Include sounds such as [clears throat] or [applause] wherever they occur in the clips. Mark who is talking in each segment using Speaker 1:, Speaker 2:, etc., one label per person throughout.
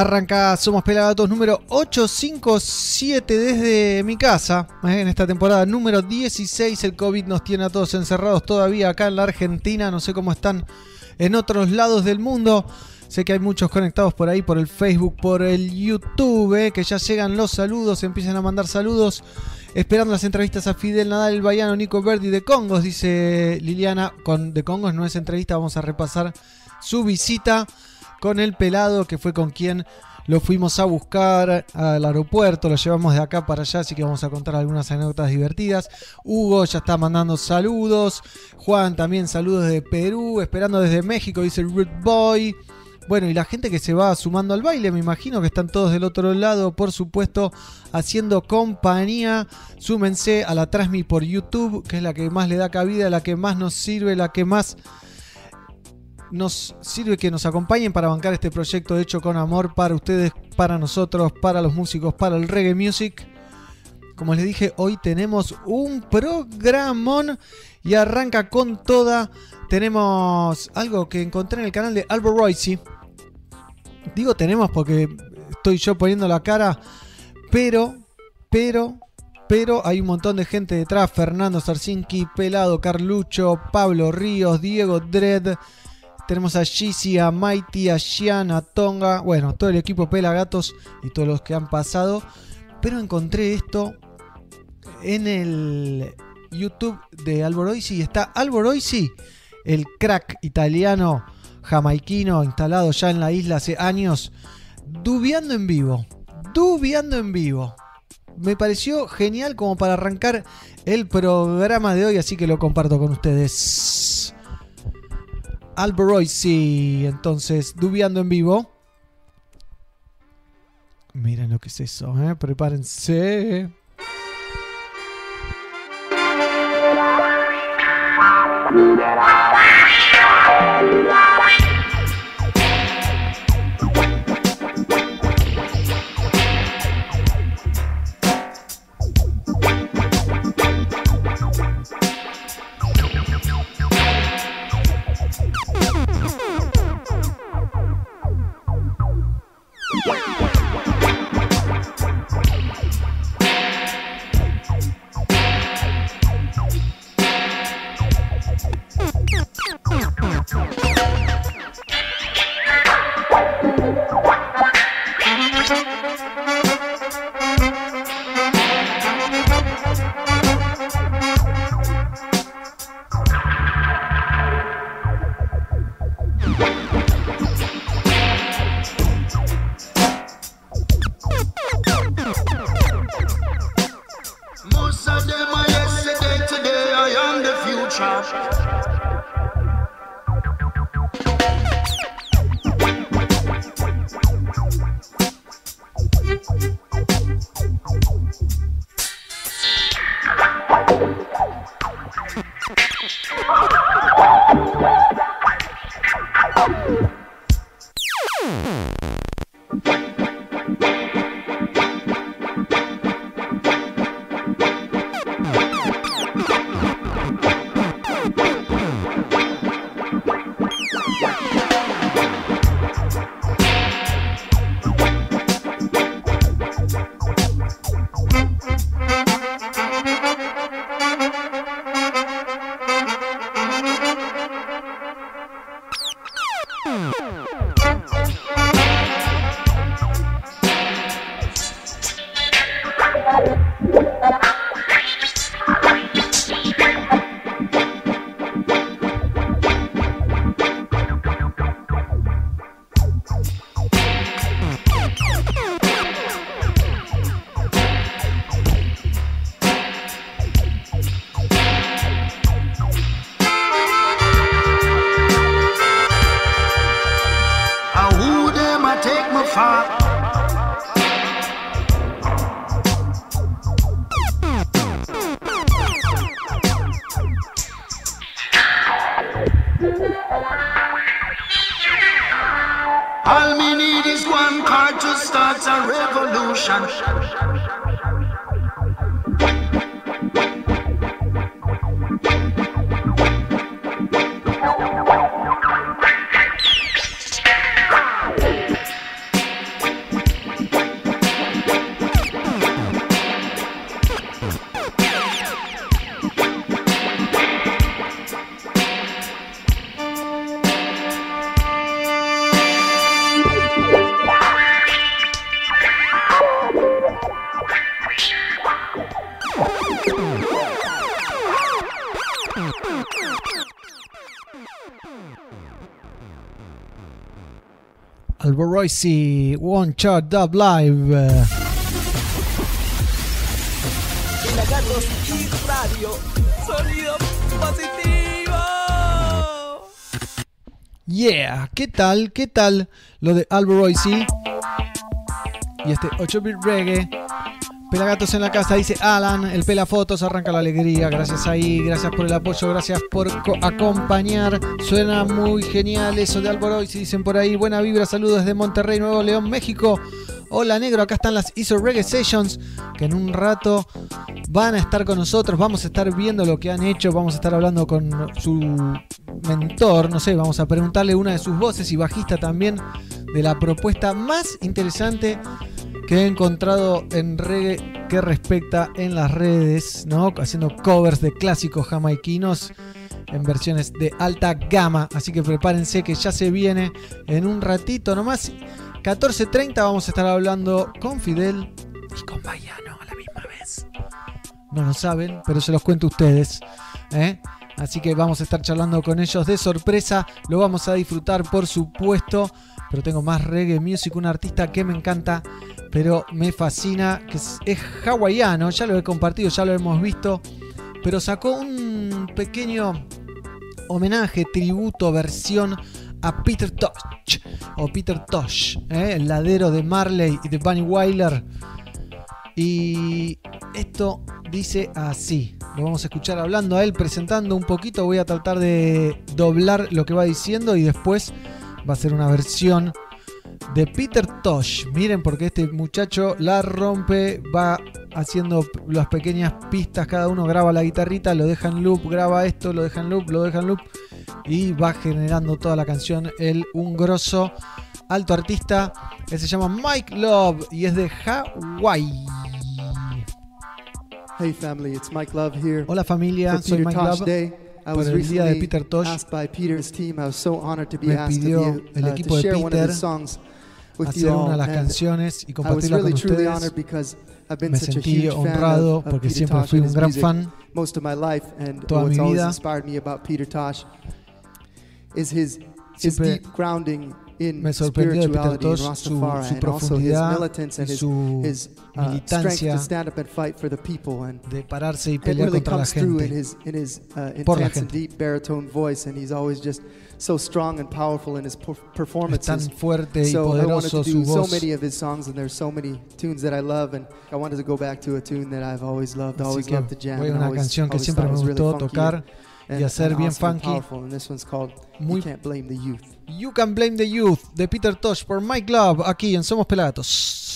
Speaker 1: arranca Somos Pelagatos número 857 desde mi casa. ¿eh? En esta temporada número 16 el COVID nos tiene a todos encerrados todavía acá en la Argentina. No sé cómo están en otros lados del mundo. Sé que hay muchos conectados por ahí, por el Facebook, por el YouTube, ¿eh? que ya llegan los saludos, empiezan a mandar saludos. Esperando las entrevistas a Fidel Nadal, el Bayano, Nico Verdi de Congos, dice Liliana. Con de Congos no es entrevista, vamos a repasar su visita con el pelado, que fue con quien lo fuimos a buscar al aeropuerto, lo llevamos de acá para allá, así que vamos a contar algunas anécdotas divertidas. Hugo ya está mandando saludos. Juan también saludos de Perú, esperando desde México, dice el Root Boy. Bueno, y la gente que se va sumando al baile, me imagino que están todos del otro lado, por supuesto, haciendo compañía. Súmense a la Transmi por YouTube, que es la que más le da cabida, la que más nos sirve, la que más nos sirve que nos acompañen para bancar este proyecto hecho con amor para ustedes, para nosotros, para los músicos, para el reggae music. Como les dije, hoy tenemos un programón y arranca con toda. Tenemos algo que encontré en el canal de Albo Royce. Digo tenemos porque estoy yo poniendo la cara, pero, pero, pero hay un montón de gente detrás. Fernando Sarsinki, Pelado, Carlucho, Pablo Ríos, Diego Dredd. Tenemos a Gizzy, a Mighty, a Shian, a Tonga. Bueno, todo el equipo Pelagatos y todos los que han pasado. Pero encontré esto en el YouTube de Alboroisi. Está Alboroisi, el crack italiano jamaiquino instalado ya en la isla hace años, dubiando en vivo. Dubiando en vivo. Me pareció genial como para arrancar el programa de hoy, así que lo comparto con ustedes. Alboroisi, entonces, dubiando en vivo. Miren lo que es eso, ¿eh? prepárense. Alboroisi One Shot Dub Live.
Speaker 2: Pelagatos y radio. Sonido positivo.
Speaker 1: Yeah, ¿qué tal? ¿Qué tal lo de Alboroisi? Y este 8-bit reggae. Pelagatos en la casa, dice Alan. El pelafotos arranca la alegría. Gracias ahí, gracias por el apoyo, gracias por acompañar. Suena muy genial eso de Alboroisi. Dicen por ahí, buena vibra, saludos desde Monterrey, Nuevo León, México. Hola negro, acá están las ISO Reggae Sessions, que en un rato van a estar con nosotros, vamos a estar viendo lo que han hecho, vamos a estar hablando con su mentor, no sé, vamos a preguntarle una de sus voces y bajista también de la propuesta más interesante que he encontrado en reggae que respecta en las redes, ¿no? Haciendo covers de clásicos jamaiquinos en versiones de alta gama, así que prepárense que ya se viene en un ratito nomás. 14.30 vamos a estar hablando con Fidel y con Bayano a la misma vez. No lo saben, pero se los cuento a ustedes. ¿eh? Así que vamos a estar charlando con ellos de sorpresa. Lo vamos a disfrutar, por supuesto. Pero tengo más reggae music, un artista que me encanta, pero me fascina, que es, hawaiano. Ya lo he compartido, ya lo hemos visto. Pero sacó un pequeño homenaje, tributo, versión a Peter Tosh o Peter Tosh, ¿eh? el ladero de Marley y de Bunny Wyler. Y esto dice así. Lo vamos a escuchar hablando a él, presentando un poquito. Voy a tratar de doblar lo que va diciendo y después va a ser una versión de Peter Tosh. Miren porque este muchacho la rompe, va haciendo las pequeñas pistas, cada uno graba la guitarrita, lo deja en loop, graba esto, lo deja en loop, lo deja en loop y va generando toda la canción. El un grosso alto artista que se llama Mike Love y es de Hawaii.
Speaker 3: Hey family, it's Mike Love here.
Speaker 1: Hola familia, soy
Speaker 3: Peter
Speaker 1: Mike
Speaker 3: Tosh
Speaker 1: Love.
Speaker 3: Day. I
Speaker 1: Por
Speaker 3: was
Speaker 1: el día de Peter Tosh
Speaker 3: asked by Peter's team. I was so honored to be
Speaker 1: me
Speaker 3: asked to,
Speaker 1: pidió
Speaker 3: be,
Speaker 1: el
Speaker 3: uh,
Speaker 1: equipo
Speaker 3: to
Speaker 1: de
Speaker 3: share one of
Speaker 1: Peter
Speaker 3: his songs
Speaker 1: hacer una de las canciones y compartirla con
Speaker 3: really truly
Speaker 1: ustedes.
Speaker 3: honored because I've been
Speaker 1: Me
Speaker 3: such a
Speaker 1: sentí honrado porque siempre fui un gran fan
Speaker 3: most of my life, and
Speaker 1: toda mi vida.
Speaker 3: inspired me about Peter Tosh is his his
Speaker 1: Siempre
Speaker 3: deep grounding in
Speaker 1: me sorprendió de Peter Tosh su, su
Speaker 3: and also his
Speaker 1: profundidad y
Speaker 3: his,
Speaker 1: su
Speaker 3: uh, strength
Speaker 1: militancia
Speaker 3: to stand up and fight for the people and
Speaker 1: de pararse y pelear contra la gente.
Speaker 3: uh,
Speaker 1: Por la gente.
Speaker 3: So strong and powerful in his per-
Speaker 1: Es tan
Speaker 3: performances.
Speaker 1: fuerte y
Speaker 3: So I wanted
Speaker 1: poderoso
Speaker 3: to do so many of his songs, and there's so many tunes that I love, and I wanted to go back to a tune that I've always loved, always loved to jam,
Speaker 1: voy a
Speaker 3: and
Speaker 1: una
Speaker 3: always,
Speaker 1: canción que siempre me gustó
Speaker 3: funky
Speaker 1: tocar y hacer bien funky.
Speaker 3: powerful, and this one's called
Speaker 1: Muy-
Speaker 3: "You Can't Blame the Youth."
Speaker 1: You Can Blame the Youth de Peter Tosh por Mike Love aquí en Somos Pelagatos.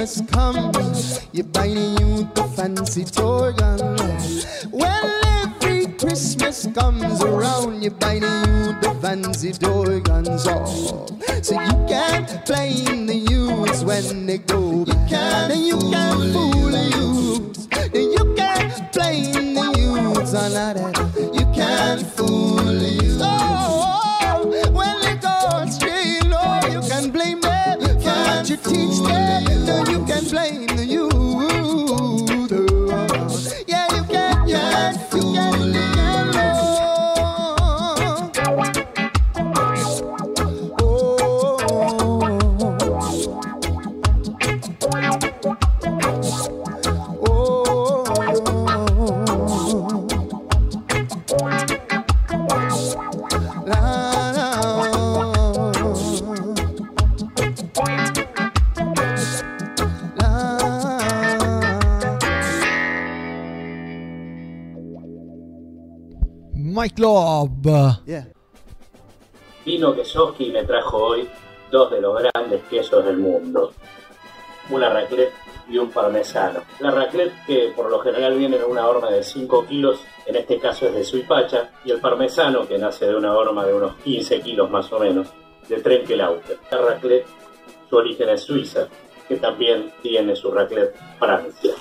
Speaker 4: Christmas comes, you buy the youth a fancy toy gun. When every Christmas comes around, you buy the youth the fancy toy guns. Oh, so you can't blame the youths when they go. You can't, and you can't fool the youths. You can't blame the youths on that.
Speaker 1: Love.
Speaker 4: Yeah.
Speaker 5: Vino Kesoski me trajo hoy dos de los grandes quesos del mundo. Una raclette y un parmesano. La raclette que por lo general viene en una horma de 5 kilos, en este caso es de Suipacha, y el parmesano que nace de una horma de unos 15 kilos más o menos, de Trenkelauter. La raclette, su origen es Suiza, que también tiene su raclette Francia.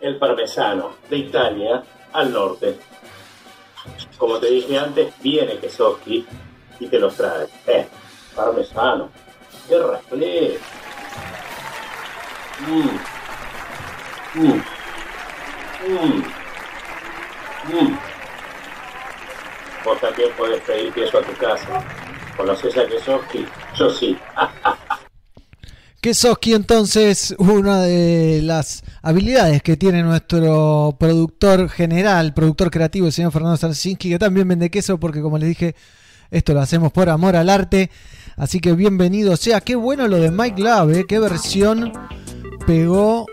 Speaker 5: El parmesano, de Italia al norte. Como te dije antes, viene Kesoski y te los trae. Eh, parmesano. ¡Qué raclette! Mm. Mm. Mm. Mm. También pedir queso a tu casa. ¿Conoces a Kesoski? Yo sí. [laughs]
Speaker 1: Kesoski entonces, una de las habilidades que tiene nuestro productor general, productor creativo, el señor Fernando Sarsinski, que también vende queso porque como les dije, esto lo hacemos por amor al arte. Así que bienvenido sea. Qué bueno lo de Mike Love, ¿eh? qué versión pegó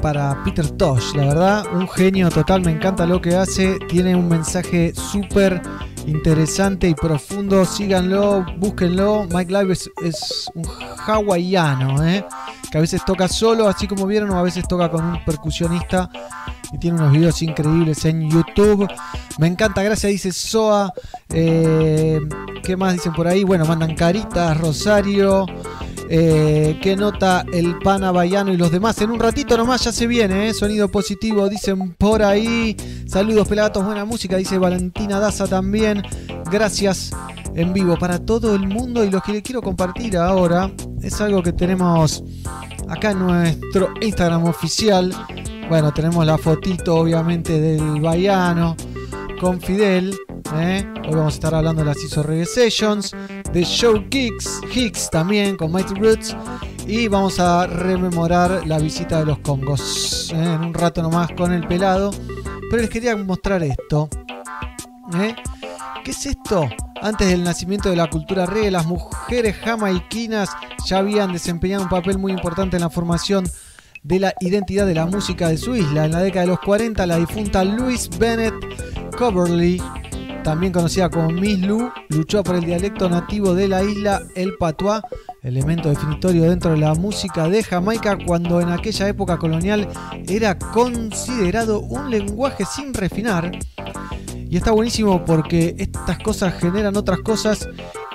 Speaker 1: para Peter Tosh. La verdad, un genio total, me encanta lo que hace. Tiene un mensaje súper interesante y profundo. Síganlo, búsquenlo. Mike Live es, un hawaiano, ¿eh? que a veces toca solo, así como vieron, o a veces toca con un percusionista. Y tiene unos videos increíbles en YouTube. Me encanta, gracias, dice Soa. Eh, ¿Qué más dicen por ahí? Bueno, mandan caritas, Rosario. Eh, ¿Qué nota el pana Bayano y los demás? En un ratito nomás ya se viene, ¿eh? sonido positivo, dicen por ahí. Saludos, pelagatos, buena música, dice Valentina Daza también. Gracias en vivo para todo el mundo y lo que le quiero compartir ahora es algo que tenemos acá en nuestro Instagram oficial. Bueno, tenemos la fotito obviamente del Bayano con Fidel. ¿eh? Hoy vamos a estar hablando de las ISO Reggae Sessions, de Show Kicks, Hicks también con Mighty Roots. Y vamos a rememorar la visita de los Congos ¿eh? en un rato nomás con el pelado. Pero les quería mostrar esto. ¿eh? ¿Qué es esto? Antes del nacimiento de la cultura reggae, las mujeres jamaiquinas ya habían desempeñado un papel muy importante en la formación de la identidad de la música de su isla. En la década de los 40, la difunta Louise Bennett Coverley, también conocida como Miss Lou, luchó por el dialecto nativo de la isla, el patois, elemento definitorio dentro de la música de Jamaica cuando en aquella época colonial era considerado un lenguaje sin refinar. Y está buenísimo porque estas cosas generan otras cosas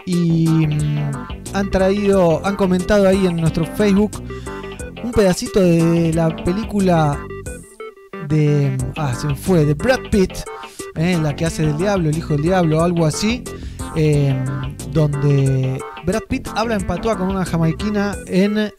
Speaker 1: y mm, han traído, han comentado ahí en nuestro Facebook un pedacito de la película de. Ah, se fue, de Brad Pitt, eh, la que hace del diablo, el hijo del diablo, algo así. eh, donde Brad Pitt habla en patois con una jamaiquina en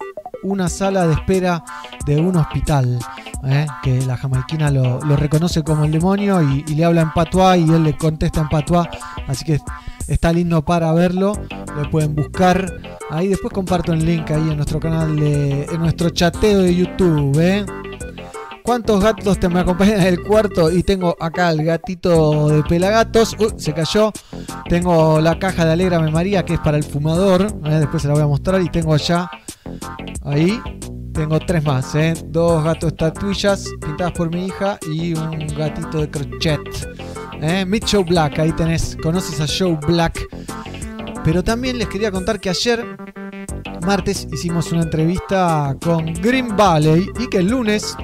Speaker 1: una sala de espera de un hospital. eh, que la jamaiquina lo, reconoce como el demonio y, le habla en patois y él le contesta en patois. Así que está lindo para verlo. Lo pueden buscar. Ahí después comparto el link ahí en nuestro canal de. en nuestro chateo de YouTube. ¿Cuántos gatos te me acompañan en el cuarto? Y tengo acá el gatito de pelagatos. Uy, se cayó. Tengo la caja de Alégrame María, que es para el fumador. ¿eh? Después se la voy a mostrar. Y tengo allá. Ahí. Tengo tres más, ¿eh? Dos gatos estatuillas pintadas por mi hija y un gatito de crochet. ¿eh? Meet Joe Black, ahí tenés. Conoces a Joe Black. Pero también les quería contar que ayer, martes, hicimos una entrevista con Green Valley y que el lunes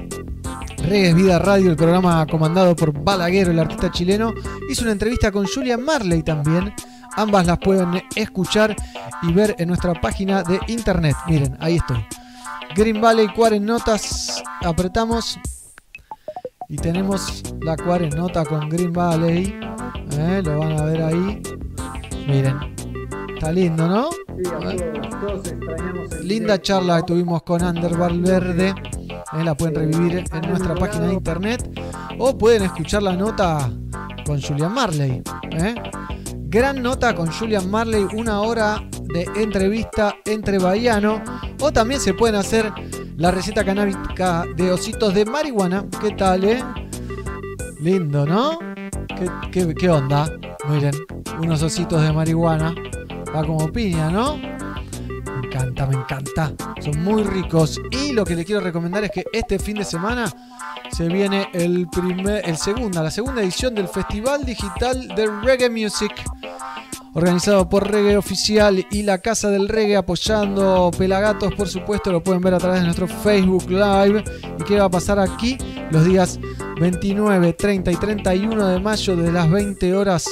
Speaker 1: Reggae Vida Radio, el programa comandado por Balaguer, el artista chileno, hizo una entrevista con Julia Marley también. Ambas las pueden escuchar y ver en nuestra página de internet. Miren, ahí estoy. Green Valley Notas, apretamos y tenemos la Nota con Green Valley. Eh, lo van a ver ahí. Miren, está lindo, ¿no? Linda charla que tuvimos con Ander Valverde. Eh, la pueden revivir en nuestra página de internet. O pueden escuchar la nota con Julian Marley. eh. Gran nota con Julian Marley, una hora de entrevista entre Bahiano. O también se pueden hacer la receta canábica de ositos de marihuana. ¿Qué tal, eh? Lindo, ¿no? ¿Qué, qué- qué onda? Miren, unos ositos de marihuana. Va como piña, ¿no? Me encanta, me encanta. Son muy ricos. Y lo que les quiero recomendar es que este fin de semana se viene el primer, el segunda, la segunda edición del Festival Digital de Reggae Music. Organizado por Reggae Oficial y la Casa del Reggae apoyando Pelagatos, por supuesto, lo pueden ver a través de nuestro Facebook Live. ¿Y qué va a pasar aquí? Los días 29, 30 y 31 de mayo de las 20 horas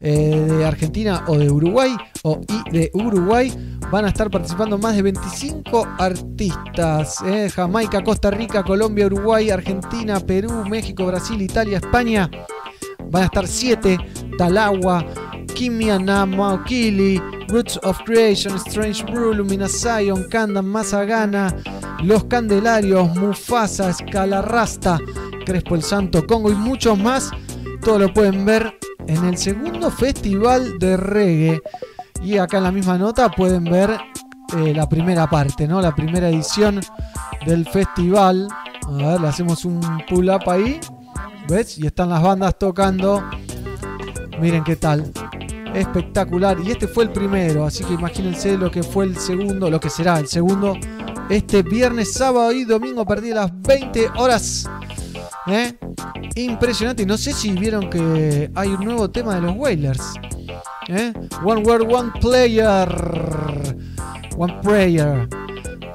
Speaker 1: eh, de Argentina o de Uruguay o y de Uruguay van a estar participando más de 25 artistas eh, Jamaica, Costa Rica, Colombia, Uruguay, Argentina, Perú, México, Brasil, Italia, España van a estar 7 Talagua, Kimia Maokili, Roots of Creation, Strange Brew, Lumina Zion, Kandan, Mazagana, Los Candelarios, Mufasa, Escalarrasta, Crespo el Santo, Congo y muchos más. Todo lo pueden ver en el segundo festival de reggae. Y acá en la misma nota pueden ver eh, la primera parte, ¿no? La primera edición del festival. A ver, le hacemos un pull up ahí. ¿Ves? Y están las bandas tocando. Miren qué tal. Espectacular. Y este fue el primero. Así que imagínense lo que fue el segundo. Lo que será el segundo. Este viernes, sábado y domingo a partir de las 20 horas. ¿Eh? Impresionante. No sé si vieron que hay un nuevo tema de los Wailers. ¿Eh? One Word, One Player. One Prayer.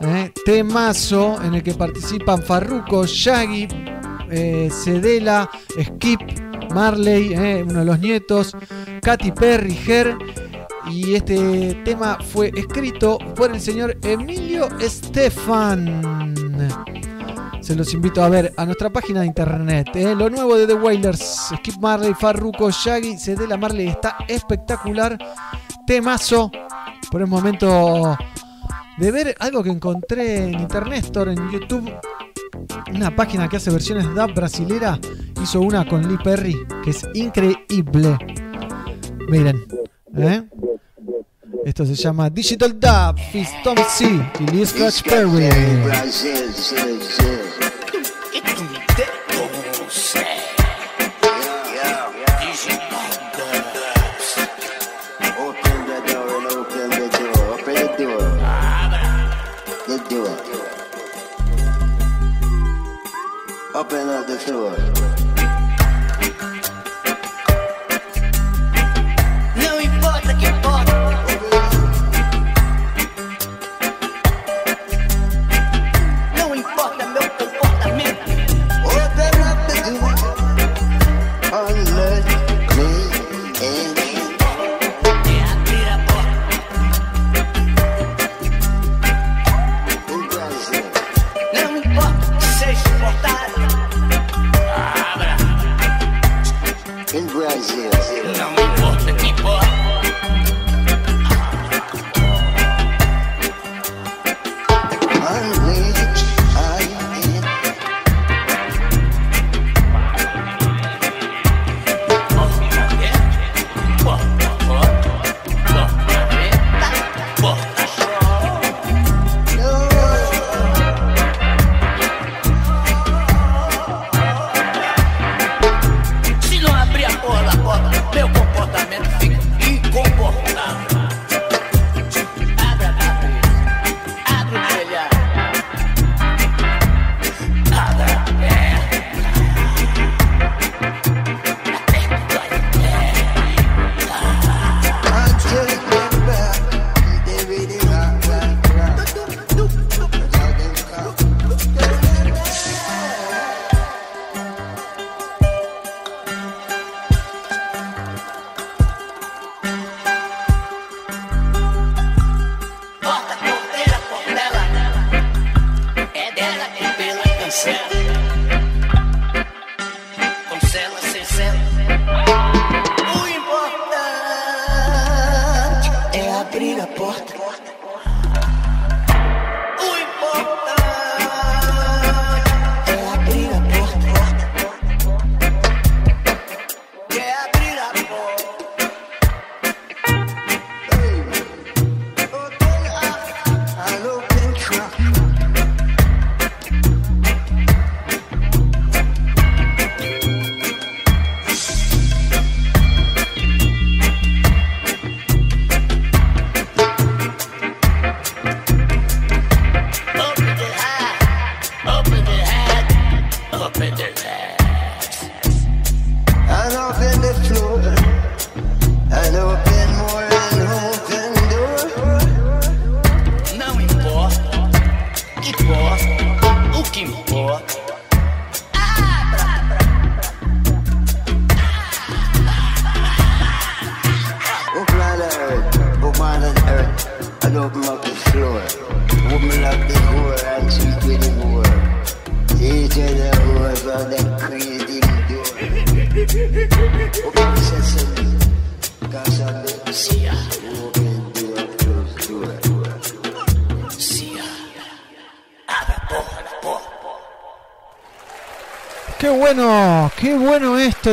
Speaker 1: ¿Eh? Temazo en el que participan Farruko, Shaggy, eh, Cedela, Skip, Marley, eh, uno de los nietos, Katy Perry, Her. Y este tema fue escrito por el señor Emilio Estefan. Se los invito a ver a nuestra página de internet. eh, Lo nuevo de The Wailers, Skip Marley, Farruko, Shaggy, Cedela Marley está espectacular. Temazo. Por el momento de ver algo que encontré en internet, Store, en YouTube. Una página que hace versiones dub brasilera hizo una con Lee Perry que es increíble. Miren, ¿eh? Esto se llama Digital Dub, Fist Tom C y Lee Scratch Perry.
Speaker 6: Open up the floor.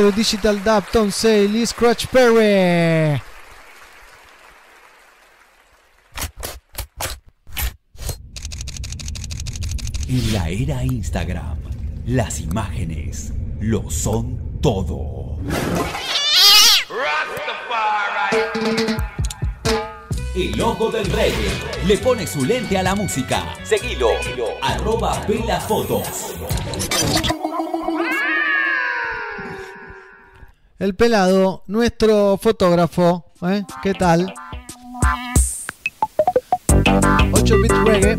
Speaker 1: De Digital Dub, Tom Sale Scratch Perry.
Speaker 7: En la era Instagram, las imágenes lo son todo. El ojo del reggae le pone su lente a la música. Seguilo, arroba Vela Fotos.
Speaker 1: El pelado, nuestro fotógrafo, ¿eh? ¿qué tal? 8 bit reggae.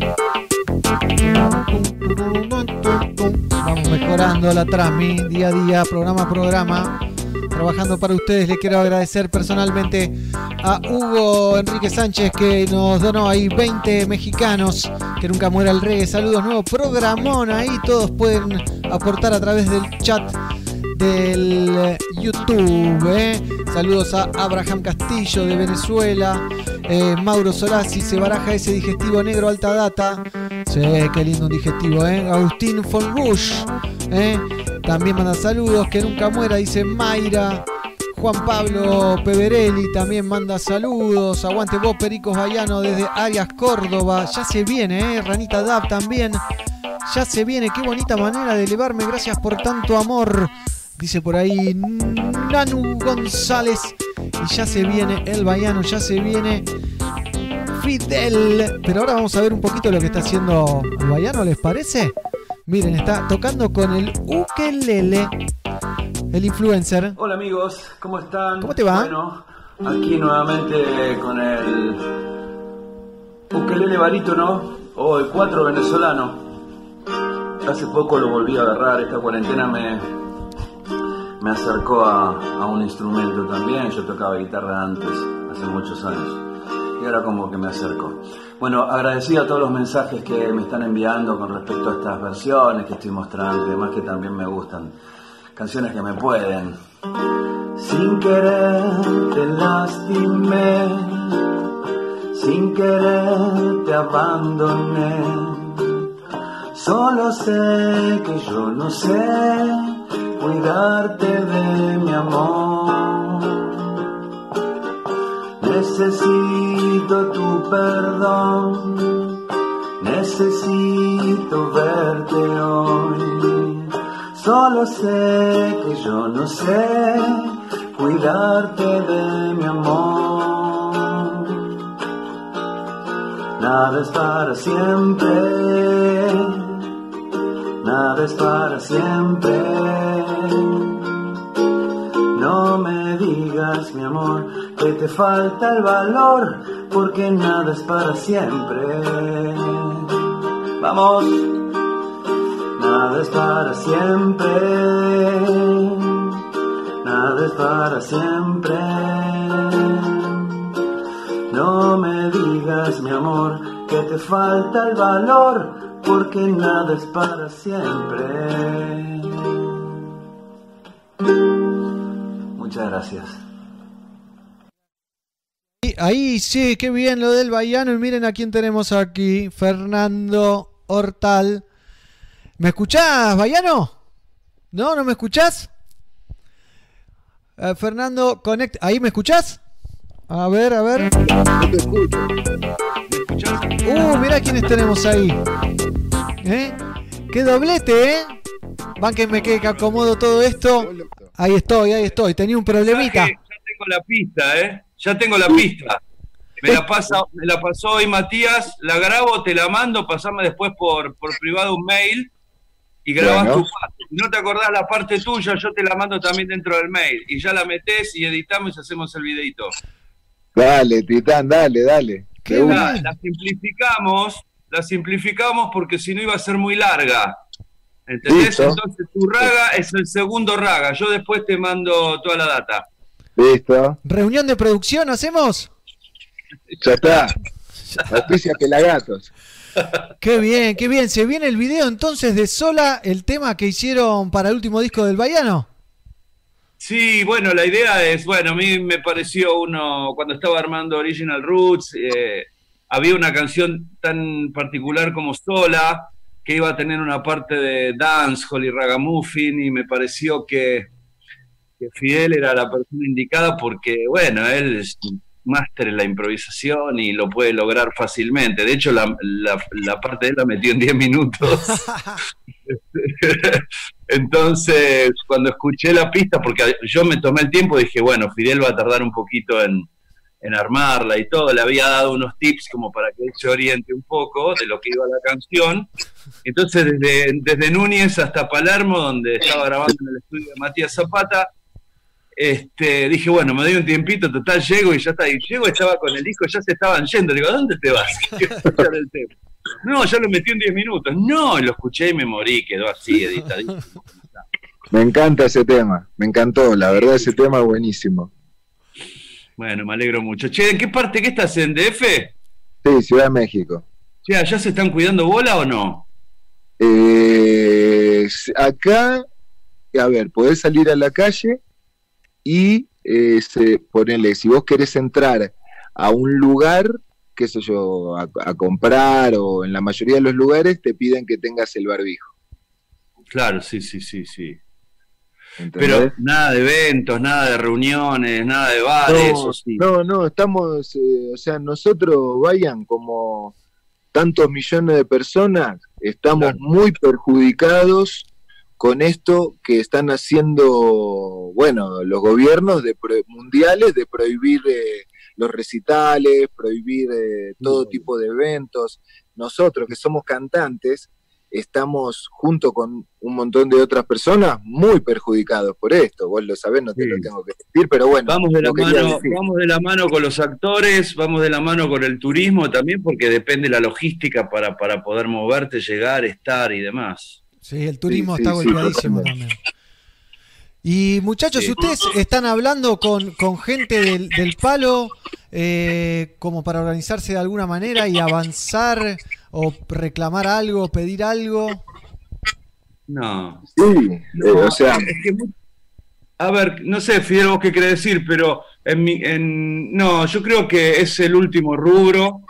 Speaker 1: Vamos mejorando la trami día a día, programa a programa. Trabajando para ustedes, le quiero agradecer personalmente a Hugo Enrique Sánchez que nos donó ahí 20 mexicanos. Que nunca muera el reggae. Saludos, nuevo programón ahí. Todos pueden aportar a través del chat del YouTube. ¿eh? Saludos a Abraham Castillo de Venezuela. eh, Mauro Solasi se baraja ese digestivo negro alta data. Sí, qué lindo un digestivo, ¿eh? Agustín von Rush. ¿eh? También manda saludos. Que nunca muera, dice Mayra. Juan Pablo Peverelli también manda saludos. Aguante vos, Pericos Bayano, desde Arias, Córdoba. Ya se viene, ¿eh? Ranita Dab también. Ya se viene, qué bonita manera de elevarme. Gracias por tanto amor. Dice por ahí Nanu González. Y ya se viene el Bayano, ya se viene Fidel. Pero ahora vamos a ver un poquito lo que está haciendo el Bayano, ¿les parece? Miren, está tocando con el ukelele, el influencer.
Speaker 8: Hola amigos, ¿cómo están?
Speaker 1: ¿Cómo te va?
Speaker 8: Bueno, aquí nuevamente con el ukelele barítono o el cuatro venezolano. Hace poco lo volví a agarrar, esta cuarentena me, me acercó a, a un instrumento también. Yo tocaba guitarra antes, hace muchos años. Y ahora como que me acerco. Bueno, agradecido a todos los mensajes que me están enviando con respecto a estas versiones que estoy mostrando y demás que también me gustan. Canciones que me pueden. Sin querer te lastimé, sin querer te abandoné. Solo sé que yo no sé cuidarte de mi amor. Necesito tu perdón, necesito verte hoy. Solo sé que yo no sé cuidarte de mi amor. Nada es para siempre, nada es para siempre. No me digas, mi amor, que te falta el valor, porque nada es para siempre. Vamos, nada es para siempre, nada es para siempre. No me digas, mi amor, que te falta el valor, porque nada es para siempre. Muchas gracias.
Speaker 1: Y Ahí sí, qué bien lo del Bahiano. Y miren a quién tenemos aquí. Fernando Hortal. ¿Me escuchás, Bahiano? ¿No? ¿No me escuchás? Eh, Fernando, conect. ¿Ahí me escuchás? A ver, a ver. Uh, mirá quiénes tenemos ahí. ¿Eh? ¡Qué doblete, eh! Bánquenme que acomodo todo esto. Ahí estoy, ahí estoy. Tenía un problemita.
Speaker 9: Ya tengo la pista, ¿eh? Ya tengo la pista. Me la, pasa, me la pasó hoy Matías, la grabo, te la mando, pasame después por, por privado un mail y grabas
Speaker 10: Bueno.
Speaker 9: tu parte. Si no te acordás la parte tuya, yo te la mando también dentro del mail. Y ya la metés y editamos y hacemos el videito.
Speaker 10: Dale, Titán, dale, dale.
Speaker 9: La, la simplificamos, la simplificamos porque si no iba a ser muy larga. ¿Entendés?
Speaker 10: Listo.
Speaker 9: Entonces tu raga es el segundo raga. Yo después te mando toda la data.
Speaker 10: Listo.
Speaker 1: ¿Reunión de producción hacemos?
Speaker 10: Ya está. Auspicia Pelagatos.
Speaker 1: Qué bien, qué bien. ¿Se viene el video entonces de Sola, el tema que hicieron para el último disco del Baiano?
Speaker 9: Sí, bueno, la idea es, bueno, a mí me pareció uno, cuando estaba armando Original Roots, eh, había una canción tan particular como Sola, que iba a tener una parte de dancehall y ragamuffin, y me pareció que, que Fidel era la persona indicada porque, bueno, él máster en la improvisación y lo puede lograr fácilmente. De hecho, la, la- la parte de él la metió en 10 minutos. [laughs] Entonces, cuando escuché la pista, porque yo me tomé el tiempo, dije, bueno, Fidel va a tardar un poquito en, en armarla y todo, le había dado unos tips como para que él se oriente un poco de lo que iba la canción. Entonces, desde, desde Núñez hasta Palermo, donde estaba grabando en el estudio de Matías Zapata, este, dije, bueno, me doy un tiempito, total, llego y ya está. Y llego, estaba con el disco, ya se estaban yendo. Le digo, ¿a dónde te vas? [laughs] Escuchar el tema. No, ya lo metí en 10 minutos. No, lo escuché y me morí, quedó así, editadísimo.
Speaker 10: Me encanta ese tema. Me encantó. La verdad, ese tema es buenísimo.
Speaker 9: Bueno, me alegro mucho. Che, ¿en qué parte que estás? ¿En DF?
Speaker 10: Sí, Ciudad de México.
Speaker 9: Che, ¿allá se están cuidando bola o no?
Speaker 10: Eh, acá, a ver, podés salir a la calle y eh, se- ponele, si vos querés entrar a un lugar, qué sé yo, a, a comprar o en la mayoría de los lugares te piden que tengas el barbijo.
Speaker 9: Claro, sí, sí, sí, sí.
Speaker 10: ¿entendés?
Speaker 9: Pero nada de eventos, nada de reuniones, nada de bares,
Speaker 10: no,
Speaker 9: o sí.
Speaker 10: no, no, estamos, eh, o sea, nosotros vayan como tantos millones de personas, estamos muy perjudicados con esto que están haciendo, bueno, los gobiernos de pro- mundiales de prohibir eh, los recitales, prohibir eh, todo tipo de eventos. Nosotros que somos cantantes, estamos junto con un montón de otras personas muy perjudicados por esto. Vos lo sabés, no te
Speaker 9: Sí.
Speaker 10: lo tengo que decir, pero bueno.
Speaker 9: Vamos de, la mano,
Speaker 10: decir.
Speaker 9: vamos de la mano con los actores, vamos de la mano con el turismo también, porque depende la logística para, para poder moverte, llegar, estar y demás.
Speaker 1: Sí, el turismo
Speaker 10: Sí,
Speaker 1: está
Speaker 10: sí,
Speaker 1: golpeadísimo también. Y muchachos, si ustedes están hablando con, con gente del, del palo, eh, como para organizarse de alguna manera y avanzar o reclamar algo, pedir algo.
Speaker 9: No.
Speaker 10: Sí, eh,
Speaker 9: No,
Speaker 10: o sea,
Speaker 9: es que a ver, no sé, Fidel, vos qué querés decir, pero en mi, en, no, yo creo que es el último rubro,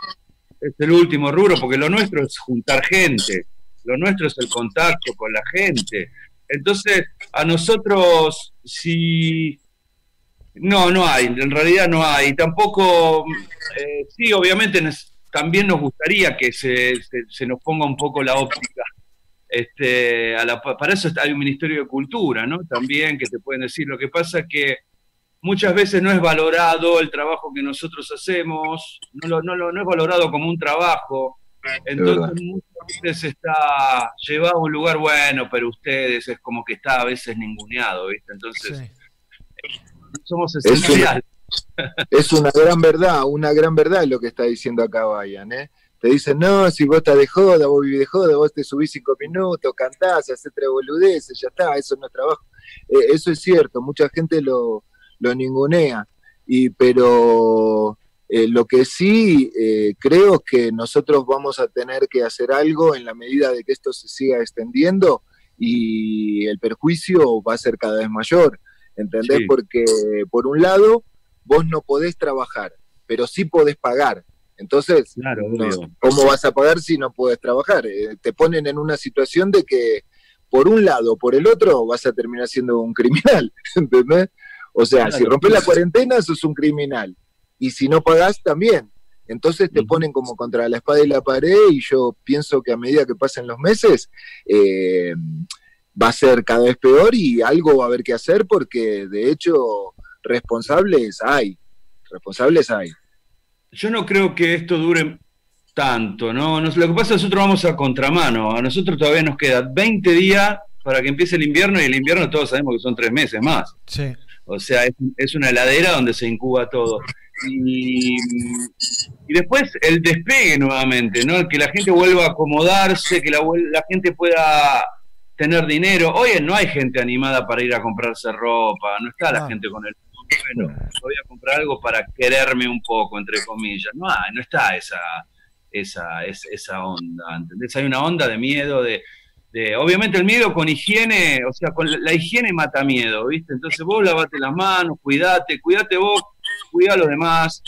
Speaker 9: es el último rubro, porque lo nuestro es juntar gente, lo nuestro es el contacto con la gente. Entonces, a nosotros, si... No, no hay, en realidad no hay. Tampoco, eh, sí, obviamente también nos gustaría que se, se- nos ponga un poco la óptica este, a la- para eso hay un Ministerio de Cultura, ¿no? También que te pueden decir. Lo que pasa que muchas veces no es valorado el trabajo que nosotros hacemos, no, lo- no, lo- no es valorado como un trabajo. Entonces muchas veces está llevado a un lugar bueno, pero ustedes es como que está a veces ninguneado, ¿viste? Entonces
Speaker 1: Sí.
Speaker 9: somos
Speaker 10: Es una-
Speaker 9: esenciales. [laughs]
Speaker 10: es una gran verdad, una gran verdad lo que está diciendo acá Bayan, ¿eh? Te dicen, no, si vos estás de joda, vos vivís de joda, vos te subís cinco minutos, cantás, haces tres boludeces, ya está, eso no es trabajo. Eh, eso es cierto, mucha gente lo, lo ningunea, y, pero eh, lo que sí eh, creo es que nosotros vamos a tener que hacer algo en la medida de que esto se siga extendiendo y el perjuicio va a ser cada vez mayor, ¿entendés?
Speaker 9: Sí.
Speaker 10: Porque por un lado, vos no podés trabajar, pero sí podés pagar. Entonces,
Speaker 9: Claro,
Speaker 10: no. ¿cómo vas a pagar si no puedes trabajar? Eh, te ponen en una situación de que por un lado o por el otro vas a terminar siendo un criminal, [laughs] ¿entendés? O sea,
Speaker 9: Claro.
Speaker 10: si rompes la cuarentena, sos un criminal. Y si no pagás, también. Entonces te ponen como contra la espada y la pared y yo pienso que a medida que pasen los meses eh, va a ser cada vez peor y algo va a haber que hacer porque de hecho responsables hay. Responsables hay.
Speaker 9: Yo no creo que esto dure tanto, ¿no? Nos- lo que pasa es que nosotros vamos a contramano. A nosotros todavía nos queda 20 días para que empiece el invierno y el invierno todos sabemos que son tres meses más.
Speaker 1: Sí.
Speaker 9: O sea, es, es una heladera donde se incuba todo. Y, y después el despegue nuevamente, ¿no? Que la gente vuelva a acomodarse, que la, gente pueda tener dinero. Hoy no hay gente animada para ir a comprarse ropa, no está la
Speaker 1: Ah.
Speaker 9: gente con el bueno, voy a comprar algo para quererme un poco, entre comillas. No hay, no está esa, esa, es- esa onda, ¿entendés? Hay una onda de miedo, de, de- obviamente el miedo con higiene, o sea, con la, la higiene mata miedo, ¿viste? Entonces vos lavate las manos, cuidate, cuidate vos, cuida a los demás,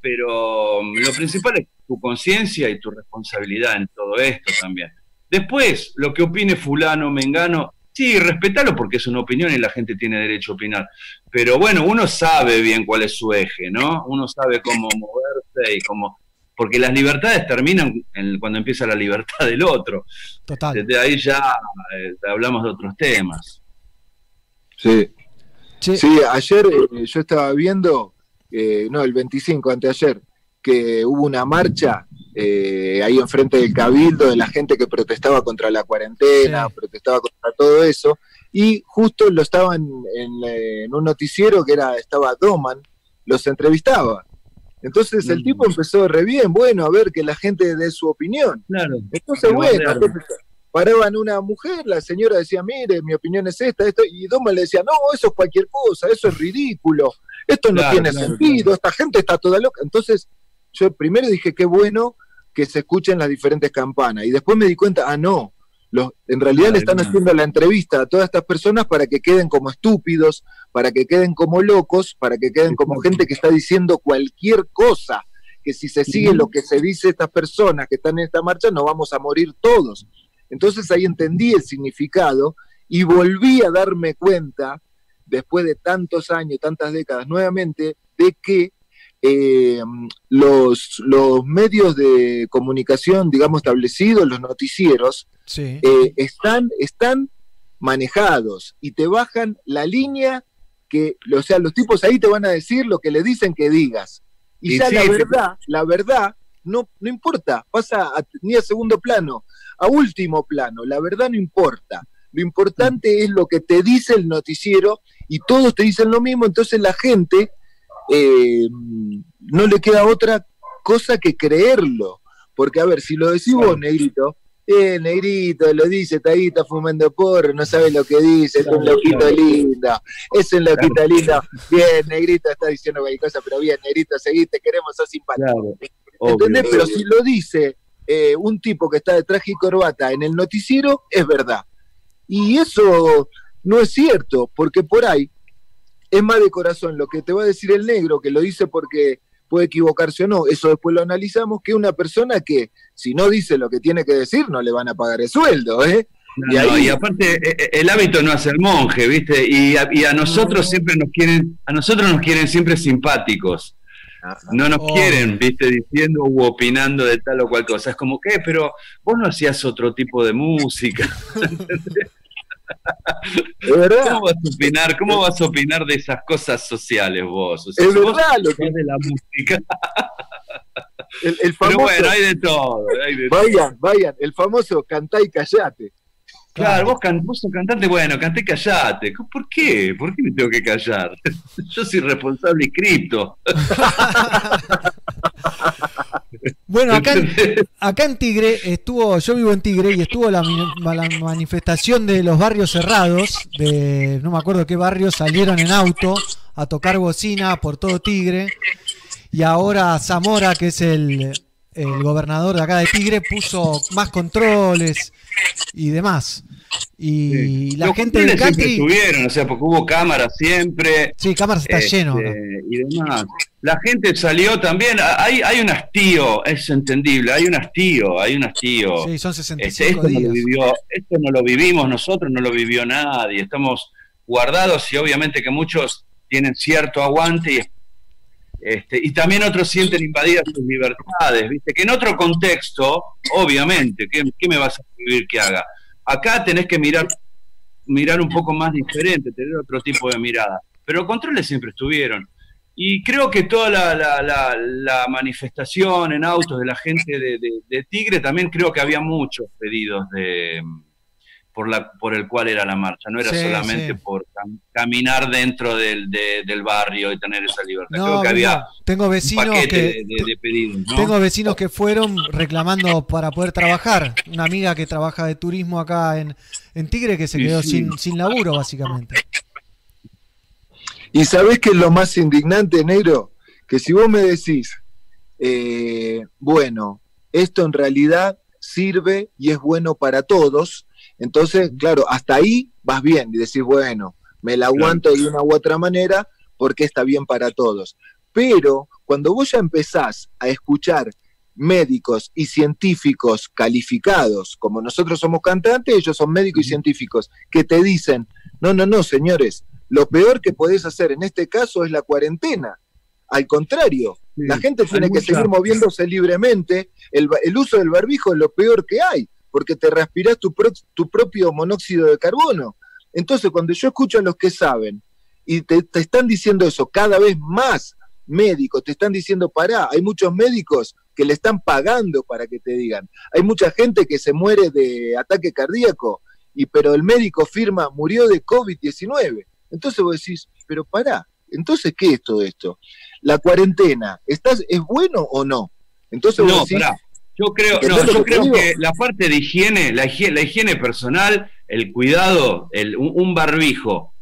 Speaker 9: pero um, lo principal es tu conciencia y tu responsabilidad en todo esto también. Después, lo que opine fulano, mengano, sí, respetalo porque es una opinión y la gente tiene derecho a opinar. Pero bueno, uno sabe bien cuál es su eje, ¿no? Uno sabe cómo moverse y cómo... Porque las libertades terminan en- cuando empieza la libertad del otro.
Speaker 1: Total.
Speaker 9: Desde ahí ya eh, hablamos de otros temas.
Speaker 10: Sí. Sí, ayer eh, yo estaba viendo, eh, no, el 25, anteayer, que hubo una marcha eh, ahí enfrente del Cabildo de la gente que protestaba contra la cuarentena,
Speaker 1: Sí.
Speaker 10: protestaba contra todo eso, y justo lo estaban en, en un noticiero que era estaba Doman, los entrevistaba. Entonces el
Speaker 9: Mm.
Speaker 10: tipo empezó re bien, bueno, a ver que la gente dé su opinión.
Speaker 9: Claro.
Speaker 10: Entonces, bueno, entonces, paraban una mujer, la señora decía, mire, mi opinión es esta, esto, y Doma le decía, no, eso es cualquier cosa, eso es ridículo, esto no
Speaker 9: Claro,
Speaker 10: tiene
Speaker 9: claro,
Speaker 10: sentido, esta gente está toda loca. Entonces, yo primero dije, qué bueno que se escuchen las diferentes campanas, y después me di cuenta, ah, no, los, en realidad le están haciendo la entrevista a todas estas personas para que queden como estúpidos, para que queden como locos, para que queden como gente que está diciendo cualquier cosa, que si se sigue lo que se dice estas personas que están en esta marcha, nos vamos a morir todos. Entonces ahí entendí el significado y volví a darme cuenta, después de tantos años, tantas décadas, nuevamente, de que eh, los, los medios de comunicación, digamos, establecidos, los noticieros,
Speaker 1: sí.
Speaker 10: eh, están, están manejados y te bajan la línea que, o sea, los tipos ahí te van a decir lo que le dicen que digas. Y,
Speaker 9: Y
Speaker 10: ya
Speaker 9: sí,
Speaker 10: la verdad, la verdad no, no importa, pasa a, ni a segundo plano, a último plano, la verdad no importa. Lo importante es lo que te dice el noticiero y todos te dicen lo mismo, entonces la gente eh, no le queda otra cosa que creerlo. Porque, a ver, si lo decís vos, negrito, eh, negrito, lo dice, está ahí, está fumando porro, no sabe lo que dice, es un loquito lindo, es un loquito lindo. Bien, negrito está diciendo cualquier cosa, pero bien, negrito, seguí, te queremos, sos simpático. ¿Entendés? Pero si lo dice eh, un tipo que está de traje y corbata en el noticiero, es verdad. Y eso no es cierto, porque por ahí es más de corazón lo que te va a decir el negro, que lo dice porque puede equivocarse o no, eso después lo analizamos, que una persona que si no dice lo que tiene que decir, no le van a pagar el sueldo, ¿eh?
Speaker 9: y, ahí... aparte eh, eh, el hábito no hace el monje, ¿viste? Y a, y a nosotros siempre nos quieren, a nosotros nos quieren siempre simpáticos. No nos quieren, viste, diciendo u opinando de tal o cual cosa. Es como, ¿qué? Pero vos no hacías otro tipo de música. [laughs] ¿Cómo vas a opinar? ¿Cómo vas a opinar de esas cosas sociales vos?
Speaker 10: es verdad lo que
Speaker 9: de la música. [laughs]
Speaker 10: El, famoso,
Speaker 9: Pero bueno, hay de todo.
Speaker 10: vayan, vayan, el famoso cantá y callate.
Speaker 9: Claro, vos, can, vos sos cantante, bueno, canté callate. ¿Por qué? ¿Por qué me tengo que callar? [laughs] Yo soy responsable y cripto. [laughs]
Speaker 1: Bueno, acá en, acá en Tigre estuvo, yo vivo en Tigre y estuvo la, la, manifestación de los barrios cerrados, de no me acuerdo qué barrio, salieron en auto a tocar bocina por todo Tigre. Y ahora Zamora, que es el, el gobernador de acá de Tigre, puso más controles y demás. Y la gente del.
Speaker 9: Siempre estuvieron, o sea, porque hubo cámaras siempre.
Speaker 1: Sí, cámaras está
Speaker 9: este,
Speaker 1: lleno.
Speaker 9: Y demás. La gente salió también. Hay, hay un hastío, es entendible. Hay un hastío, hay un hastío.
Speaker 1: Sí, son 65
Speaker 9: este, esto
Speaker 1: días.
Speaker 9: No lo vivió, esto no lo vivimos nosotros, no lo vivió nadie. Estamos guardados y obviamente que muchos tienen cierto aguante y este, y también otros sienten invadidas sus libertades, ¿viste? Que en otro contexto, obviamente, ¿qué, qué me vas a escribir que haga? Acá tenés que mirar, mirar un poco más diferente, tener otro tipo de mirada. Pero controles siempre estuvieron. Y creo que toda la, la, la, manifestación en autos de la gente de, de, de, Tigre, también creo que había muchos pedidos de por, la, por el cual era la marcha. No era
Speaker 1: Sí,
Speaker 9: solamente
Speaker 1: sí.
Speaker 9: por cam- caminar dentro del, de- del barrio y tener esa libertad.
Speaker 1: No,
Speaker 9: creo que había
Speaker 1: tengo vecinos que
Speaker 9: de, de- de pedidos. ¿no?
Speaker 1: tengo vecinos que fueron reclamando para poder trabajar. Una amiga que trabaja de turismo acá en, en Tigre que se quedó
Speaker 10: sí.
Speaker 1: sin, sin laburo básicamente.
Speaker 10: Y sabés que es lo más indignante, negro, que si vos me decís, eh, bueno, esto en realidad sirve y es bueno para todos, entonces, claro, hasta ahí vas bien y decís, bueno, me la aguanto de una u otra manera porque está bien para todos. Pero cuando vos ya empezás a escuchar médicos y científicos calificados, como nosotros somos cantantes, ellos son médicos y científicos, que te dicen, no, no, no, señores, lo peor que podés hacer en este caso es la cuarentena. Al contrario, la gente tiene que
Speaker 9: mucha-
Speaker 10: seguir moviéndose libremente. El, el uso del barbijo es lo peor que hay, porque te respirás tu, pro- tu propio monóxido de carbono. Entonces, cuando yo escucho a los que saben y te, te están diciendo eso cada vez más médicos, te están diciendo, pará, hay muchos médicos que le están pagando para que te digan. Hay mucha gente que se muere de ataque cardíaco, y, pero el médico firma, murió de COVID-19. Entonces vos decís, pero pará, entonces, ¿qué es todo esto? La cuarentena, ¿estás, ¿es bueno o no? Entonces vos
Speaker 9: No,
Speaker 10: decís,
Speaker 9: pará. Yo creo,
Speaker 10: ¿Entendés
Speaker 9: no, yo creo
Speaker 10: digo?
Speaker 9: que la parte de higiene, la higiene, la higiene personal, el cuidado, el, un, barbijo,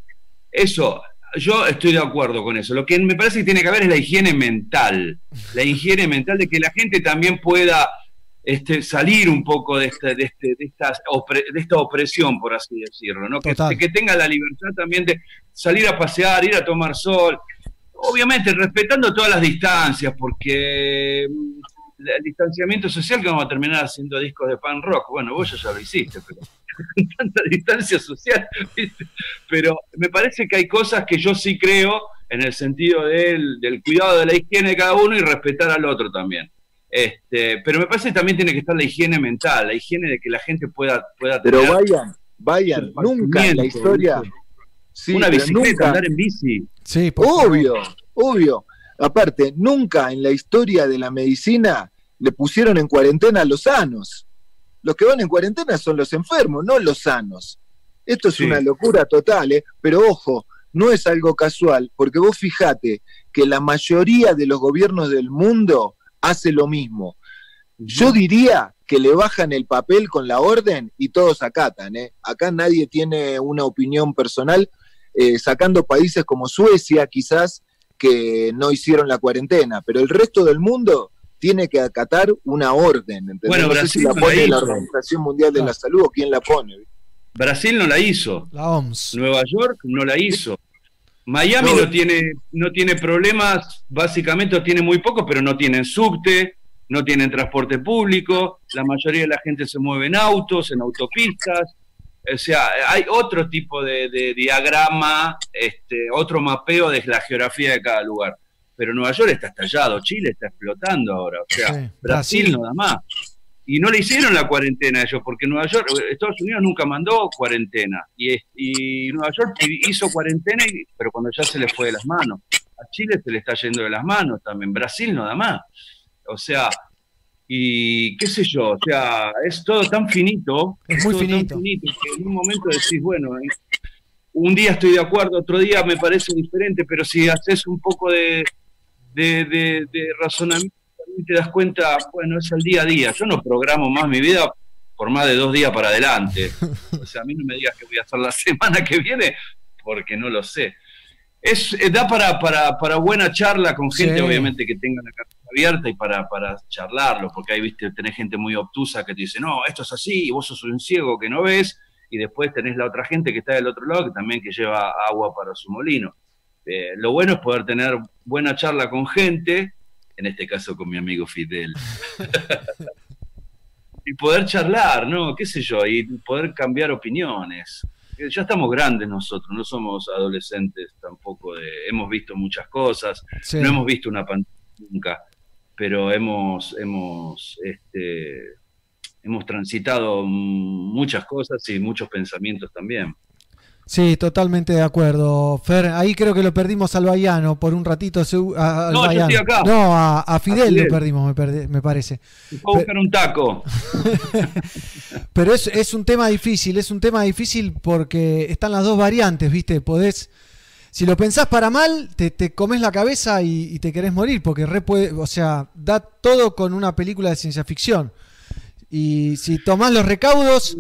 Speaker 9: eso, yo estoy de acuerdo con eso. Lo que me parece que tiene que haber es la higiene mental, la higiene mental de que la gente también pueda este, salir un poco de, este, de, este, de, estas opre- de esta opresión, por así decirlo, ¿no? Que, tenga la libertad también de salir a pasear, ir a tomar sol, obviamente respetando todas las distancias, porque el distanciamiento social que vamos a terminar haciendo discos de pan rock, bueno, vos ya, lo hiciste, pero con [laughs] tanta distancia social, ¿viste? pero me parece que hay cosas que yo sí creo en el sentido del, del cuidado de la higiene de cada uno y respetar al otro también. Este, pero me parece que también tiene que estar la higiene mental, la higiene de que la gente pueda, pueda
Speaker 10: pero
Speaker 9: tener
Speaker 10: vayan, vayan, nunca en la historia... Sí,
Speaker 9: una bicicleta,
Speaker 10: nunca-
Speaker 9: andar en bici.
Speaker 1: Sí, por favor.
Speaker 10: Obvio, obvio. Aparte, nunca en la historia de la medicina le pusieron en cuarentena a los sanos. Los que van en cuarentena son los enfermos, no los sanos. Esto es
Speaker 9: Sí.
Speaker 10: una locura total, ¿eh? pero ojo, no es algo casual, porque vos fijate que la mayoría de los gobiernos del mundo hace lo mismo. Yo diría que le bajan el papel con la orden y todos acatan. ¿eh? Acá nadie tiene una opinión personal, eh, sacando países como Suecia quizás que no hicieron la cuarentena, pero el resto del mundo tiene que acatar una orden. ¿entendés?
Speaker 9: Bueno,
Speaker 10: no sé
Speaker 9: Brasil
Speaker 10: si la
Speaker 9: no la
Speaker 10: pone la
Speaker 9: hizo.
Speaker 10: Organización Mundial de la Salud o quién la pone.
Speaker 9: Brasil no la hizo.
Speaker 1: La OMS.
Speaker 9: Nueva York no la hizo. Miami
Speaker 10: No.
Speaker 9: no, tiene, no tiene problemas, básicamente tiene muy poco, pero no tienen subte, no tienen transporte público, la mayoría de la gente se mueve en autos, en autopistas. O sea, hay otro tipo de, de diagrama, este, otro mapeo de la geografía de cada lugar. Pero Nueva York está estallado, Chile está explotando ahora, o sea,
Speaker 1: Sí,
Speaker 9: Brasil, no da más. Y no le hicieron la cuarentena a ellos, porque Nueva York, Estados Unidos nunca mandó cuarentena. Y, Nueva York hizo cuarentena, y- pero cuando ya se le fue de las manos. A Chile se le está yendo de las manos también. Brasil no da más. O sea, y qué sé yo, o sea, es todo tan finito.
Speaker 1: Es muy
Speaker 9: todo tan
Speaker 1: finito.
Speaker 9: finito que en un momento decís, bueno, eh, un día estoy de acuerdo, otro día me parece diferente, pero si haces un poco de, de, de- de razonamiento, también te das cuenta, bueno, es el día a día. Yo no programo más mi vida por más de dos días para adelante. [laughs] O sea, a mí no me digas que voy a hacer la [laughs] semana que viene, porque no lo sé. Es, eh, da para, para, para buena charla con gente,
Speaker 1: Sí.
Speaker 9: obviamente, que tenga la abierta y para, para charlarlo, porque ahí, viste, tenés gente muy obtusa que te dice, no, esto es así, y vos sos un ciego que no ves, y después tenés la otra gente que está del otro lado que también que lleva agua para su molino. Eh, lo bueno es poder tener buena charla con gente, en este caso con mi amigo Fidel, [laughs] y poder charlar, ¿no? ¿Qué sé yo? Y poder cambiar opiniones. Eh, Ya estamos grandes nosotros, no somos adolescentes tampoco, de- hemos visto muchas cosas,
Speaker 1: Sí.
Speaker 9: no hemos visto una pantalla nunca, pero hemos, hemos, este, hemos transitado muchas cosas y muchos pensamientos también.
Speaker 1: Sí, totalmente de acuerdo, Fer. Ahí creo que lo perdimos al Baiano por un ratito. a-
Speaker 9: No, yo estoy acá.
Speaker 1: No, a, a Fidel,
Speaker 9: Fidel.
Speaker 1: lo perdimos, me, perde- me parece.
Speaker 9: Fue a buscar un taco. [laughs]
Speaker 1: Pero es, es un tema difícil, es un tema difícil porque están las dos variantes, ¿viste? Podés, si lo pensás para mal, te, te comes la cabeza y, y te querés morir, porque re puede- o sea, da todo con una película de ciencia ficción. Y si tomás los recaudos,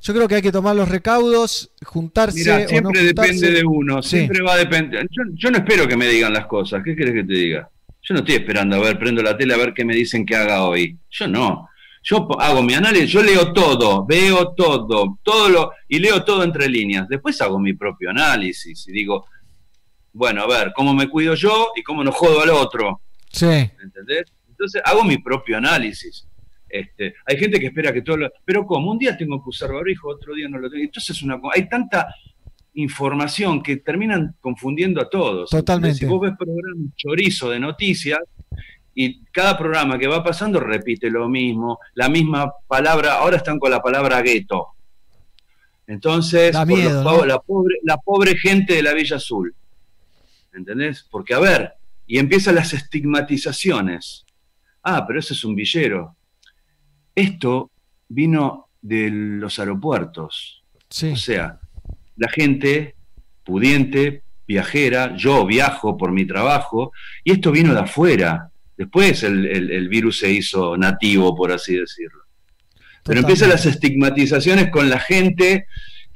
Speaker 1: yo creo que hay que tomar los recaudos, juntarse
Speaker 9: Mira,
Speaker 1: o no
Speaker 9: siempre
Speaker 1: juntarse.
Speaker 9: depende de uno,
Speaker 1: Sí.
Speaker 9: siempre va a depender. Yo, yo no espero que me digan las cosas, ¿qué querés que te diga? Yo no estoy esperando a ver, prendo la tele a ver qué me dicen que haga hoy. Yo no. Yo hago mi análisis, yo leo todo, veo todo, todo lo, y leo todo entre líneas. Después hago mi propio análisis y digo, bueno, a ver, cómo me cuido yo y cómo no jodo al otro.
Speaker 1: Sí.
Speaker 9: ¿entendés? Entonces hago mi propio análisis. Este, hay gente que espera que todo lo... Pero como un día tengo que usar barbijo, otro día no lo tengo. Entonces una, hay tanta información que terminan confundiendo a todos.
Speaker 1: Totalmente.
Speaker 9: Si vos ves programa chorizo de noticias y cada programa que va pasando repite lo mismo, la misma palabra, ahora están con la palabra gueto. Entonces, por los
Speaker 1: ¿no?
Speaker 9: la, pobre, la pobre gente de la Villa Azul. ¿Entendés? Porque, a ver, y empiezan las estigmatizaciones. Ah, pero ese es un villero. Esto vino de los aeropuertos.
Speaker 1: Sí.
Speaker 9: O sea, la gente pudiente, viajera, yo viajo por mi trabajo, y esto vino de afuera. Después el, el- el virus se hizo nativo, por así decirlo. Pero empiezan las estigmatizaciones con la gente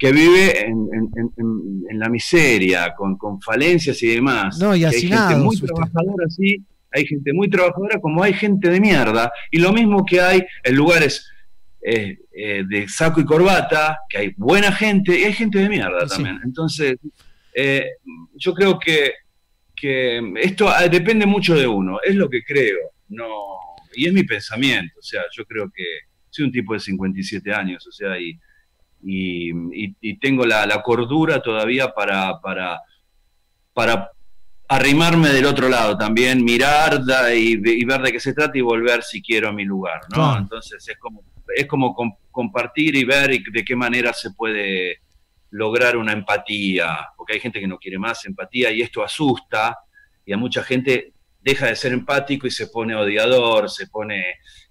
Speaker 9: que vive en, en- en- la miseria, con, con falencias y demás.
Speaker 1: No, y
Speaker 9: hay gente muy
Speaker 1: usted.
Speaker 9: trabajadora, sí, hay gente muy trabajadora como hay gente de mierda. Y lo mismo que hay en lugares eh, eh, de saco y corbata, que hay buena gente y hay gente de mierda
Speaker 1: Sí.
Speaker 9: también. Entonces, eh, yo creo que, que esto ah, depende mucho de uno, es lo que creo, no y es mi pensamiento, o sea, yo creo que soy un tipo de 57 años, o sea, y, y, y- y tengo la, la cordura todavía para, para, para arrimarme del otro lado también, mirar da- y, y ver de qué se trata y volver si quiero a mi lugar, ¿no?
Speaker 1: Claro.
Speaker 9: Entonces es como, es como com- compartir y ver y de qué manera se puede lograr una empatía, porque hay gente que no quiere más empatía y esto asusta, y a mucha gente deja de ser empático y se pone odiador, se pone...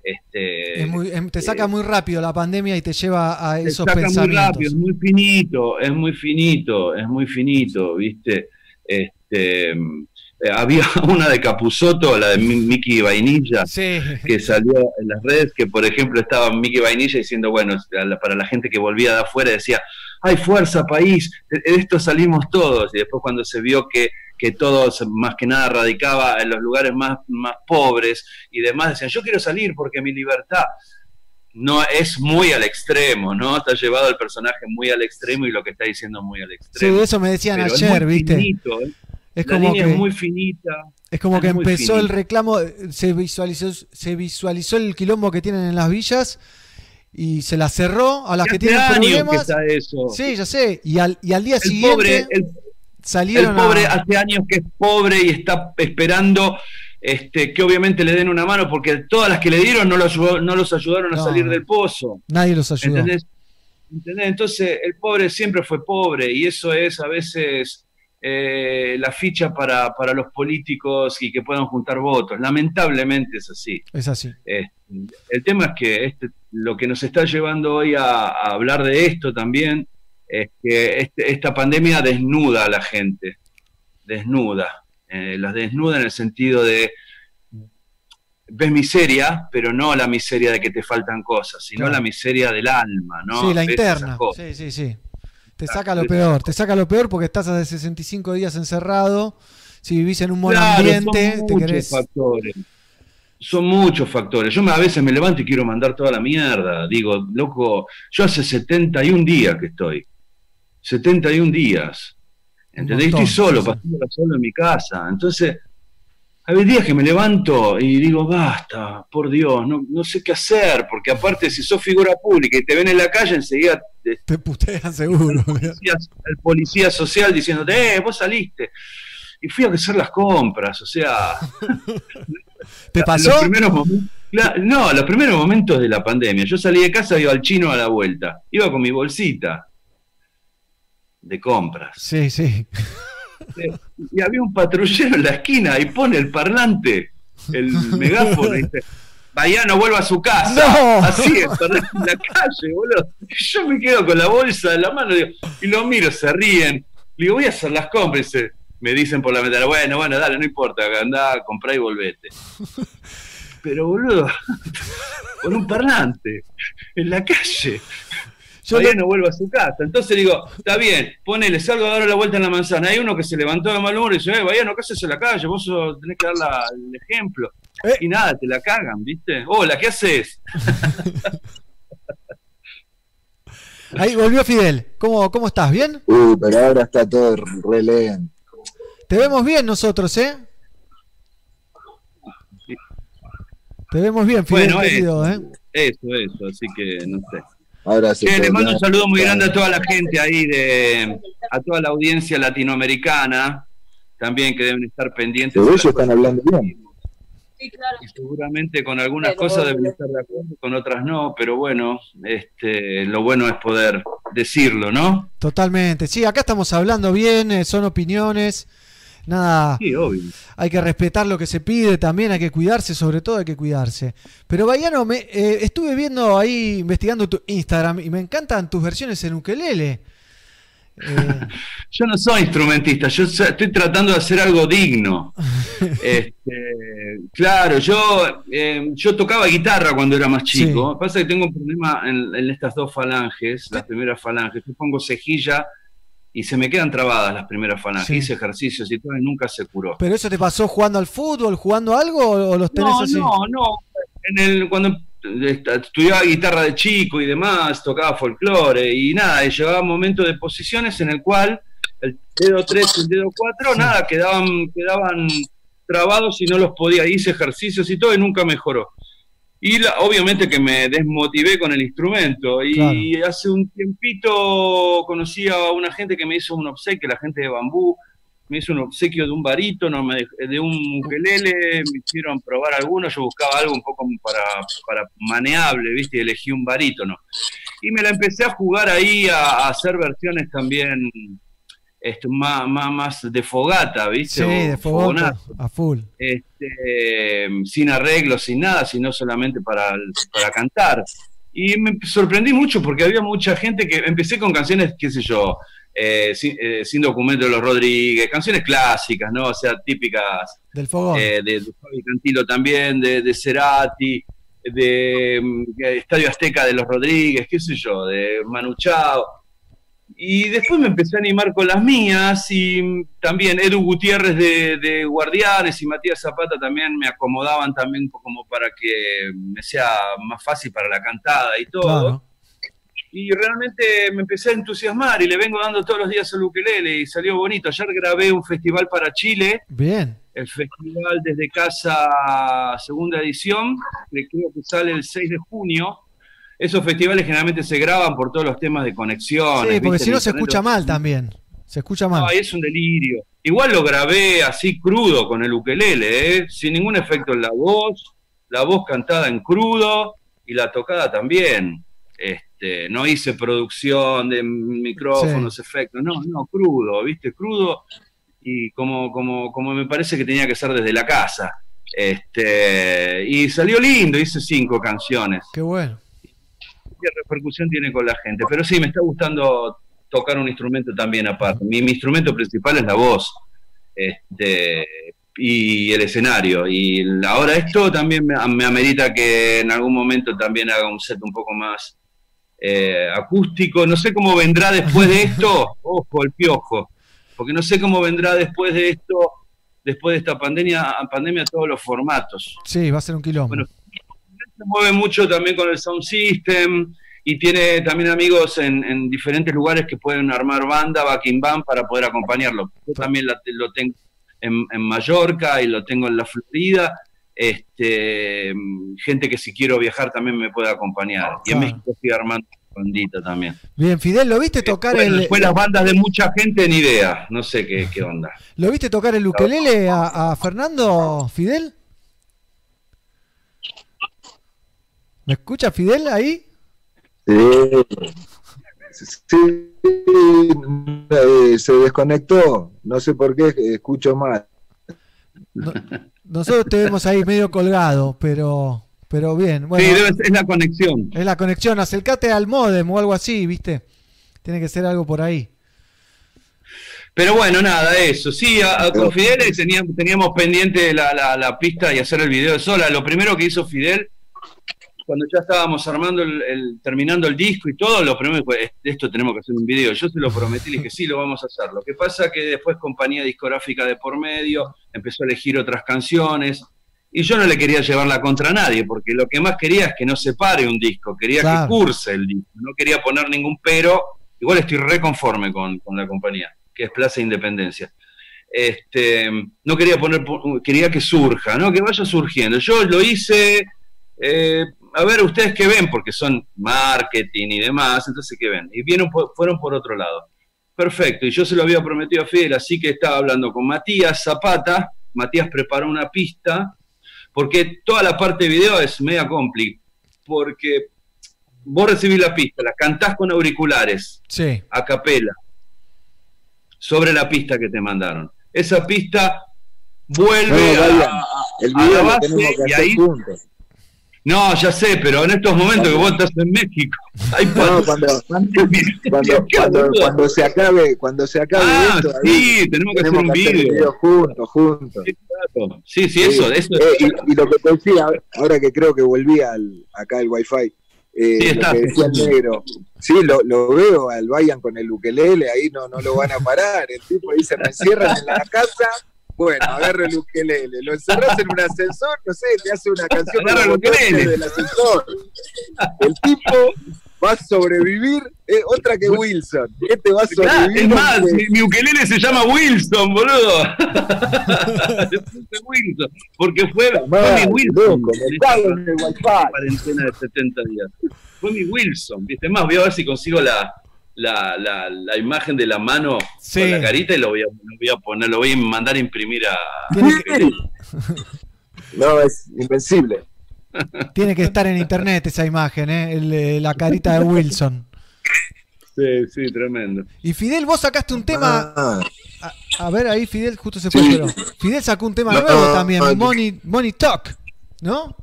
Speaker 9: Este,
Speaker 1: Es muy- em- te saca muy rápido la pandemia y te lleva a
Speaker 9: se
Speaker 1: esos
Speaker 9: saca muy
Speaker 1: pensamientos.
Speaker 9: rápido, es muy finito, es muy finito, es muy finito, ¿viste? Este, eh, había [laughs] una de Capuzoto, la de Mi- Mickey Vainilla,
Speaker 1: Sí.
Speaker 9: que salió en las redes, que por ejemplo estaba Mickey Vainilla diciendo, bueno, para la gente que volvía de afuera decía, hay fuerza país, de esto salimos todos, y después cuando se vio que, que todos más que nada radicaba en los lugares más, más pobres y demás, decían, yo quiero salir porque mi libertad no es muy al extremo, ¿no? Está llevado el personaje muy al extremo y lo que está diciendo muy al
Speaker 1: Sí,
Speaker 9: extremo.
Speaker 1: eso me decían
Speaker 9: Pero es
Speaker 1: ayer,
Speaker 9: muy
Speaker 1: ¿viste?
Speaker 9: finito, ¿eh?
Speaker 1: Es
Speaker 9: la
Speaker 1: como
Speaker 9: línea
Speaker 1: que
Speaker 9: es muy finita.
Speaker 1: es como que
Speaker 9: es
Speaker 1: empezó el reclamo, se visualizó se visualizó el quilombo que tienen en las villas y se la cerró a las que tienen
Speaker 9: años que
Speaker 1: problemas.
Speaker 9: está eso.
Speaker 1: Sí, ya sé, y al y al día
Speaker 9: el
Speaker 1: siguiente
Speaker 9: pobre, el,
Speaker 1: salieron
Speaker 9: el pobre
Speaker 1: a
Speaker 9: hace años que es pobre y está esperando este, que obviamente le den una mano porque todas las que le dieron no, lo ayudó- no los ayudaron a salir del pozo.
Speaker 1: nadie los ayudó.
Speaker 9: ¿Entendés? ¿Entendés? Entonces, el pobre siempre fue pobre y eso es a veces eh, la ficha para, para los políticos y que puedan juntar votos. Lamentablemente es así.
Speaker 1: Es así.
Speaker 9: Eh, el tema es que este, lo que nos está llevando hoy a, a hablar de esto también es que este- esta pandemia desnuda a la gente, desnuda, eh, las desnuda en el sentido de ves miseria, pero no la miseria de que te faltan cosas, sino
Speaker 1: Claro.
Speaker 9: la miseria del alma, ¿no?
Speaker 1: sí, la interna. Sí, sí, sí. Te
Speaker 9: Claro,
Speaker 1: saca lo peor, te saca lo peor porque estás hace 65 días encerrado. Si vivís en un buen
Speaker 9: Claro,
Speaker 1: ambiente,
Speaker 9: son
Speaker 1: te
Speaker 9: muchos
Speaker 1: querés.
Speaker 9: factores. Son muchos factores. Yo me- a veces me levanto y quiero mandar toda la mierda. Digo, loco, yo hace 71 días que estoy. 71 días. ¿Entendés?
Speaker 1: Montón,
Speaker 9: estoy solo,
Speaker 1: sí,
Speaker 9: pasándola solo en mi casa. Entonces, hay días que me levanto y digo, basta, por Dios, no, no sé qué hacer, porque aparte si sos figura pública y te ven en la calle, enseguida te-
Speaker 1: Te putean seguro. [laughs]
Speaker 9: policía- el policía social diciéndote, eh, vos saliste. Y fui a hacer las compras, o sea,
Speaker 1: ¿Te [laughs]
Speaker 9: los
Speaker 1: pasó?
Speaker 9: primeros momen- Cla- no, los primeros momentos de la pandemia. Yo salí de casa, iba al chino a la vuelta. Iba con mi bolsita de compras.
Speaker 1: Sí, sí.
Speaker 9: Y había un patrullero en la esquina y pone el parlante, el [laughs] megáfono, y dice, Vaya, no vuelva a su casa.
Speaker 1: No.
Speaker 9: Así, en en la calle, boludo. Yo me quedo con la bolsa en la mano digo, y los miro, se ríen. Le digo, voy a hacer las compras. Y dice, me dicen por la ventana, bueno, bueno, dale, no importa, andá, comprá y volvete. Pero, boludo, [laughs] con un parlante, en la calle.
Speaker 1: Yo
Speaker 9: Todavía no vuelvo a su casa. Entonces digo, está bien, ponele, salgo a dar la vuelta en la manzana. Hay uno que se levantó de mal humor y dice, eh, vaya, no cases en la calle, vos tenés que dar la- el ejemplo.
Speaker 1: Eh.
Speaker 9: Y nada, te la cagan, ¿viste? Hola, ¿qué haces? [laughs]
Speaker 1: Ahí volvió Fidel. ¿Cómo, cómo estás? ¿Bien?
Speaker 10: Uh, pero ahora está todo re lento.
Speaker 1: Te vemos bien nosotros, ¿eh? Te vemos bien, Fidel,
Speaker 9: Bueno,
Speaker 1: querido, ¿eh?
Speaker 9: Eso, eso, así que no sé.
Speaker 10: Ahora se
Speaker 9: Che, le
Speaker 10: puede
Speaker 9: mando un saludo muy grande a toda la gente ahí, de, a toda la audiencia latinoamericana, también que deben estar pendientes.
Speaker 10: Pero
Speaker 9: de
Speaker 10: ellos están hablando bien.
Speaker 9: y seguramente con algunas
Speaker 11: Pero-
Speaker 9: cosas deben estar de acuerdo, con otras no, pero bueno, este, lo bueno es poder decirlo, ¿no?
Speaker 1: Totalmente. Sí, acá estamos hablando bien, eh, son opiniones. Nada,
Speaker 9: Sí, obvio.
Speaker 1: hay que respetar lo que se pide también, hay que cuidarse, sobre todo hay que cuidarse. Pero Bayano, me, eh, estuve viendo ahí, investigando tu Instagram y me encantan tus versiones en ukelele. Eh, [laughs]
Speaker 9: Yo no soy instrumentista, yo estoy tratando de hacer algo digno. [laughs] Este, claro, yo, eh, yo tocaba guitarra cuando era más chico. Pasa que tengo un problema en, en estas dos falanges, las primeras falanges. Yo pongo cejilla y se me quedan trabadas las primeras falanges.
Speaker 1: Sí.
Speaker 9: Hice ejercicios y todo y nunca se curó.
Speaker 1: ¿Pero eso te pasó jugando al fútbol, jugando algo o los tenés
Speaker 9: No,
Speaker 1: así?
Speaker 9: no, no. En el, cuando est- estudiaba guitarra de chico y demás, tocaba folclore y nada, y llegaba momentos de posiciones en el cual el dedo 3 y el dedo 4, nada, quedaban, quedaban trabados y no los podía. Hice ejercicios y todo y nunca mejoró. Y la- obviamente que me desmotivé con el instrumento. Y hace un tiempito conocí a una gente que me hizo un obsequio, la gente de Bambú, me hizo un obsequio de un barítono, de un ukelele, me hicieron probar algunos, yo buscaba algo un poco para, para maneable, ¿viste? Y elegí un barítono. Y me la empecé a jugar ahí, a, a hacer versiones también este, más, más, más de fogata, ¿viste?
Speaker 1: Sí, de
Speaker 9: fogonazo.
Speaker 1: a full.
Speaker 9: este, sin arreglos, sin nada, sino solamente para, para cantar. Y me sorprendí mucho porque había mucha gente que empecé con canciones, qué sé yo, eh, sin, eh, Sin documento de los Rodríguez, canciones clásicas, ¿no? O sea, típicas
Speaker 1: Del fogón.
Speaker 9: eh, de, de Fabi Cantilo también, de, de Cerati, de, mm, de Estadio Azteca de los Rodríguez, qué sé yo, de Manu Chao. Y después me empecé a animar con las mías y también Edu Gutiérrez de, de Guardianes y Matías Zapata también me acomodaban también como para que me sea más fácil para la cantada y todo.
Speaker 1: Claro.
Speaker 9: Y realmente me empecé a entusiasmar y le vengo dando todos los días al ukelele y salió bonito. Ayer grabé un festival para Chile
Speaker 1: Bien.
Speaker 9: el festival desde casa segunda edición, que creo que sale el 6 de junio. Esos festivales generalmente se graban por todos los temas de conexión.
Speaker 1: Sí, porque si no se escucha mal también. Se escucha mal.
Speaker 9: Ay, es un delirio. Igual lo grabé así crudo con el ukelele, ¿eh? sin ningún efecto en la voz, la voz cantada en crudo y la tocada también. Este, no hice producción de micrófonos, efectos, no, no, crudo, ¿viste? Crudo y como, como, como me parece que tenía que ser desde la casa. Este, y salió lindo, hice cinco canciones.
Speaker 1: Qué bueno.
Speaker 9: ¿Qué repercusión tiene con la gente? Pero sí, me está gustando tocar un instrumento también aparte. Mi, mi instrumento principal es la voz este, y el escenario. Y ahora esto también me, me amerita que en algún momento también haga un set un poco más eh, acústico. No sé cómo vendrá después de esto. [laughs] Ojo, el piojo. Porque no sé cómo vendrá después de esto, después de esta pandemia, pandemia todos los formatos
Speaker 1: Sí, va a ser un quilombo.
Speaker 9: Bueno, se mueve mucho también con el sound system y tiene también amigos en, en diferentes lugares que pueden armar banda, backing band para poder acompañarlo. Yo también la- lo tengo en, en Mallorca y lo tengo en la Florida. Este, gente que si quiero viajar también me puede acompañar. Y en
Speaker 1: Claro.
Speaker 9: México estoy armando bandita también.
Speaker 1: Bien, Fidel, ¿lo viste tocar
Speaker 9: Bueno,
Speaker 1: el
Speaker 9: después las bandas de mucha gente ni idea, no sé qué, qué onda.
Speaker 1: ¿Lo viste tocar el ukelele a, a Fernando Fidel? ¿Me escucha Fidel ahí?
Speaker 10: Sí, sí, eh, se desconectó, no sé por qué, escucho mal.
Speaker 1: Nosotros te vemos ahí medio colgado, pero pero bien. Bueno,
Speaker 9: sí, debe ser, es la conexión.
Speaker 1: es la conexión. Acércate al modem o algo así, ¿viste? Tiene que ser algo por ahí.
Speaker 9: Pero bueno, nada, eso. Sí, a- a- con Fidel teníamos, teníamos pendiente la, la- la pista y hacer el video de sola. Lo primero que hizo Fidel, cuando ya estábamos armando, el, el- terminando el disco y todo, lo primero fue, "Es- esto tenemos que hacer un video. Yo se lo prometí, le dije, sí, lo vamos a hacer. Lo que pasa que después compañía discográfica de por medio, empezó a elegir otras canciones. Y yo no le quería llevar la contra nadie, porque lo que más quería es que no se pare un disco, quería
Speaker 1: Claro.
Speaker 9: que curse el disco, no quería poner ningún pero. Igual estoy reconforme con, con la compañía, que es Plaza Independencia. Este, no quería poner, quería que surja, ¿no? que vaya surgiendo. Yo lo hice, eh, a ver, ustedes qué ven, porque son marketing y demás, entonces qué ven. Y vieron fueron por otro lado. Perfecto, y yo se lo había prometido a Fidel, así que estaba hablando con Matías Zapata. Matías preparó una pista, porque toda la parte de video es media compli, porque vos recibís la pista, la cantás con auriculares,
Speaker 1: Sí.
Speaker 9: a capela, sobre la pista que te mandaron. Esa pista vuelve
Speaker 10: No,
Speaker 9: a, a-
Speaker 10: El
Speaker 9: a la
Speaker 10: video lo
Speaker 9: base y ahí
Speaker 10: juntos.
Speaker 9: No, ya sé, pero en estos momentos que vos estás en México, [laughs] hay
Speaker 10: No,
Speaker 9: cuando,
Speaker 10: cuando, cuando, cuando, se acabe, cuando se acabe
Speaker 9: Ah,
Speaker 10: esto, ahí
Speaker 9: sí, tenemos que hacer un video.
Speaker 10: video juntos, juntos.
Speaker 9: Sí, sí, eso, eso.
Speaker 10: Eh, y, y lo que te decía, ahora que creo que volví al, acá el wifi, eh,
Speaker 9: Sí,
Speaker 10: lo
Speaker 9: está.
Speaker 10: que decía el negro, sí, lo, lo veo al Bayan con el ukelele, ahí no, no lo van a parar, el tipo dice, me encierran en la casa, bueno, agarro el ukelele, lo encerras en un ascensor, no sé, te hace una canción
Speaker 9: Agarra el
Speaker 10: del ascensor. El tipo va a sobrevivir, eh, otra que Wilson, este va a
Speaker 9: Claro,
Speaker 10: sobrevivir.
Speaker 9: es más, mi, mi ukelele se llama Wilson, boludo. [laughs] Wilson, porque fue, fue mi Wilson.
Speaker 10: loco, me cago en el wifi.
Speaker 9: cuarentena de 70 días. Fue mi Wilson, ¿viste? Es más, voy a ver si consigo la, la, la, la imagen de la mano
Speaker 1: Sí.
Speaker 9: con la carita y lo voy, a, lo voy a poner, lo voy a mandar a imprimir a... [laughs]
Speaker 10: No, es invencible. [laughs]
Speaker 1: Tiene que estar en internet esa imagen, ¿eh? El, eh, la carita de Wilson.
Speaker 9: Sí, sí, tremendo.
Speaker 1: Y Fidel, vos sacaste un tema.
Speaker 10: Ah,
Speaker 1: A, a ver, ahí Fidel justo se fue,
Speaker 10: Sí.
Speaker 1: pero. Fidel sacó un tema
Speaker 10: No,
Speaker 1: nuevo
Speaker 10: no,
Speaker 1: también,
Speaker 10: no.
Speaker 1: Money, Money Talk, ¿no?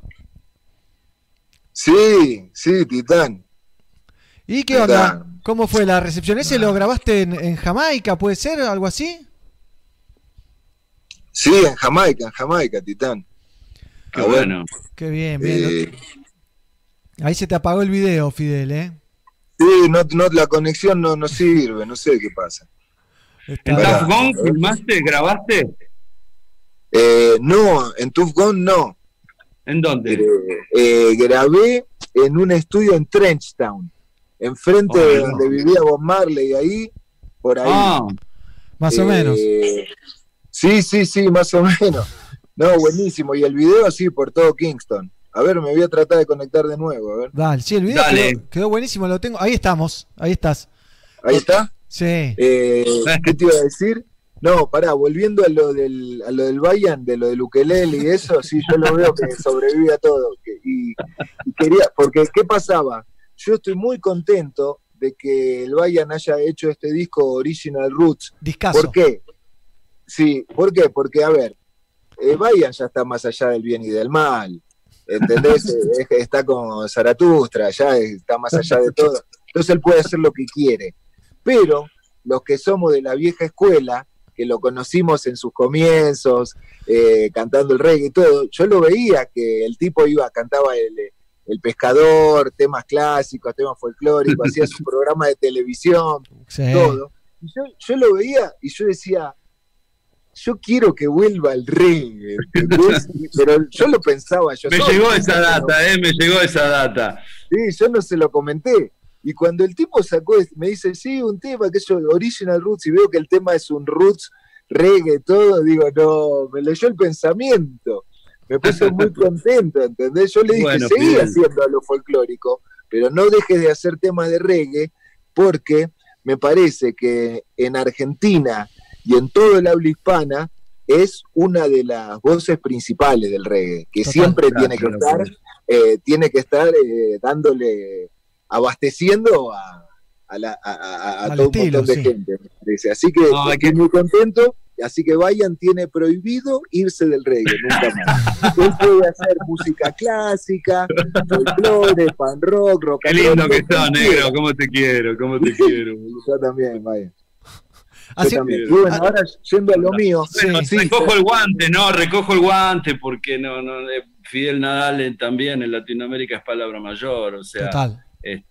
Speaker 10: sí, sí, Titán.
Speaker 1: ¿Y qué
Speaker 10: Titán.
Speaker 1: onda? ¿Cómo fue la recepción? ¿Ese lo grabaste en, en Jamaica, puede ser? ¿Algo así?
Speaker 10: Sí, en Jamaica, en Jamaica, Titán.
Speaker 9: Qué
Speaker 10: A ver,
Speaker 9: bueno.
Speaker 1: Qué bien, bien.
Speaker 10: eh,
Speaker 1: Ahí se te apagó el video, Fidel, ¿eh?
Speaker 10: sí, no, no, la conexión no, no sirve, no sé qué pasa.
Speaker 9: ¿En Gone filmaste, grabaste?
Speaker 10: Eh, no, en Gone no.
Speaker 9: ¿En dónde?
Speaker 10: Eh, eh, grabé en un estudio en Trenchtown, enfrente
Speaker 9: Oh,
Speaker 10: de
Speaker 9: no.
Speaker 10: donde vivía Bob Marley, ahí, por ahí.
Speaker 9: Ah,
Speaker 1: Más o
Speaker 10: Eh,
Speaker 1: menos.
Speaker 10: Sí, sí, sí, más o menos. No, buenísimo. Y el video así por todo Kingston. A ver, me voy a tratar de conectar de nuevo. A ver.
Speaker 1: Dale, sí, el video
Speaker 9: Dale.
Speaker 1: quedó, quedó buenísimo, lo tengo. Ahí estamos, ahí estás.
Speaker 10: Ahí está.
Speaker 1: Sí.
Speaker 10: Eh, ¿Qué te iba a decir? No, pará, volviendo a lo del, a lo del Bayern, de lo del ukelele y eso, sí, yo lo veo que sobrevive a todo. que- y, y quería, porque, ¿qué pasaba? Yo estoy muy contento de que el Bayern haya hecho este disco Original Roots.
Speaker 1: Discaso.
Speaker 10: ¿Por qué? Sí, ¿por qué? Porque, a ver, eh, Bayan ya está más allá del bien y del mal. ¿Entendés? [laughs] Es- está con Zaratustra, ya está más allá de todo. Entonces él puede hacer lo que quiere. Pero los que somos de la vieja escuela, que lo conocimos en sus comienzos, eh, cantando el reggae y todo, yo lo veía que el tipo iba, cantaba el, el pescador, temas clásicos, temas folclóricos, hacía su [laughs] programa de televisión,
Speaker 1: Sí.
Speaker 10: todo. Y yo, yo lo veía y yo decía, yo quiero que vuelva el reggae, ¿entendés? [laughs] pero yo lo pensaba yo
Speaker 9: me
Speaker 10: solo,
Speaker 9: llegó esa data, eh, me llegó esa data.
Speaker 10: Sí, yo no se lo comenté. Y cuando el tipo sacó, me dice, sí, un tema que es Original Roots, y veo que el tema es un Roots, reggae, todo, digo, no, me leyó el pensamiento. Me puse muy [laughs] contento, ¿entendés? Yo le dije,
Speaker 9: Bueno,
Speaker 10: seguí
Speaker 9: Fidel.
Speaker 10: haciendo lo folclórico, pero no dejes de hacer temas de reggae, porque me parece que en Argentina y en todo el habla hispana es una de las voces principales del reggae, que
Speaker 1: Total.
Speaker 10: siempre tiene que estar eh, tiene que estar eh, dándole, abasteciendo a, a, la- a- a- a
Speaker 1: Al
Speaker 10: todo un montón de
Speaker 1: sí.
Speaker 10: gente. me parece. Así que
Speaker 9: No,
Speaker 10: estoy
Speaker 9: que-
Speaker 10: muy contento. Así que Bayan tiene prohibido irse del reggae, nunca más. Él puede hacer música clásica, folclore, pan rock, rock
Speaker 9: Qué
Speaker 10: and
Speaker 9: lindo
Speaker 10: roll,
Speaker 9: que
Speaker 10: quiera.
Speaker 9: negro, cómo te quiero, cómo te quiero.
Speaker 10: Yo también, Bayan.
Speaker 1: Así-
Speaker 10: también. Y bueno, ahora yendo a lo mío.
Speaker 9: Bueno,
Speaker 10: sí,
Speaker 9: recojo el guante, no, recojo el guante porque no, no, eh, Fidel Nadal también en Latinoamérica es palabra mayor, o sea,
Speaker 1: Total.
Speaker 9: eh,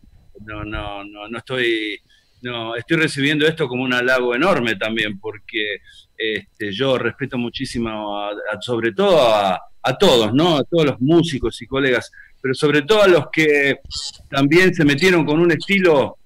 Speaker 9: no, no, no, no estoy, no, estoy recibiendo esto como un halago enorme también porque este, yo respeto muchísimo, sobre todo a, todos, ¿no? A todos los músicos y colegas, pero sobre todo a los que también se metieron con un estilo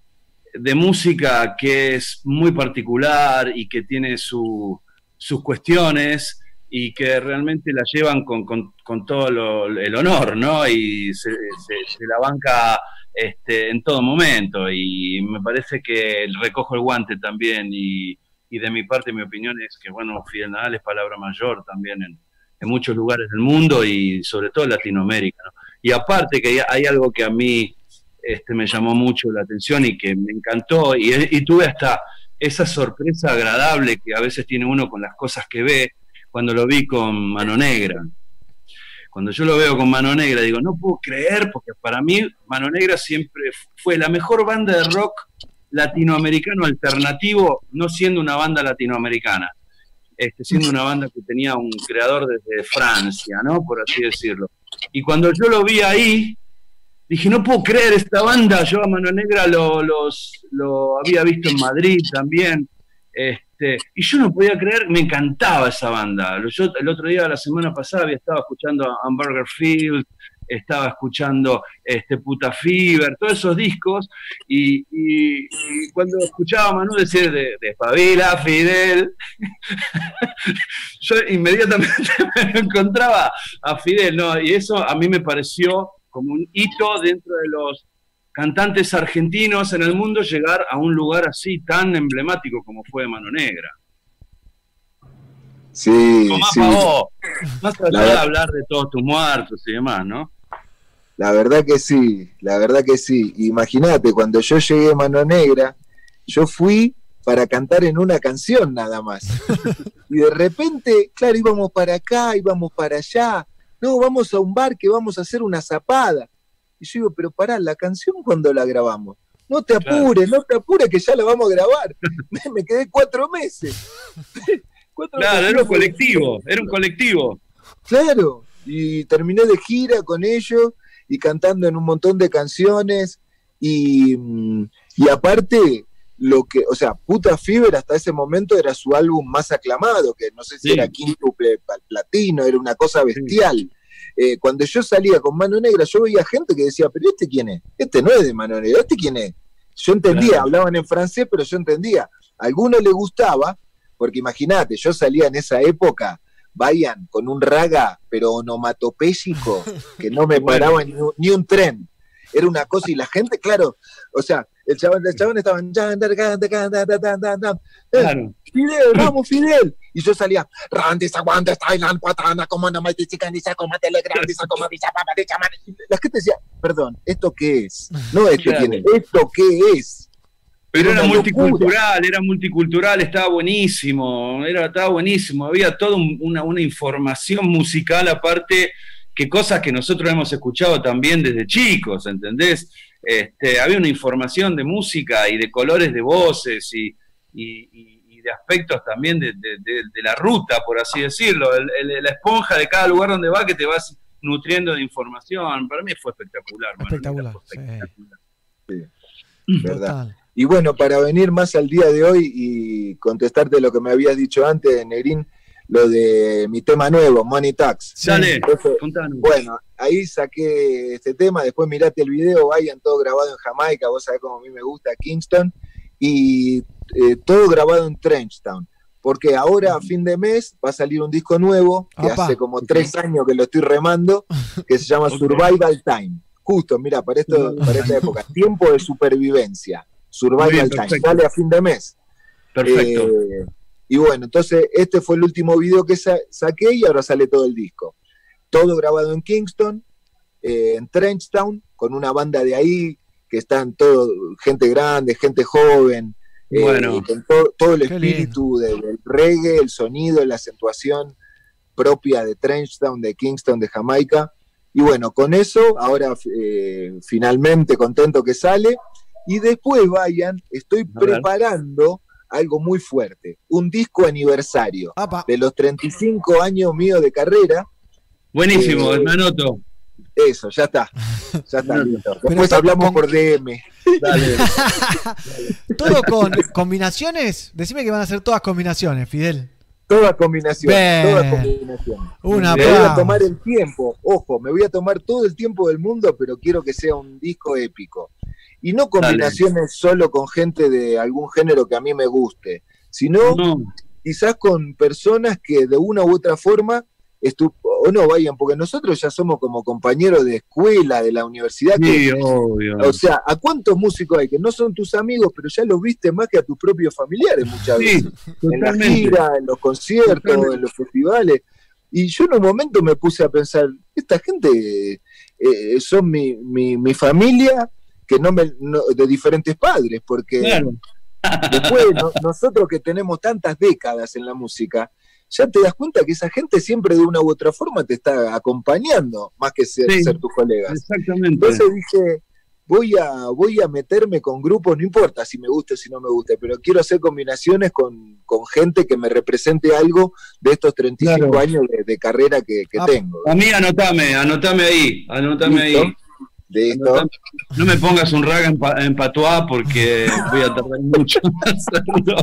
Speaker 9: de música que es muy particular y que tiene su- sus cuestiones y que realmente la llevan con, con- con todo lo- el honor, ¿no? Y se la banca este, en todo momento y me parece que recojo el guante también y, y de mi parte mi opinión es que, bueno, Fidel Nadal es palabra mayor también en, muchos lugares del mundo y sobre todo en Latinoamérica, ¿no? Y aparte que hay, hay algo que a mí este, me llamó mucho la atención y que me encantó y, y tuve hasta esa sorpresa agradable que a veces tiene uno con las cosas que ve cuando lo vi con Mano Negra. Cuando yo lo veo con Mano Negra, digo, no puedo creer, porque para mí Mano Negra siempre fue la mejor banda de rock latinoamericano alternativo, no siendo una banda latinoamericana, este, siendo una banda que tenía un creador desde Francia, ¿no? Por así decirlo. Y cuando yo lo vi ahí, dije, no puedo creer esta banda, yo a Mano Negra lo, los, lo había visto en Madrid también, este, y yo no podía creer, me encantaba esa banda. Yo el otro día, la semana pasada, había estado escuchando a Hamburger Field, estaba escuchando este, Puta Fever, todos esos discos, y, y- y cuando escuchaba a Manu decir de, de Favela, Fidel, [laughs] yo inmediatamente [laughs] me encontraba a Fidel, ¿no? Y eso a mí me pareció como un hito dentro de los cantantes argentinos en el mundo llegar a un lugar así tan emblemático como fue Mano Negra.
Speaker 10: Sí,
Speaker 9: Tomás
Speaker 10: sí.
Speaker 9: Más allá de hablar de todos tus muertos y demás, ¿no?
Speaker 10: La verdad que sí, la verdad que sí. Imagínate, cuando yo llegué a Mano Negra, yo fui para cantar en una canción nada más. [laughs] y de repente, claro, íbamos para acá, íbamos para allá. No, vamos a un bar que vamos a hacer una zapada. Y yo digo, pero pará, la canción cuando la grabamos. No te apures, no te apures que ya la vamos a grabar. me, [laughs] me quedé cuatro meses. [laughs] Cuatro
Speaker 9: Claro,
Speaker 10: meses.
Speaker 9: era un colectivo, era un colectivo.
Speaker 10: Claro, y terminé de gira con ellos y cantando en un montón de canciones y, mm, y aparte lo que, o sea, Puta Fever hasta ese momento era su álbum más aclamado, que no sé si
Speaker 9: Sí.
Speaker 10: era quíntuple platino, era una cosa bestial. Eh, cuando yo salía con Mano Negra, yo veía gente que decía, pero ¿este quién es? Este no es de Mano Negra, ¿este quién es? Yo entendía,
Speaker 9: Claro.
Speaker 10: hablaban en francés, pero yo entendía. A algunos les gustaba, porque imagínate, yo salía en esa época, vayan, con un raga, pero onomatopéyico, [laughs] que no me paraba ni, un- ni un tren. Era una cosa, y la gente, claro, o sea, el chabón, el chabón
Speaker 9: Claro.
Speaker 10: Fidel, vamos, Fidel. Y yo salía, Randy, Saguanda, Thailand, Patana, como no me [laughs] dice, dice, como Telegram, dice, como dice, papá, La gente decía, perdón, ¿esto qué es? No este
Speaker 9: Claro.
Speaker 10: quién es, ¿esto qué es?
Speaker 9: Pero
Speaker 10: Era
Speaker 9: multicultural, era multicultural, estaba buenísimo, era, estaba buenísimo, había toda un- una, una información musical aparte, que cosas que nosotros hemos escuchado también desde chicos, ¿entendés? Este, había una información de música y de colores de voces y, y- y- y de aspectos también de, de- de- de la ruta, por así decirlo, el- el- la esponja de cada lugar donde va que te vas nutriendo de información. Para mí fue espectacular.
Speaker 1: Espectacular,
Speaker 9: fue
Speaker 1: sí.
Speaker 9: espectacular.
Speaker 10: ¿Verdad? Y bueno, para venir más al día de hoy y contestarte lo que me habías dicho antes, Negrín, lo de mi tema nuevo, Money Tax. Entonces,
Speaker 9: contanos.
Speaker 10: Bueno, ahí saqué este tema, después mirate el video, vayan todo grabado en Jamaica, vos sabés cómo a mí me gusta Kingston, y eh, todo grabado en Trenchtown. Porque ahora a fin de mes va a salir un disco nuevo, que
Speaker 1: Apa.
Speaker 10: hace como tres años que lo estoy remando, que se llama
Speaker 9: Ok.
Speaker 10: Survival Time. Justo, mira, para, esto, para esta época, tiempo de supervivencia. Survival
Speaker 9: bien,
Speaker 10: Time, sale a fin de mes.
Speaker 9: Perfecto.
Speaker 10: Eh, y bueno, entonces este fue el último video que sa- saqué y ahora sale todo el disco. Todo grabado en Kingston, eh, en Trenchtown, con una banda de ahí que están todo, gente grande, gente joven, eh,
Speaker 9: Bueno.
Speaker 10: con to- todo el espíritu del, del reggae, el sonido, la acentuación propia de Trenchtown, de Kingston, de Jamaica. Y bueno, con eso, ahora eh, finalmente contento que sale. Y después, vayan, estoy preparando algo muy fuerte, un disco aniversario
Speaker 1: Apa.
Speaker 10: de los 35 años míos de carrera.
Speaker 9: Buenísimo,
Speaker 10: eh,
Speaker 9: me anoto.
Speaker 10: Eso, ya está. Ya está listo. Después
Speaker 1: está
Speaker 10: hablamos
Speaker 1: con-
Speaker 10: por DM.
Speaker 9: Dale. [laughs]
Speaker 1: Todo con combinaciones. Decime que van a ser todas combinaciones, Fidel.
Speaker 10: Toda combinación.
Speaker 1: Bien.
Speaker 10: Toda combinación.
Speaker 1: Un
Speaker 10: me voy a tomar el tiempo, ojo, me voy a tomar todo el tiempo del mundo, pero quiero que sea un disco épico. Y no combinaciones solo con gente de algún género que a mí me guste, sino
Speaker 9: No,
Speaker 10: quizás con personas que de una u otra forma, estu- o no vayan, porque nosotros ya somos como compañeros de escuela, de la universidad, que
Speaker 9: sí, obvio.
Speaker 10: O sea, ¿a cuántos músicos hay que no son tus amigos, pero ya los viste más que a tus propios familiares muchas
Speaker 9: Sí,
Speaker 10: veces? En la
Speaker 9: totalmente.
Speaker 10: gira, en los conciertos,
Speaker 9: Totalmente.
Speaker 10: en los festivales. Y yo en un momento me puse a pensar, esta gente eh, son mi, mi, mi familia que no me no- de diferentes padres, porque
Speaker 9: Claro.
Speaker 10: después no- nosotros que tenemos tantas décadas en la música, ya te das cuenta que esa gente siempre de una u otra forma te está acompañando, más que ser,
Speaker 9: Sí.
Speaker 10: ser tus colegas.
Speaker 9: Exactamente.
Speaker 10: Entonces dije, voy a, voy a meterme con grupos, no importa si me gusta o si no me gusta, pero quiero hacer combinaciones con, con gente que me represente algo de estos 35
Speaker 9: Claro.
Speaker 10: años de, de carrera que, que
Speaker 1: Ah,
Speaker 10: tengo.
Speaker 9: A mí anotame, anotame ahí, anotame
Speaker 10: ¿Listo?
Speaker 9: ahí. No me pongas un raga en, pa- en patuá porque voy a tardar mucho en hacerlo.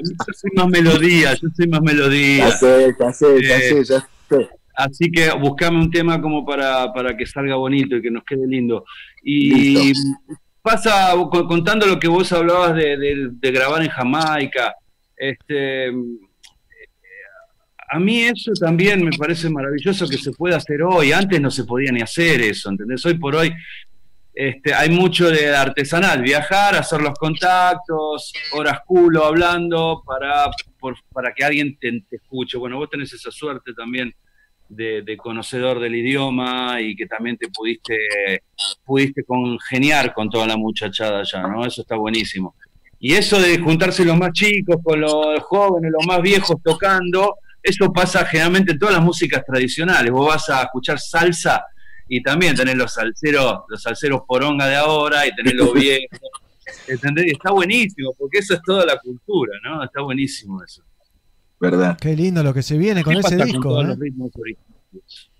Speaker 9: Yo soy más melodía, yo soy más melodía.
Speaker 10: Ya sé, ya sé, ya
Speaker 9: Eh,
Speaker 10: sé, ya sé.
Speaker 9: Así que buscame un tema como para, para que salga bonito y que nos quede lindo. Y pasa, con- contando lo que vos hablabas de, de- de grabar en Jamaica, este, a mí eso también me parece maravilloso que se pueda hacer hoy. Antes no se podía ni hacer eso, ¿entendés? Hoy por hoy este, hay mucho de artesanal, viajar, hacer los contactos, horas culo hablando para, para que alguien te, te escuche. Bueno, vos tenés esa suerte también de, de conocedor del idioma y que también te pudiste, pudiste congeniar con toda la muchachada allá, ¿no? Eso está buenísimo. Y eso de juntarse los más chicos con los jóvenes, los más viejos tocando, eso pasa generalmente en todas las músicas tradicionales. Vos vas a escuchar salsa y también tenés los salseros, los salseros poronga de ahora y tenés los [laughs] viejos. ¿Entendés? Y está buenísimo, porque eso es toda la cultura, ¿no? Está buenísimo eso.
Speaker 10: ¿Verdad?
Speaker 1: Qué lindo lo que se viene con
Speaker 9: ¿Qué
Speaker 1: ese
Speaker 9: con
Speaker 1: disco.
Speaker 9: todos
Speaker 1: ¿eh?
Speaker 9: los ritmos originales?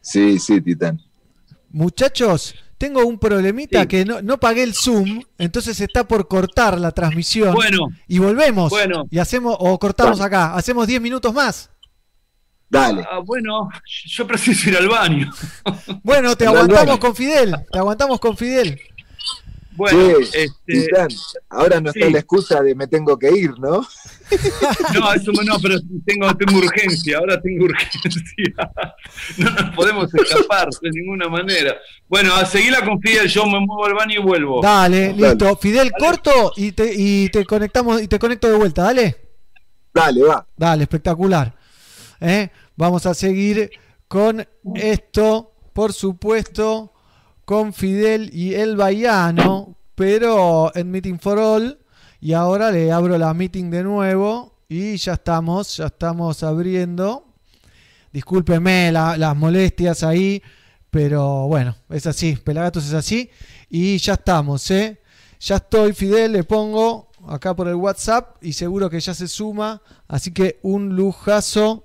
Speaker 10: Sí, sí, Titán.
Speaker 1: Muchachos, tengo un problemita
Speaker 9: Sí.
Speaker 1: que no, no pagué el Zoom, entonces está por cortar la transmisión.
Speaker 9: Bueno,
Speaker 1: y volvemos.
Speaker 9: Bueno.
Speaker 1: Y hacemos, o cortamos acá, hacemos 10 minutos más.
Speaker 10: Dale.
Speaker 9: ah, bueno, yo preciso ir al baño.
Speaker 1: Bueno, te aguantamos con Fidel. Te aguantamos con Fidel.
Speaker 9: Bueno,
Speaker 10: Che,
Speaker 9: este,
Speaker 10: Titán, ahora no está
Speaker 9: sí.
Speaker 10: la excusa de me tengo que ir, ¿no? [laughs]
Speaker 9: no, eso no, pero tengo, tengo urgencia, ahora tengo urgencia. [laughs] No nos podemos escapar de ninguna manera. Bueno, a seguirla con Fidel, yo me muevo al baño y vuelvo.
Speaker 1: Dale,
Speaker 10: Dale.
Speaker 1: listo. Fidel, corto y te, y te conectamos y te conecto de vuelta, dale.
Speaker 10: Dale, va.
Speaker 1: Dale, espectacular. ¿Eh? Vamos a seguir con esto, por supuesto, con Fidel y el Baiano, pero en Meeting for All. Y ahora le abro la meeting de nuevo y ya estamos, ya estamos abriendo. Discúlpeme la- las molestias ahí, pero bueno, es así, Pelagatos es así. Y ya estamos, ¿eh? Ya estoy, Fidel, le pongo acá por el WhatsApp y seguro que ya se suma. Así que un lujazo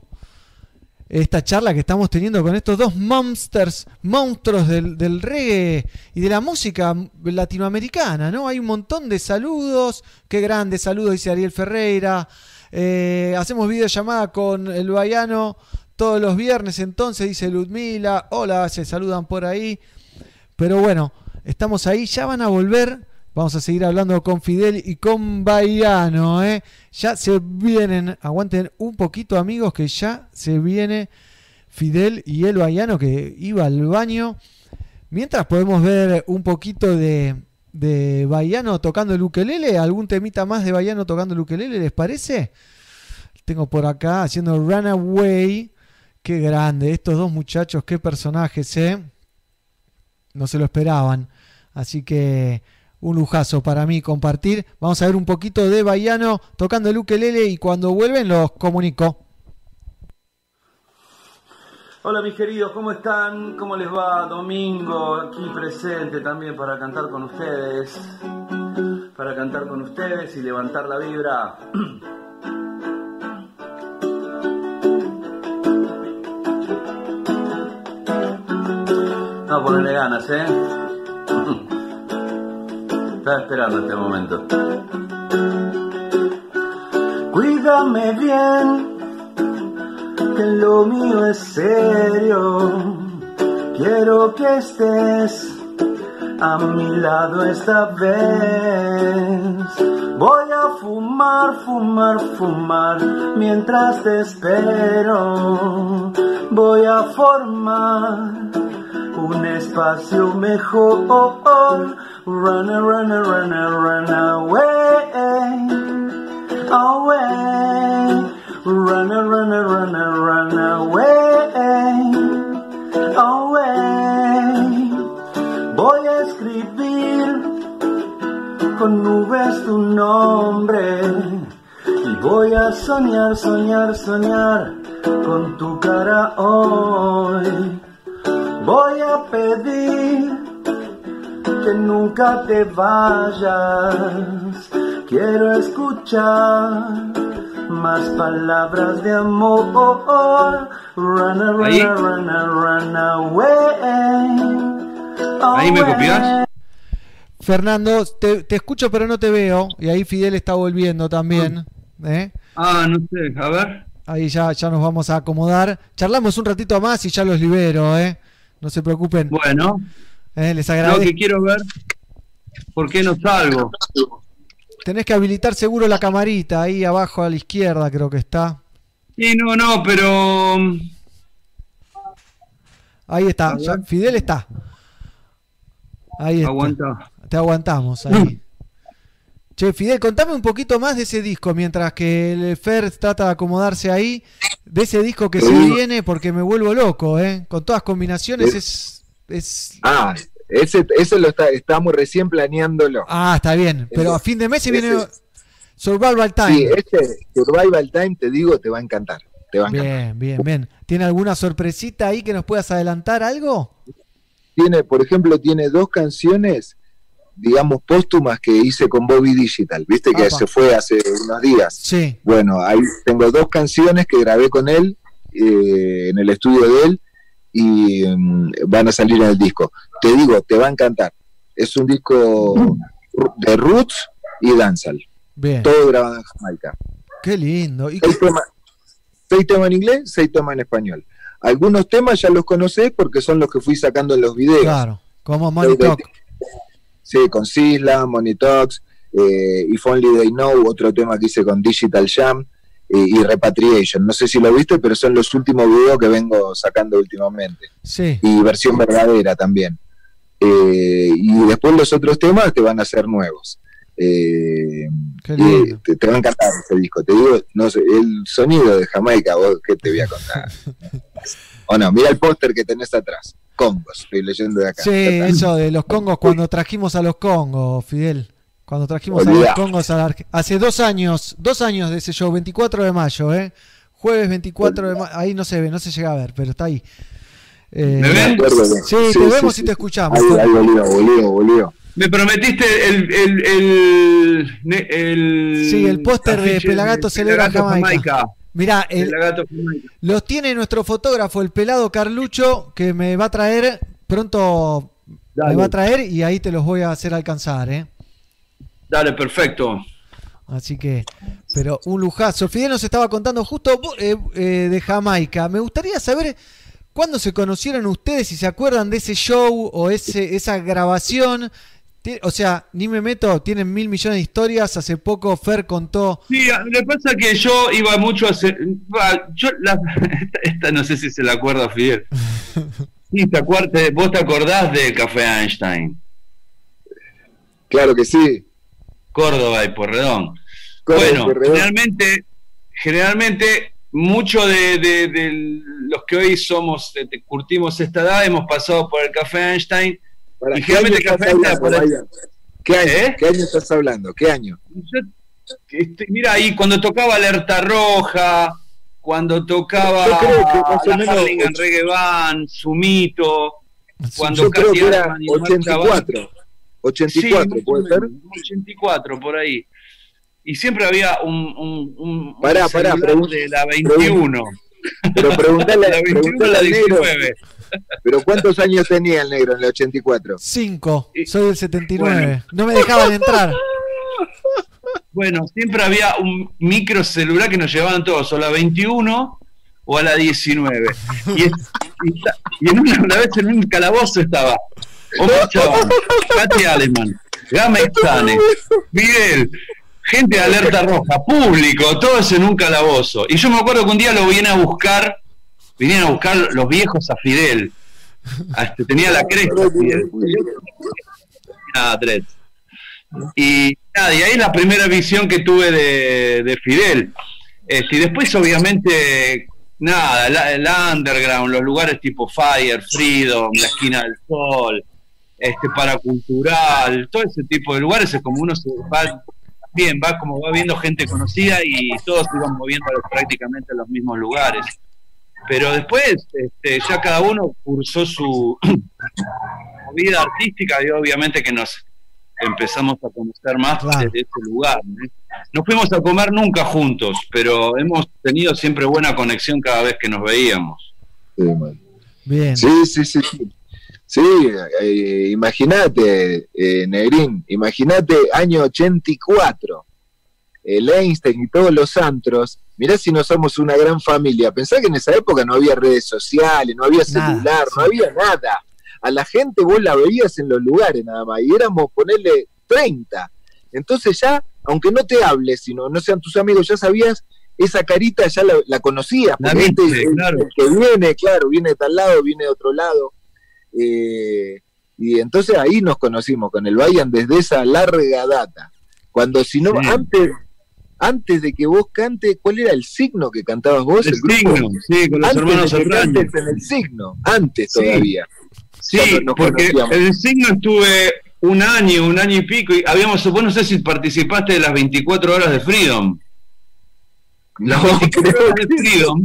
Speaker 1: esta charla que estamos teniendo con estos dos monsters, monstruos del, del reggae y de la música latinoamericana, ¿no? Hay un montón de saludos, qué grandes saludos, dice Ariel Ferreira. Eh, hacemos videollamada con el Baiano todos los viernes, entonces, dice Ludmila. Hola, se saludan por ahí. Pero bueno, estamos ahí, ya van a volver. Vamos a seguir hablando con Fidel y con Baiano, ¿eh? Ya se vienen, aguanten un poquito amigos que ya se viene Fidel y el Baiano que iba al baño. Mientras podemos ver un poquito de, de tocando el ukelele, algún temita más de Baiano tocando el ukelele, ¿les parece? Tengo por acá haciendo Runaway. Qué grande, estos dos muchachos, qué personajes, ¿eh? No se lo esperaban. Así que un lujazo para mí compartir. Vamos a ver un poquito de Baiano tocando el ukelele y cuando vuelven los comunico.
Speaker 8: Hola mis queridos, ¿cómo están? ¿Cómo les va? Domingo aquí presente también para cantar con ustedes. Para cantar con ustedes y levantar la vibra. [clears throat] No, ponerle ganas, ¿eh? Estaba esperando este momento. Cuídame bien, que lo mío es serio. Quiero que estés a mi lado esta vez. Voy a fumar, fumar, fumar mientras te espero. Voy a formar un espacio mejor. Run, run, run, run away away. Run, run, run, run away. Away. Voy a escribir con nubes tu nombre. Y voy a soñar, soñar, soñar con tu cara hoy. Voy a pedir que nunca te vayas. Quiero escuchar más palabras de amor. Run, run,
Speaker 9: Ahí.
Speaker 8: run, run away.
Speaker 9: Ahí me
Speaker 8: away.
Speaker 9: copias.
Speaker 1: Fernando, te, te escucho pero no te veo. Y ahí Fidel está volviendo también. ¿eh?
Speaker 9: Ah, no sé, a ver.
Speaker 1: Ahí ya, ya nos vamos a acomodar. Charlamos un ratito más y ya los libero. ¿eh? No se preocupen.
Speaker 9: Bueno,
Speaker 1: ¿eh? Les
Speaker 9: lo
Speaker 1: agradezco.
Speaker 9: que quiero ver, ¿por qué no salgo?
Speaker 1: Tenés que habilitar seguro la camarita. Ahí abajo a la izquierda creo que está.
Speaker 9: Sí, no, no, pero...
Speaker 1: Ahí está. ya- Fidel está. Ahí está.
Speaker 9: Aguanta.
Speaker 1: Te aguantamos ahí. [clears throat] Che, Fidel, contame un poquito más de ese disco mientras que el Fer trata de acomodarse ahí. De ese disco que se
Speaker 10: Sí.
Speaker 1: viene, porque me vuelvo loco, ¿eh? Con todas combinaciones es. es
Speaker 10: Ah, Ese, ese lo está, estamos recién planeándolo.
Speaker 1: Ah, está bien. Pero a fin de mes se
Speaker 10: Ese-
Speaker 1: viene Survival Time.
Speaker 10: Sí, este Survival Time, te digo, te va a encantar. Te va a encantar.
Speaker 1: Bien, bien, bien. ¿Tiene alguna sorpresita ahí que nos puedas adelantar algo?
Speaker 10: Tiene, por ejemplo, tiene dos canciones, digamos, póstumas que hice con Bobby Digital. Viste que se fue hace unos días.
Speaker 1: Sí.
Speaker 10: Bueno, ahí tengo dos canciones que grabé con él eh, en el estudio de él y mm, van a salir en el disco. Te digo, te va a encantar. Es un disco de roots y dancehall.
Speaker 1: Bien.
Speaker 10: Todo grabado en Jamaica.
Speaker 1: Qué lindo. ¿Y
Speaker 10: Seis temas, seis temas en inglés, seis temas en español. Algunos temas ya los conocés porque son los que fui sacando en los videos.
Speaker 1: Claro, como Money.
Speaker 10: Sí, con Sisla, Talks, eh, If Only They Know, otro tema que hice con Digital Jam eh, y Repatriation. No sé si lo viste, pero son los últimos videos que vengo sacando últimamente.
Speaker 1: Sí.
Speaker 10: Y versión verdadera también. Eh, y después los otros temas te van a ser nuevos. Eh, te, te va a encantar ese disco. Te digo, no sé, el sonido de Jamaica, vos, ¿qué te voy a contar? [laughs] o no, mira el póster que tenés atrás. Congos, estoy leyendo de acá.
Speaker 1: Sí, eso de los congos cuando trajimos a los congos, Fidel. Cuando trajimos a los congos a la Arge- Hace dos años, dos años de ese show, 24 de mayo, ¿eh? Jueves 24 de mayo. Ahí no se ve, no se llega a ver, pero está ahí. Eh,
Speaker 9: ¿Me ven?
Speaker 1: Sí, te vemos y te escuchamos.
Speaker 10: Ahí, ahí, volvió, volvió, volvió.
Speaker 9: Me prometiste el. el, el,
Speaker 1: Sí, el póster de Pelagato celebra
Speaker 9: Pelagato
Speaker 1: Jamaica. Mirá, el- los tiene nuestro fotógrafo, el pelado Carlucho, que me va a traer pronto. Me va a traer y ahí te los voy a hacer alcanzar, ¿eh?
Speaker 9: Dale, perfecto.
Speaker 1: Así que, pero un lujazo. Fidel nos estaba contando justo eh, eh, de Jamaica. Me gustaría saber cuándo se conocieron ustedes, si se acuerdan de ese show o ese, esa grabación. O sea, ni me meto, tienen mil millones de historias. Hace poco Fer contó.
Speaker 9: Sí, lo que pasa es que yo iba mucho a hacer. Yo, la- [laughs] esta, esta no sé si se la acuerda Fidel. [laughs] Sí, te acuerdas, vos te acordás de Café Einstein.
Speaker 10: Claro que sí.
Speaker 9: Córdoba y Porredón.
Speaker 10: Córdoba y
Speaker 9: bueno,
Speaker 10: Porredón.
Speaker 9: generalmente, generalmente, muchos de, de- de los que hoy somos, de- de- curtimos esta edad, hemos pasado por el Café Einstein.
Speaker 10: Para,
Speaker 9: y
Speaker 10: ¿Qué año
Speaker 9: generalmente
Speaker 10: estás hablando? ¿Qué año,
Speaker 9: ¿Eh?
Speaker 10: ¿Qué año estás hablando? ¿Qué año?
Speaker 9: Yo, este, mira, ahí cuando tocaba Alerta Roja, cuando tocaba
Speaker 10: Yo creo que más o
Speaker 9: la
Speaker 10: menos
Speaker 9: Harlingen
Speaker 10: och-
Speaker 9: Reggae Band, Sumito, cuando
Speaker 10: Yo creo
Speaker 9: casi
Speaker 10: que era
Speaker 9: Arman y Marcha
Speaker 10: 84.
Speaker 9: Band.
Speaker 10: 84,
Speaker 9: Sí,
Speaker 10: ¿puede ser?
Speaker 9: menos, 84, por ahí. Y siempre había un, un, un,
Speaker 10: Pará, pará,
Speaker 9: de la 21.
Speaker 10: Pero preguntale, [laughs]
Speaker 9: La 21
Speaker 10: preguntale
Speaker 9: la
Speaker 10: al negro.
Speaker 9: 19.
Speaker 10: ¿Pero cuántos años tenía el negro en el 84?
Speaker 1: Cinco, soy del 79. No me dejaban entrar.
Speaker 9: Bueno, siempre había un micro celular que nos llevaban todos, o la 21 o a la 19. Y, es- y esta- y en una, una vez en un calabozo estaba Omar [laughs] Chabán, Katy Aleman, Gama Ixane, Miguel, gente de alerta roja, público, todos en un calabozo. Y yo me acuerdo que un día lo viene a buscar, vinieron a buscar los viejos a Fidel. A este, tenía la [laughs] cresta Fidel. Nada, tres. Y nada, y ahí es la primera visión que tuve de, de Fidel. Este, y después, obviamente, nada, la- el, underground, los lugares tipo Fire, Freedom, la esquina del sol, este paracultural, todo ese tipo de lugares es como uno se va bien, va como va viendo gente conocida y todos se iban moviendo prácticamente a los mismos lugares. Pero después, este, ya cada uno cursó su [clears throat] vida artística y obviamente que nos empezamos a conocer más desde ese lugar. ¿no? No fuimos a comer nunca juntos, pero hemos tenido siempre buena conexión cada vez que nos veíamos.
Speaker 1: Bien.
Speaker 10: Sí, sí, sí. sí. Sí, eh, imagínate, eh, Negrín, imagínate año 84, el Einstein y todos los antros. Mirá si no somos una gran familia. Pensá que en esa época no había redes sociales, no había
Speaker 1: Nada,
Speaker 10: celular, no había nada. A la gente vos la veías en los lugares nada más, y éramos ponerle 30. Entonces ya, aunque no te hables, sino no sean tus amigos, ya sabías, esa carita ya la, la conocías.
Speaker 9: La viste,
Speaker 10: el-
Speaker 9: claro.
Speaker 10: que viene, claro, viene de tal lado, viene de otro lado. Eh, y entonces ahí nos conocimos con el Bayern desde esa larga data. Cuando si no,
Speaker 9: Sí.
Speaker 10: antes, antes de que vos cantes, ¿cuál era el signo que cantabas vos?
Speaker 9: El signo, sí, con los
Speaker 10: antes
Speaker 9: hermanos
Speaker 10: de que cantes en el signo, antes
Speaker 9: Sí.
Speaker 10: todavía.
Speaker 9: Sí, porque
Speaker 10: conocíamos.
Speaker 9: el signo estuve un año, un año y pico, y habíamos, vos no sé si participaste de las 24 horas de Freedom. Las
Speaker 10: No, [laughs]
Speaker 9: 24
Speaker 10: creo
Speaker 9: horas de Freedom.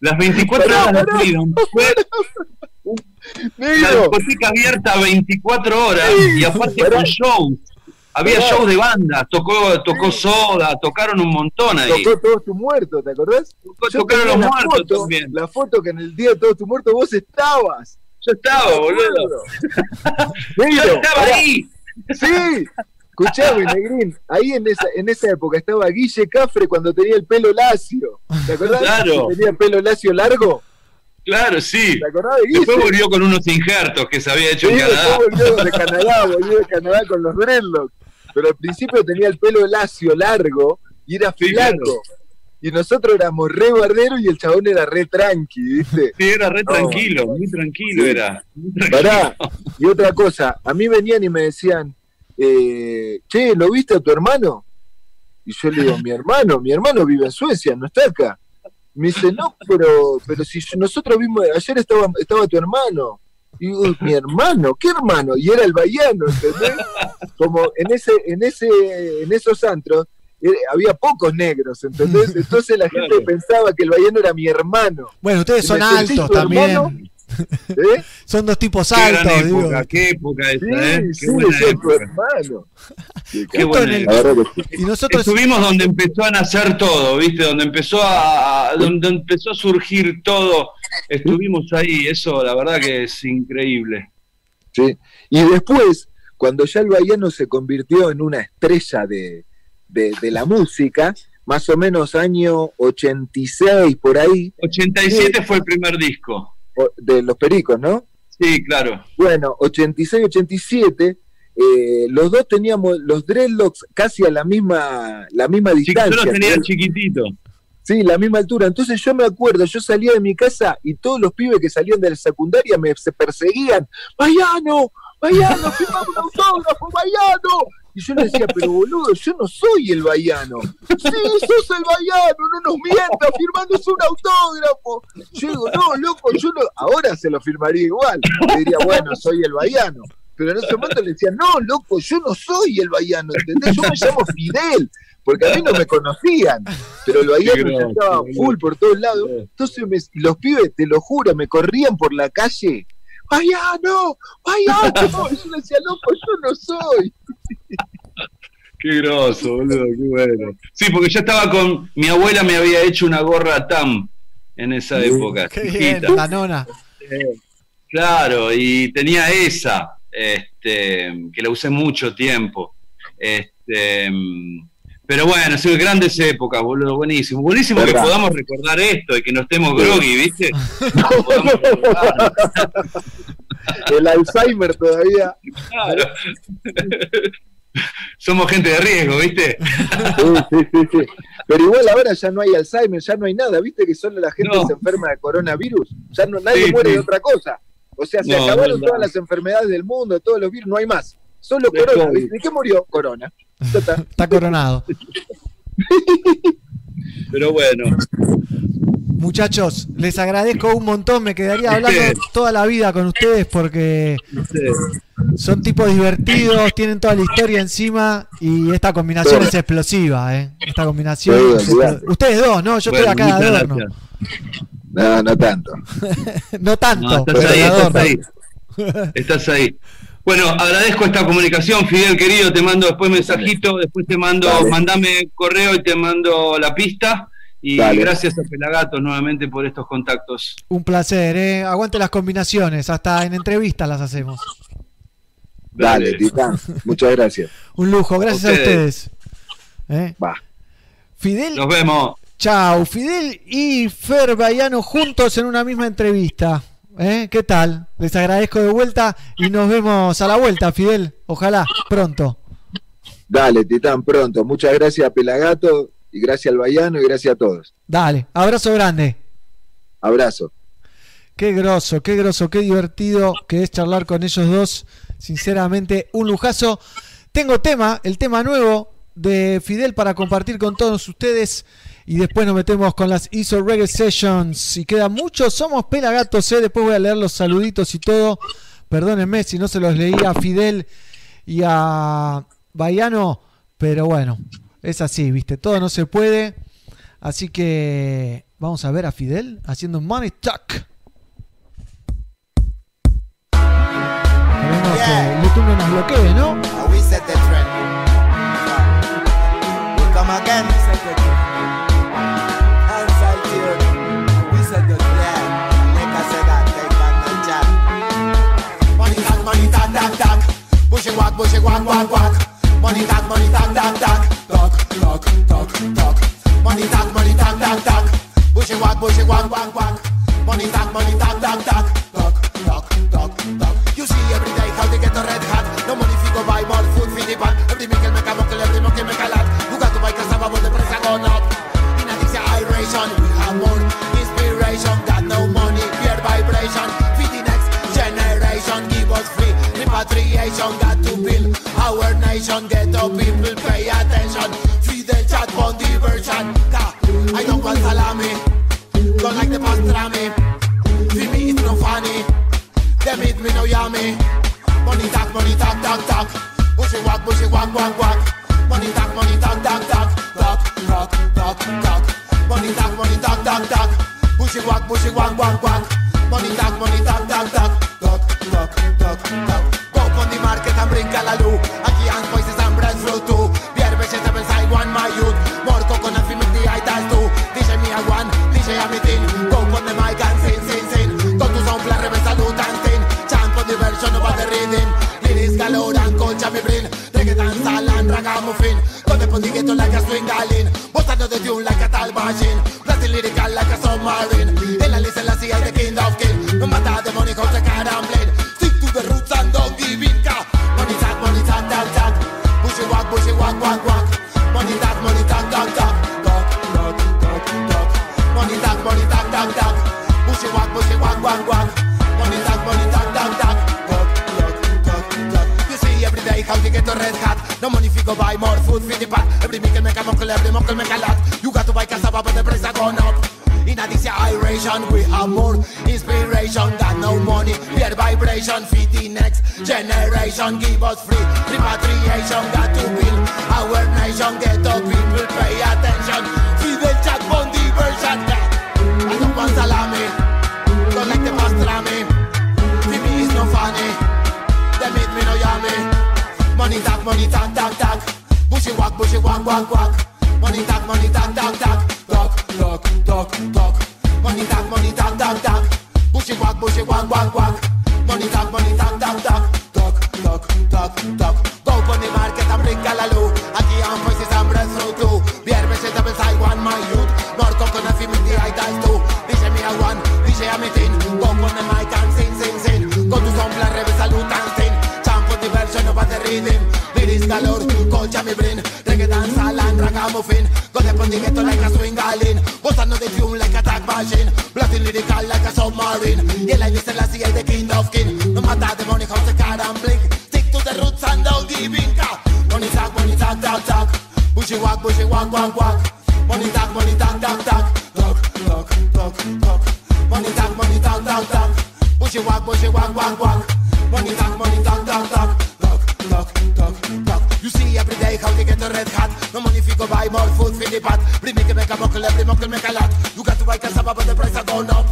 Speaker 9: Las 24
Speaker 10: Pará,
Speaker 9: horas de. Freedom fue [laughs] una discoteca abierta 24 horas y aparte con shows. Había shows de banda, tocó, tocó Soda, tocaron un montón ahí.
Speaker 10: tocó todos tus muertos, ¿te acordás?
Speaker 9: Tocó- tocaron los muertos
Speaker 10: foto,
Speaker 9: también.
Speaker 10: La foto que en el día de todos tus muertos vos estabas.
Speaker 9: Yo estaba, boludo. [laughs] Yo estaba ahí.
Speaker 10: Sí, escuchame, [laughs] Negrín. Ahí en esa, en esa época estaba Guille Cafre cuando tenía el pelo lacio. ¿Te acordás?
Speaker 9: Claro.
Speaker 10: Que Tenía el pelo lacio largo.
Speaker 9: Claro, sí.
Speaker 10: ¿Te acordás de Guille?
Speaker 9: Después volvió con unos injertos que se había hecho
Speaker 10: Sí,
Speaker 9: en Canadá.
Speaker 10: después volvió de [laughs] Canadá, volvió de Canadá con los dreadlocks. Pero al principio tenía el pelo lacio, largo, y era
Speaker 9: Sí,
Speaker 10: flaco.
Speaker 9: claro.
Speaker 10: Y nosotros éramos re barderos y el chabón era re tranqui, ¿viste?
Speaker 9: Sí, era re
Speaker 10: No.
Speaker 9: tranquilo, muy tranquilo
Speaker 10: Sí.
Speaker 9: era. muy tranquilo.
Speaker 10: Pará. Y otra cosa, a mí venían y me decían, eh, che, ¿lo viste a tu hermano? Y yo le digo, mi hermano, mi hermano vive en Suecia, no está acá. Me dice, no, pero, pero si yo- nosotros vimos, ayer estaba, estaba tu hermano. Y digo, mi hermano, ¿qué hermano? Y era el baiano, ¿entendés? Como en ese, en ese, en esos antros eh, había pocos negros, ¿entendés? Entonces la gente
Speaker 9: Claro.
Speaker 10: pensaba que el baiano era mi hermano.
Speaker 1: Bueno, ustedes son altos
Speaker 10: hermano,
Speaker 1: también.
Speaker 10: ¿eh?
Speaker 1: Son dos tipos
Speaker 9: Qué gran
Speaker 1: altos, digo.
Speaker 9: qué época
Speaker 10: Sí,
Speaker 9: ¿eh? Qué
Speaker 10: sí,
Speaker 9: buena época.
Speaker 10: hermano.
Speaker 9: Buena
Speaker 1: el-. Y nosotros
Speaker 9: Estuvimos donde empezó a nacer todo, ¿viste? Donde empezó a, a- donde empezó a surgir todo. Estuvimos ahí, eso la verdad que es increíble.
Speaker 10: Sí. Y después, cuando ya el baiano se convirtió en una estrella de, de, de la música, más o menos año 86 por ahí,
Speaker 9: 87 fue el primer disco.
Speaker 10: de los pericos, ¿no?
Speaker 9: Sí, claro.
Speaker 10: Bueno, 86, 87, eh, los dos teníamos los dreadlocks casi a la misma, la misma
Speaker 9: Chi- Yo
Speaker 10: distancia.
Speaker 9: lo tenía chiquitito.
Speaker 10: Sí, la misma altura. Entonces yo me acuerdo, yo salía de mi casa y todos los pibes que salían de la secundaria me se perseguían. ¡Vayano! ¡Vayano! ¡Firmame un autógrafo, Vayano! Y yo le decía, pero boludo, yo no soy el Vayano. Sí, sos el Vayano, no nos mientas, firmándose un autógrafo. Yo digo, no, loco, yo no. Ahora se lo firmaría igual. Le diría, bueno, soy el Vayano. Pero en ese momento le decía, no, loco, yo no soy el Vayano, ¿entendés? Yo me llamo Fidel, porque a mí no me conocían. Pero el Vayano ya estaba full por todos lados. Entonces me- los pibes, te lo juro, me corrían por la calle. ¡Vayano! ¡Vayano! Y yo le decía, loco, yo no soy. [laughs]
Speaker 9: Qué groso, boludo, qué bueno. Sí, porque yo estaba con. Mi abuela me había hecho una gorra TAM en esa época.
Speaker 1: Qué bien, la nona.
Speaker 9: Eh, Claro, y tenía esa, este, que la usé mucho tiempo. Este, pero bueno, sí, grandes épocas, boludo, buenísimo. Buenísimo que podamos recordar esto y que no estemos groggy, ¿viste?
Speaker 10: El Alzheimer todavía.
Speaker 9: claro. Somos gente de riesgo, ¿viste?
Speaker 10: Sí, sí, sí, sí. Pero igual ahora ya no hay Alzheimer, ya no hay nada. ¿Viste que solo la gente
Speaker 9: No.
Speaker 10: se enferma de coronavirus? Ya no, nadie
Speaker 9: Sí,
Speaker 10: muere
Speaker 9: sí.
Speaker 10: de otra cosa. O sea, se acabaron todas las enfermedades del mundo, todos los virus, no hay más. Solo
Speaker 9: De
Speaker 10: corona. ¿De qué murió? Corona. Está.
Speaker 1: Coronado.
Speaker 9: Pero bueno,
Speaker 1: Muchachos, les agradezco un montón. Me quedaría hablando toda la vida con ustedes porque son tipos divertidos, tienen toda la historia encima y esta combinación es explosiva, ¿eh? Esta combinación. Es Ustedes dos, ¿no? Yo
Speaker 9: Bueno,
Speaker 1: estoy acá de adorno.
Speaker 10: No, no tanto. [laughs]
Speaker 1: No tanto,
Speaker 9: No, estás ahí, estás ahí. Estás ahí. Bueno, agradezco esta comunicación, Fidel querido, te mando después mensajito, después te mando,
Speaker 10: Dale.
Speaker 9: mandame correo y te mando la pista. Y
Speaker 10: Dale.
Speaker 9: gracias a Pelagatos nuevamente por estos contactos.
Speaker 1: Un placer, ¿eh? Aguante las combinaciones, hasta en entrevistas las hacemos.
Speaker 10: Dale. Titán. Muchas gracias. [laughs]
Speaker 1: Un lujo, gracias a
Speaker 9: Ustedes.
Speaker 1: ¿Eh?
Speaker 10: Va.
Speaker 1: Fidel,
Speaker 9: Nos vemos.
Speaker 1: chau. Fidel y Fer Baiano juntos en una misma entrevista. ¿Eh? ¿Qué tal? Les agradezco de vuelta y nos vemos a la vuelta, Fidel. Ojalá, pronto.
Speaker 10: Dale, Titán, pronto. Muchas gracias a Pelagato y gracias al Bayano y gracias a todos.
Speaker 1: Dale, abrazo grande.
Speaker 10: Abrazo.
Speaker 1: Qué groso, qué groso, qué divertido que es charlar con ellos dos. Sinceramente, un lujazo. Tengo tema, el tema nuevo de Fidel para compartir con todos ustedes. Y después nos metemos con las ISO Reggae Sessions. Y queda mucho, somos pelagatos, ¿eh? Después voy a leer los saluditos y todo Perdónenme si no se los leí a Fidel y a Baiano, pero bueno, es así, ¿viste? Todo no se puede. Así que vamos a ver a Fidel haciendo Money Talk. Queremos que YouTube no nos bloquee, ¿no?
Speaker 12: Walk, bushy walk, walk, walk. Money tag, money tag, tag, tag. Talk, talk, talk, talk. Money tag, money tag, tag, tag. Bushy walk, bushy walk, walk, walk. Money tag, money tag, tag, tag. Talk, talk, talk, talk. You see every day how they get the red hat. No money fi go buy more food fi the pan. Every Michael make a muckle, every monkey make a lot. You got to buy cassava, but the price a gone up. In a this iration, we have more inspiration. Got no money, pure vibration. Feed the next generation, give us free repatriation. Our nation, get the people pay attention. The chat on diversion. I don't want salami, don't like the pastrami. For me it's no funny, them eat me no yummy. Money talk, money talk, talk, talk. Bushy walk, bushy walk, walk, walk. Money talk, money talk, talk, talk. Talk, talk, talk, talk. Money talk, money talk, talk, talk. Bushy walk, bushy walk, walk, walk. Money talk, money talk, talk, talk. Talk, talk, talk, talk. On the market and bring a loo. Aquí and voices and breadfruit too. Beer vegetables I want my youth. More coconut fi make the idols too. DJ me a one, DJ a me thing. Go on the mic and sing, sing, sing. Go to some play, rebel salute and sing. Chant on the version of the rhythm. Lyrics galore and culture me bring. Reggaeton, sal and ragamuffin. Go the the ghetto like a swing darling. Bossa no the tune like a tal machine. Go buy more food for the pot. Every Mickey make a muckle, every muckle make a lot. You got to buy cassava, but the price a gone up. In a this iration, we have more inspiration. Got no money, pure vibration. Feed the next generation, give us free repatriation. Got to build our nation, get the people pay attention. Money talk, money talk, talk, talk. Bushy walk, bushy walk, walk, walk. Money talk, money talk, talk, talk. Talk, talk, talk, talk. Money talk, money talk, talk, talk. Bushy walk, bushy walk, walk, walk. Money talk, money talk, talk, talk. Talk, talk, talk, talk. Go on the market and bring galaloo. Aquí on voices and breadfruit too. Beer vegetables I want my youth. More coconut fi make the idols too. DJ me a one, DJ a me thing. Go on the version of the rhythm. Lyrics galore, culture me brain. Reggaeton, sal and ragamuffin. Go the on the ghetto like a swing. Bossa no the tune like a tag machine. Blasting lyrical like a submarine. Yeah, like I see the king of king. No matter the money, house, the car and blink. Stick to the roots and give in car. Money talk, money talk, talk, talk. Bushy walk, bushy walk, walk, walk. Money talk, money talk, talk, talk. Talk, talk, talk, talk. Money talk, money talk, talk, talk. Bushy walk, bushy walk, walk, walk. See day how they get the red hat. No money fi go buy more food for the pot. Bring me make a muckle, every muckle make a lot. You got to buy cassava, but the price a gone up.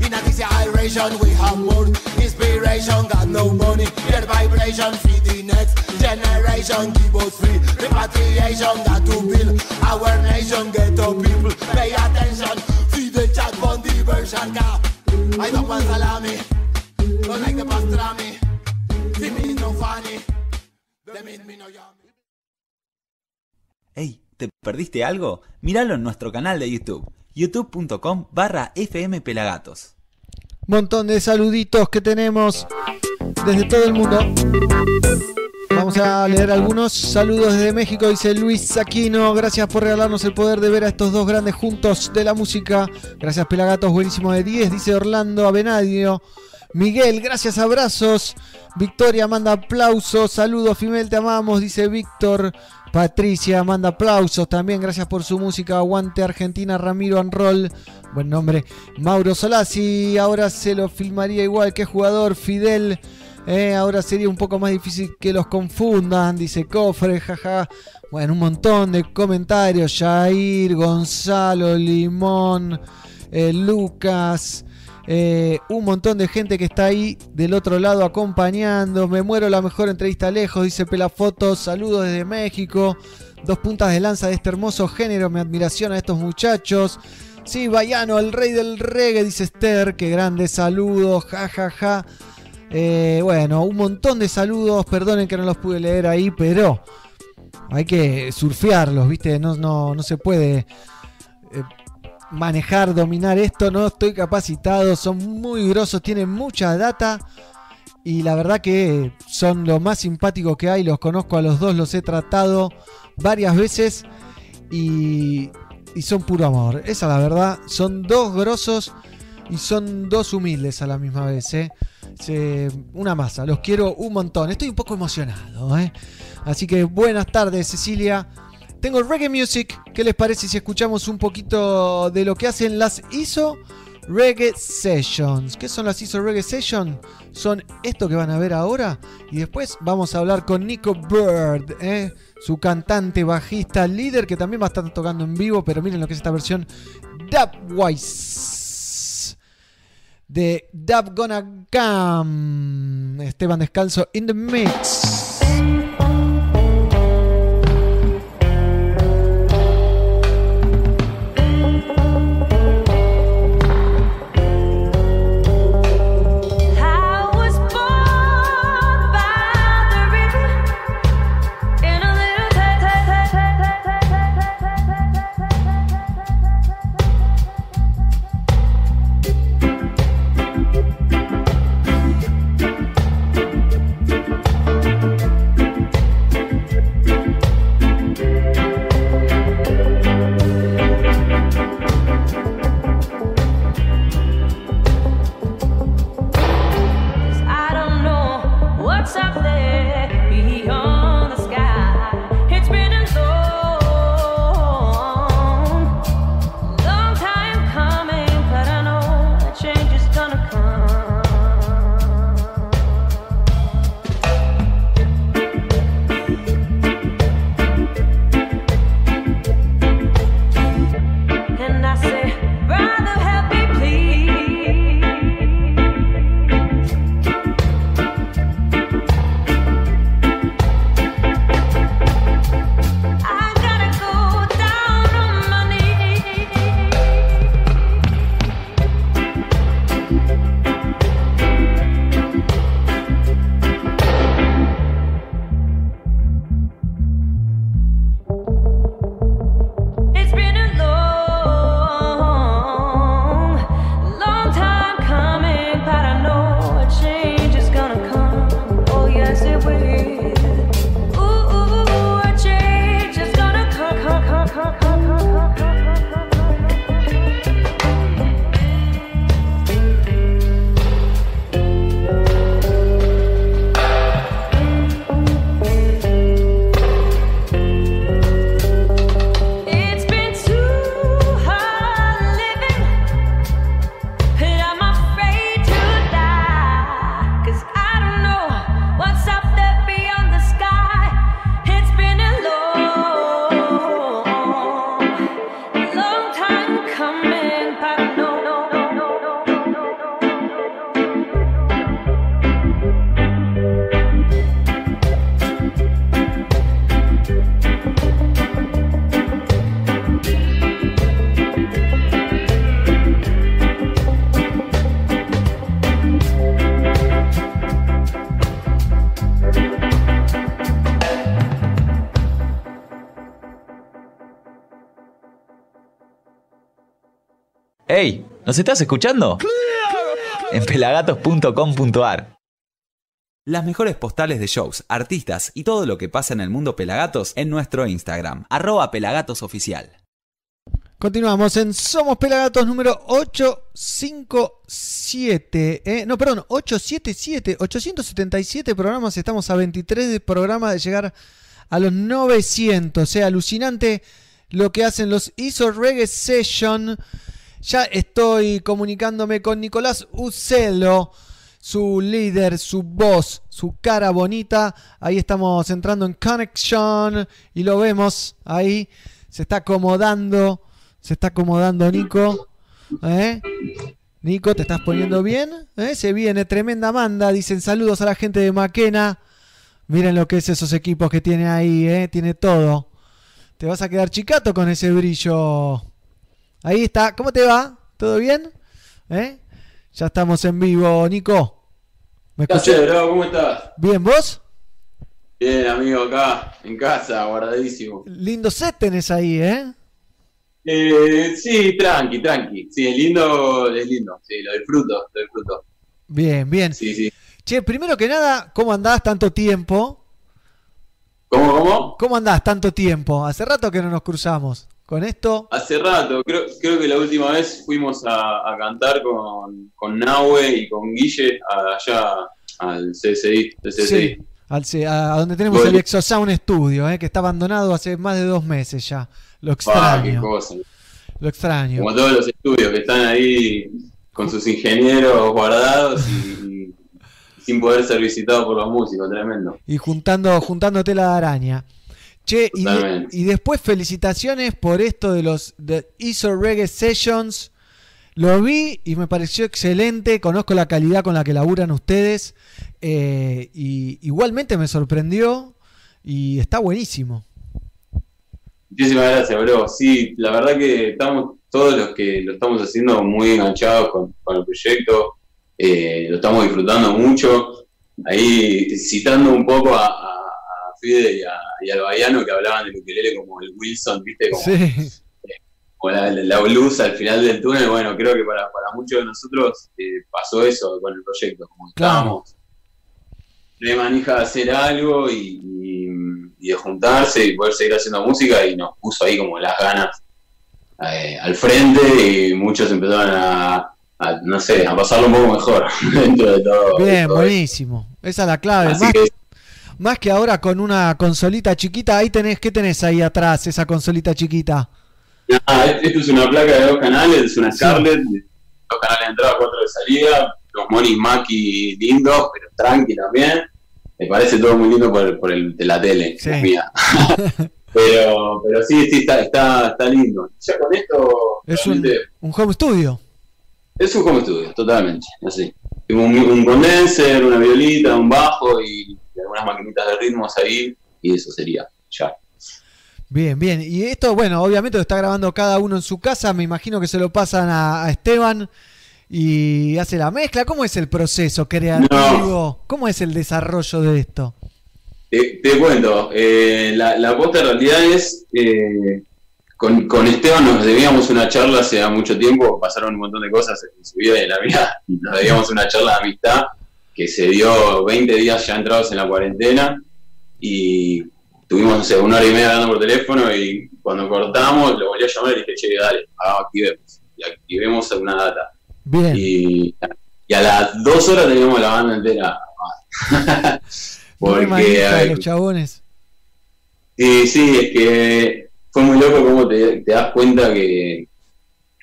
Speaker 12: In a this iration, we have more inspiration. Got no money, pure vibration. Feed the next generation, give us free repatriation. Got to build our nation, get the people pay attention. Feed the chat on diversion. Ka. I don't want salami, don't like the pastrami. For me no funny, they made me no yummy.
Speaker 13: Hey, ¿te perdiste algo? Míralo en nuestro canal de YouTube, youtube.com barra fmpelagatos.
Speaker 1: Montón de saluditos que tenemos desde todo el mundo. Vamos a leer algunos saludos desde México, dice Luis Aquino. Gracias por regalarnos el poder de ver a estos dos grandes juntos de la música. Gracias Pelagatos, buenísimo de 10, dice Orlando Abenadio. Miguel, gracias, abrazos. Victoria manda aplausos. Saludos, Fimel, te amamos, dice Víctor. Patricia manda aplausos también, gracias por su música. Aguante Argentina, Ramiro Anrol. Buen nombre. Mauro Solasi, ahora se lo filmaría igual que jugador. Fidel Eh, ahora sería un poco más difícil que los confundan, dice Cofre, jaja. Bueno, un montón de comentarios. Jair, Gonzalo, Limón, eh, Lucas. Eh, un montón de gente que está ahí del otro lado acompañando. Me muero la mejor entrevista lejos, dice Pelafotos. Saludos desde México. Dos puntas de lanza de este hermoso género. Mi admiración a estos muchachos. Sí, Bayano, el rey del reggae, dice Esther. Qué grande saludos. Ja, ja, ja. Eh, bueno, un montón de saludos. Perdonen que no los pude leer ahí, pero hay que surfearlos, ¿viste? No, no, no se puede eh, manejar, dominar esto. No estoy capacitado. Son muy grosos, tienen mucha data. Y la verdad que son lo más simpático que hay. Los conozco a los dos, los he tratado varias veces. Y, y son puro amor. Esa es la verdad. Son dos grosos y son dos humildes a la misma vez. ¿eh? Una masa. Los quiero un montón. Estoy un poco emocionado. ¿eh? Así que buenas tardes, Cecilia. Tengo reggae music. ¿Qué les parece si escuchamos un poquito de lo que hacen las ISO Reggae Sessions? ¿Qué son las ISO Reggae Sessions? Son esto que van a ver ahora. Y después vamos a hablar con Nico Bird, ¿eh? su cantante, bajista, líder, que también va a estar tocando en vivo. Pero miren lo que es esta versión Dubwise de Dub Gonna Come. Esteban Descalzo in the mix.
Speaker 13: ¿Nos estás escuchando? En pelagatos.com.ar Las mejores postales de shows, artistas y todo lo que pasa en el mundo Pelagatos en nuestro Instagram, arroba pelagatosoficial.
Speaker 1: Continuamos en Somos Pelagatos número 857. eh, no, perdón, 877. 877 programas. Estamos a 23 de programas de llegar a los 900. O sea, alucinante lo que hacen los ISO Reggae Session. Ya estoy comunicándome con Nicolás Ucelo. su líder, su voz, su cara bonita. Ahí estamos entrando en Connection y lo vemos ahí. Se está acomodando, se está acomodando Nico. ¿eh? Nico, ¿te estás poniendo bien? ¿Eh? Se viene tremenda manda. Dicen saludos a la gente de Maquena. Miren lo que es esos equipos que tiene ahí, ¿eh? tiene todo. Te vas a quedar chicato con ese brillo. Ahí está. ¿Cómo te va? ¿Todo bien? ¿Eh? Ya estamos en vivo, Nico. ¿Me
Speaker 14: ¿Qué bro? ¿Cómo estás?
Speaker 1: Bien, ¿vos?
Speaker 14: Bien, amigo, acá, en casa, guardadísimo.
Speaker 1: Lindo set tenés ahí, ¿eh?
Speaker 14: Eh, sí, tranqui, tranqui. Sí, es lindo, es lindo. Sí, lo disfruto, lo disfruto.
Speaker 1: Bien, bien.
Speaker 14: Sí, sí.
Speaker 1: Che, primero que nada, ¿cómo andás tanto tiempo?
Speaker 14: ¿Cómo, cómo?
Speaker 1: ¿Cómo andás tanto tiempo? Hace rato que no nos cruzamos. Con esto,
Speaker 14: Hace rato, creo, creo que la última vez fuimos a, a cantar con, con Nahue y con Guille allá al CSI. CSI.
Speaker 1: sí, al a, donde tenemos
Speaker 14: Bueno.
Speaker 1: el Exosound Studio, ¿eh? que está abandonado hace más de dos meses ya. Lo
Speaker 14: Ah, qué
Speaker 1: extraño.
Speaker 14: cosa.
Speaker 1: Lo extraño.
Speaker 14: Como todos los estudios que están ahí con sus ingenieros guardados y, y sin poder ser visitados por los músicos, tremendo.
Speaker 1: Y juntando, tela de araña. Che, y, de-
Speaker 14: Totalmente.
Speaker 1: y después felicitaciones por esto de los de ISO Reggae Sessions. Lo vi y me pareció excelente. Conozco la calidad con la que laburan ustedes. eh, y igualmente me sorprendió. Y está buenísimo.
Speaker 14: Muchísimas gracias, bro. Sí, la verdad que estamos todos los que lo estamos haciendo muy enganchados con, con el proyecto. Eh, lo estamos disfrutando mucho. Ahí citando un poco a- a Fide y, a, y al Baiano que hablaban del ukelele como el Wilson, ¿viste? Como,
Speaker 1: Sí.
Speaker 14: como la, la blues al final del túnel. Bueno, creo que para, para muchos de nosotros eh, pasó eso con el proyecto. Como que
Speaker 1: Claro.
Speaker 14: estábamos de manija de hacer algo y, y- y de juntarse y poder seguir haciendo música y nos puso ahí como las ganas eh, al frente y muchos empezaron a, a, no sé, a pasarlo un poco mejor [laughs] dentro de todo.
Speaker 1: Bien,
Speaker 14: todo
Speaker 1: buenísimo. Esa es la clave.
Speaker 14: Así
Speaker 1: Más,
Speaker 14: que-
Speaker 1: más que ahora con una consolita chiquita. Ahí tenés, ¿qué tenés ahí atrás? Esa consolita chiquita.
Speaker 14: Ah, esto es una placa de dos canales, es una Scarlett, dos canales de entrada, cuatro de salida, los monis Maki lindos, pero tranqui también. Me parece todo muy lindo por, por el de la tele,
Speaker 1: Sí.
Speaker 14: mía. [laughs] pero, pero sí, sí, está, está, está lindo. Ya con esto,
Speaker 1: Es un, un home studio.
Speaker 14: es un home studio, totalmente, así. Tengo un, un condenser, una violita, un bajo y, y algunas maquinitas de ritmos ahí, y eso sería, ya.
Speaker 1: Bien, bien. Y esto, bueno, obviamente lo está grabando cada uno en su casa. Me imagino que se lo pasan a, a Esteban y hace la mezcla. ¿Cómo es el proceso creativo? ¿Cómo es el desarrollo de esto?
Speaker 14: Te, te cuento, eh, la, la posta en realidad es, eh, con, con Esteban nos debíamos una charla hace mucho tiempo, pasaron un montón de cosas en su vida y en la mía, y [laughs] nos debíamos una charla de amistad que se dio 20 días ya entrados en la cuarentena y tuvimos no sé, una hora y media hablando por teléfono y cuando cortamos lo volví a llamar y le dije, che, dale, ah, activemos, y activemos una data.
Speaker 1: Bien.
Speaker 14: Y, y a las dos horas teníamos la banda entera. [laughs] [laughs] Porque hay-
Speaker 1: los chabones.
Speaker 14: Sí, sí, es que fue muy loco cómo te, te das cuenta que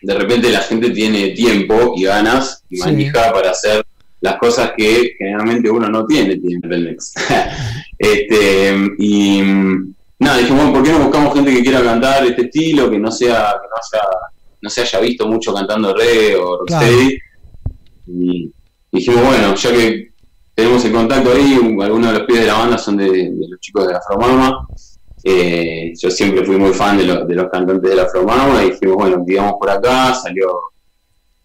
Speaker 14: de repente la gente tiene tiempo y ganas y
Speaker 1: Sí.
Speaker 14: manija para hacer las cosas que generalmente uno no tiene tiempo. Pelmex. [laughs] este, y mm, nada, dijimos, bueno, ¿por qué no buscamos gente que quiera cantar este estilo, que no sea, que no haya, no se haya visto mucho cantando reggae o rocksteady? Y dijimos, bueno, ya que tenemos el contacto ahí, un- algunos de los pies de la banda son de, de los chicos de Afromama. Eh, yo siempre fui muy fan de, lo- de los cantantes de la Afromama y dijimos, bueno, digamos por acá, salió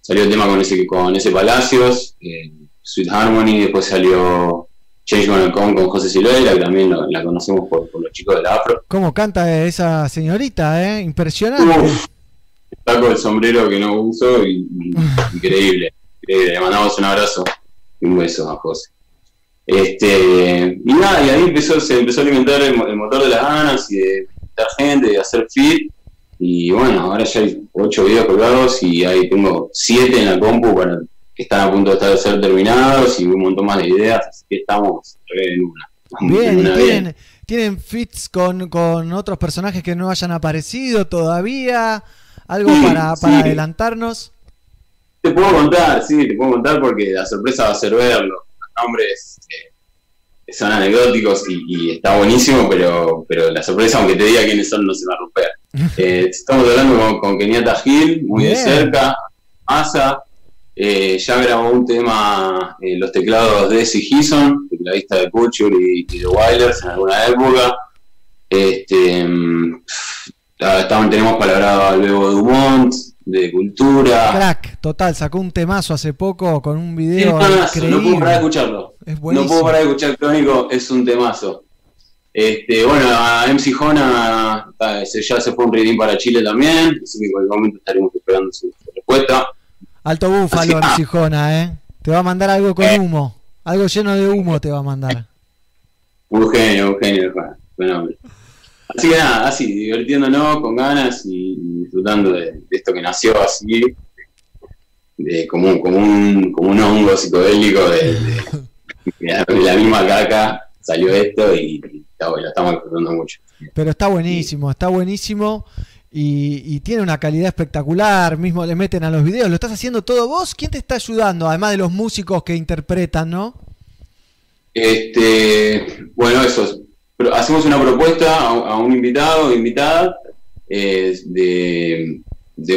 Speaker 14: salió el tema con ese con ese Palacios, eh, Sweet Harmony, después salió Change Gonna Come con José Silveira, que también lo- la conocemos por, por los chicos de la Afro.
Speaker 1: ¿Cómo canta esa señorita, eh? Impresionante.
Speaker 14: Uf, saco el sombrero que no uso y, [laughs] increíble, increíble. Le mandamos un abrazo y un beso a José. Este, y nada, y ahí empezó, se empezó a alimentar el, mo- el motor de las ganas y de invitar gente, de hacer fit. Y bueno, ahora ya hay ocho videos colgados y ahí tengo siete en la compu para que están a punto de estar de ser terminados y un montón más de ideas, así que estamos en una.
Speaker 1: Bien,
Speaker 14: En
Speaker 1: y
Speaker 14: una
Speaker 1: tienen, tienen fits con, con otros personajes que no hayan aparecido todavía. Algo
Speaker 14: Sí,
Speaker 1: para,
Speaker 14: sí.
Speaker 1: para adelantarnos.
Speaker 14: Te puedo contar, sí, te puedo contar porque la sorpresa va a ser verlo. Los nombres eh, son anecdóticos y, y está buenísimo, pero, pero la sorpresa, aunque te diga quiénes son, no se va a romper. [laughs] Eh, estamos hablando con, con Kenyatta Gil, muy de
Speaker 1: Bien.
Speaker 14: cerca, Asa, eh, ya grabó un tema, eh, los teclados de Desi Gison, tecladista de Culture y, y de Wilders en alguna época. Este, mm, ah, estamos- tenemos palabrado al Bebo Dumont, de Cultura.
Speaker 1: Crack, total, sacó un temazo hace poco con un video
Speaker 14: temazo, no puedo parar de escucharlo.
Speaker 1: Es
Speaker 14: No puedo parar de escuchar Crónico, es un temazo. Este, bueno, a MC Jona ya se fue un reading para Chile también, así que en cualquier momento estaremos esperando su respuesta.
Speaker 1: Alto búfalo,
Speaker 14: ah.
Speaker 1: Sijona, ¿eh? Te va a mandar algo con humo. Algo lleno de humo te va a mandar.
Speaker 14: Un genio, un genio, Jona, buen hombre. Así que nada, así, divirtiéndonos con ganas y disfrutando de, de esto que nació así, de, como, un, como, un, como un hongo psicodélico de, de- de la, misma caca salió esto y, y lo estamos disfrutando mucho.
Speaker 1: Pero está buenísimo, está buenísimo. Y, y tiene una calidad espectacular. Mismo le meten a los videos. ¿Lo estás haciendo todo vos? ¿Quién te está ayudando? Además de los músicos que interpretan, ¿no?
Speaker 14: Este, bueno, eso. Hacemos una propuesta a, un invitado o invitada de,